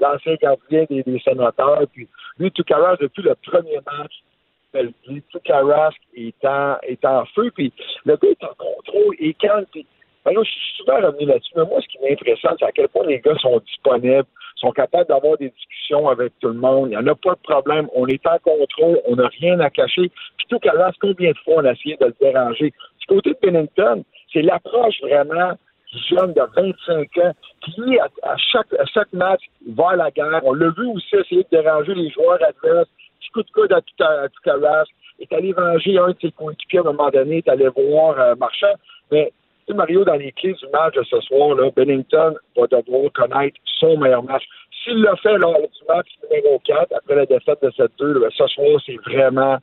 l'ancien gardien des, des sénateurs. Puis lui, Toukaras, depuis le premier match, ben, lui, est en, est en feu, puis le gars est en contrôle, et calme, puis ben là, je suis souvent revenu là-dessus, mais moi, ce qui m'impressionne, c'est à quel point les gars sont disponibles, sont capables d'avoir des discussions avec tout le monde. Il n'y en a pas de problème. On est en contrôle, on n'a rien à cacher. Puis tout à l'heure, combien de fois on a essayé de le déranger? Du côté de Pennington, c'est l'approche vraiment jeune de 25 ans qui, à, à chaque, à match, va à la guerre. On l'a vu aussi essayer de déranger les joueurs adverses, petit coup de coude à tout, à, tout arrache, est allé venger un de ses coéquipiers à un moment donné, est allé voir euh, Marchand. Mais Mario, dans les clés du match de ce soir, là, Bennington va devoir connaître son meilleur match. S'il l'a fait lors du match numéro 4, après la défaite de 7-2, là, ce soir, c'est vraiment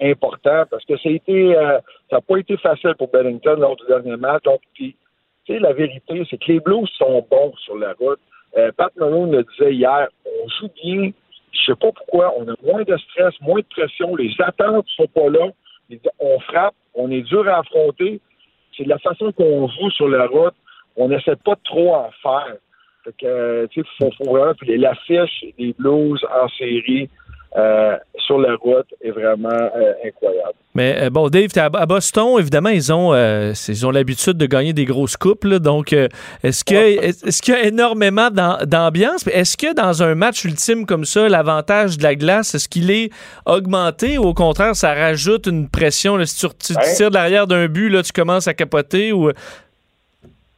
important parce que ça a été euh, n'a pas été facile pour Bennington lors du dernier match. Donc, la vérité, c'est que les Blues sont bons sur la route. Euh, Pat Malone le disait hier, on joue bien. Je sais pas pourquoi, on a moins de stress, moins de pression, les attentes sont pas là. On frappe, on est dur à affronter. C'est de la façon qu'on joue sur la route. On n'essaie pas trop en faire. Fait que, tu sais, faut, faut vraiment, puis l'affiche des Blues en série, euh, sur la route est vraiment euh, incroyable. Mais euh, bon, Dave, t'es à, à Boston, évidemment, ils ont, euh, ils ont l'habitude de gagner des grosses coupes. là. donc, est-ce que est-ce qu'il y a énormément d'am- d'ambiance? Est-ce que dans un match ultime comme ça, l'avantage de la glace, est-ce qu'il est augmenté ou au contraire, ça rajoute une pression? là? si tu, tires de l'arrière d'un but, là, tu commences à capoter ou.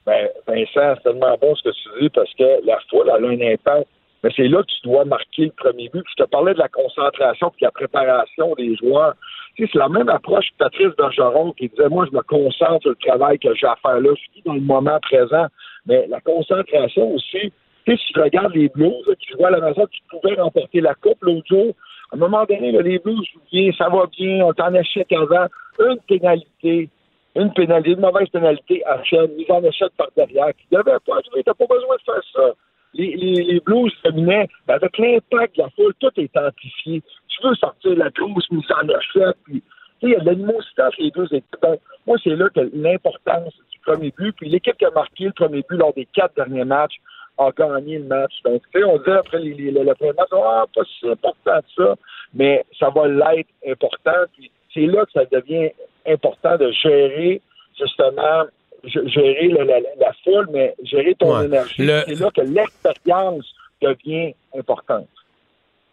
Ben, Vincent, c'est tellement bon ce que tu dis parce que la foule elle a un impact. Mais c'est là que tu dois marquer le premier but. Puis je te parlais de la concentration puis de la préparation des joueurs. Tu sais, c'est la même approche que Patrice Bergeron qui disait Moi, je me concentre sur le travail que j'ai à faire là. Je suis dans le moment présent. Mais la concentration aussi, tu sais, si tu regardes les Blues là, qui jouaient à la maison, qui pouvaient remporter la Coupe l'autre jour, à un moment donné, là, les Blues jouent bien, ça va bien, on est en échec avant. Une pénalité, une pénalité, une mauvaise pénalité à chaîne, mise en échec par derrière, qui devait pas jouer, t'as pas besoin de faire ça. Les, les, Blues dominaient, ben, avec l'impact la foule, tout est amplifié. Tu veux sortir la grosse mise en échec, puis il y a de l'animosité entre les deux équipes. Moi, c'est là que l'importance du premier but. Puis l'équipe qui a marqué le premier but lors des quatre derniers matchs a gagné le match. Donc, on disait après les, les- le, premier match, ah, pas si important que ça, mais ça va l'être important. Puis c'est là que ça devient important de gérer, justement, gérer la foule, mais gérer ton Ouais. énergie. Le- C'est là que l'expérience devient importante.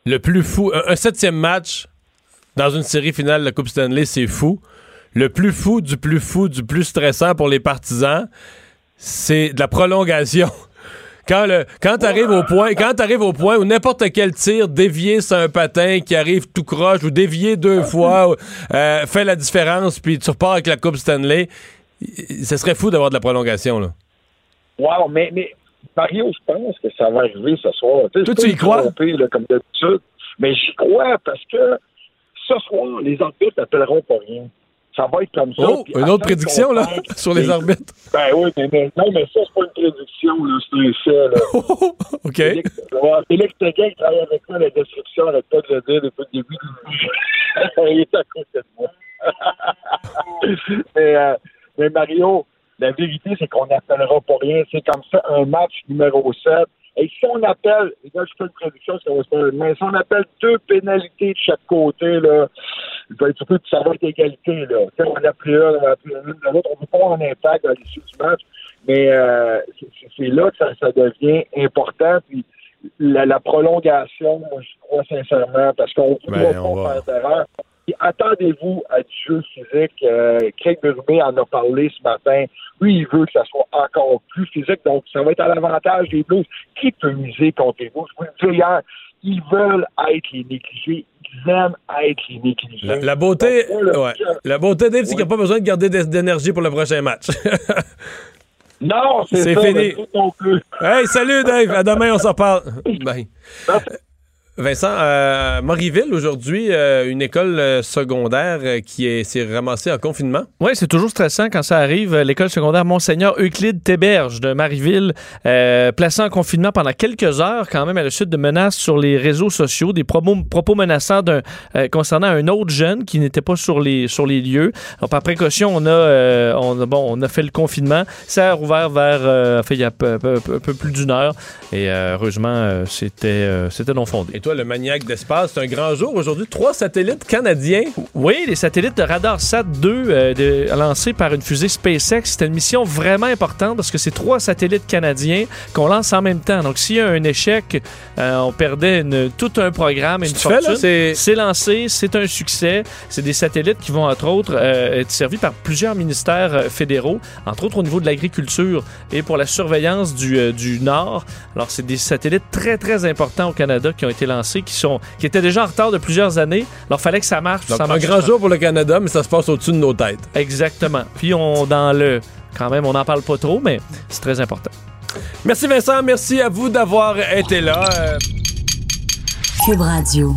Le plus fou, un, un septième match dans une série finale de la Coupe Stanley, c'est fou. Le plus fou du plus fou du plus stressant pour les partisans, c'est de la prolongation. Quand, le, quand t'arrives au point, quand t'arrives au point où n'importe quel tir dévié sur un patin qui arrive tout croche ou dévié deux fois euh, fait la différence, puis tu repars avec la Coupe Stanley, ce serait fou d'avoir de la prolongation là. Wow, mais, mais Mario, je pense que ça va arriver ce soir. Toi, tu y crois? là, comme d'habitude, mais j'y crois parce que ce soir, les arbitres n'appelleront pas rien. Ça va être comme ça. Oh, une autre prédiction là sur les arbitres. Ben oui, mais, mais- non, mais ça, c'est pas une prédiction, là, c'est un fait. Là. OK. Félix, Teguin, qui travaille avec moi la description, pas de le dire depuis le début. Il est à côté de moi. mais, euh, mais Mario, la vérité, c'est qu'on n'appellera pas rien. C'est comme ça un match numéro 7. Et si on appelle, et là, je fais une prédiction, ça va se faire, mais si on appelle deux pénalités de chaque côté, là, ça va être égalité, là. Sais, on a pris un, on a pris une de l'autre, on ne veut pas un impact dans l'issue du match, mais euh, c'est- là que ça, ça devient important. Puis la, la prolongation, moi, je crois sincèrement, parce qu'on ne Ben, on pas faire d'erreur. Attendez-vous à du jeu physique. Euh, Craig Berube en a parlé ce matin. Lui, il veut que ça soit encore plus physique. Donc, ça va être à l'avantage des Blues. Qui peut miser contre les Blues? Je vous le disais hier, ils veulent être les négligés. Ils aiment être les négligés. La, la beauté, Donc, moi, là, ouais. la beauté, Dave, c'est qu'il n'y a pas besoin de garder d'é- d'énergie pour le prochain match. Non, c'est fini. mais hey, salut Dave, à demain, on s'en parle. Bye. Vincent, euh, Marieville, aujourd'hui, euh, une école euh, secondaire qui est- s'est ramassée en confinement. Oui, c'est toujours stressant quand ça arrive. L'école secondaire Monseigneur Euclide Théberge de Marieville, euh, placée en confinement pendant quelques heures, quand même, à la suite de menaces sur les réseaux sociaux, des propos, propos menaçants euh, concernant un autre jeune qui n'était pas sur les, sur les lieux. Alors, par précaution, on a, euh, on, a- bon, on a fait le confinement. Ça a rouvert vers, fait, il y a peu, peu- plus d'une heure. Et heureusement, c'était, c'était non fondé. Et toi, le maniaque d'espace. C'est un grand jour aujourd'hui. Trois satellites canadiens. Oui, les satellites de RadarSat 2 euh, de- lancés par une fusée SpaceX. C'était une mission vraiment importante parce que c'est trois satellites canadiens qu'on lance en même temps. Donc, s'il y a un échec, euh, on perdait une- tout un programme et une fortune. c'est- C'est lancé, c'est un succès. C'est des satellites qui vont, entre autres, euh, être servis par plusieurs ministères fédéraux, entre autres au niveau de l'agriculture et pour la surveillance du, du Nord. Alors, c'est des satellites très, très importants au Canada qui ont été lancés, qui, sont, qui étaient déjà en retard de plusieurs années. Alors, fallait que ça marche. Donc, ça un grand jour pour le Canada, mais ça se passe au-dessus de nos têtes. Exactement. Puis, on, dans le... Quand même, on n'en parle pas trop, mais c'est très important. Merci Vincent, merci à vous d'avoir été là. Euh, Cube Radio.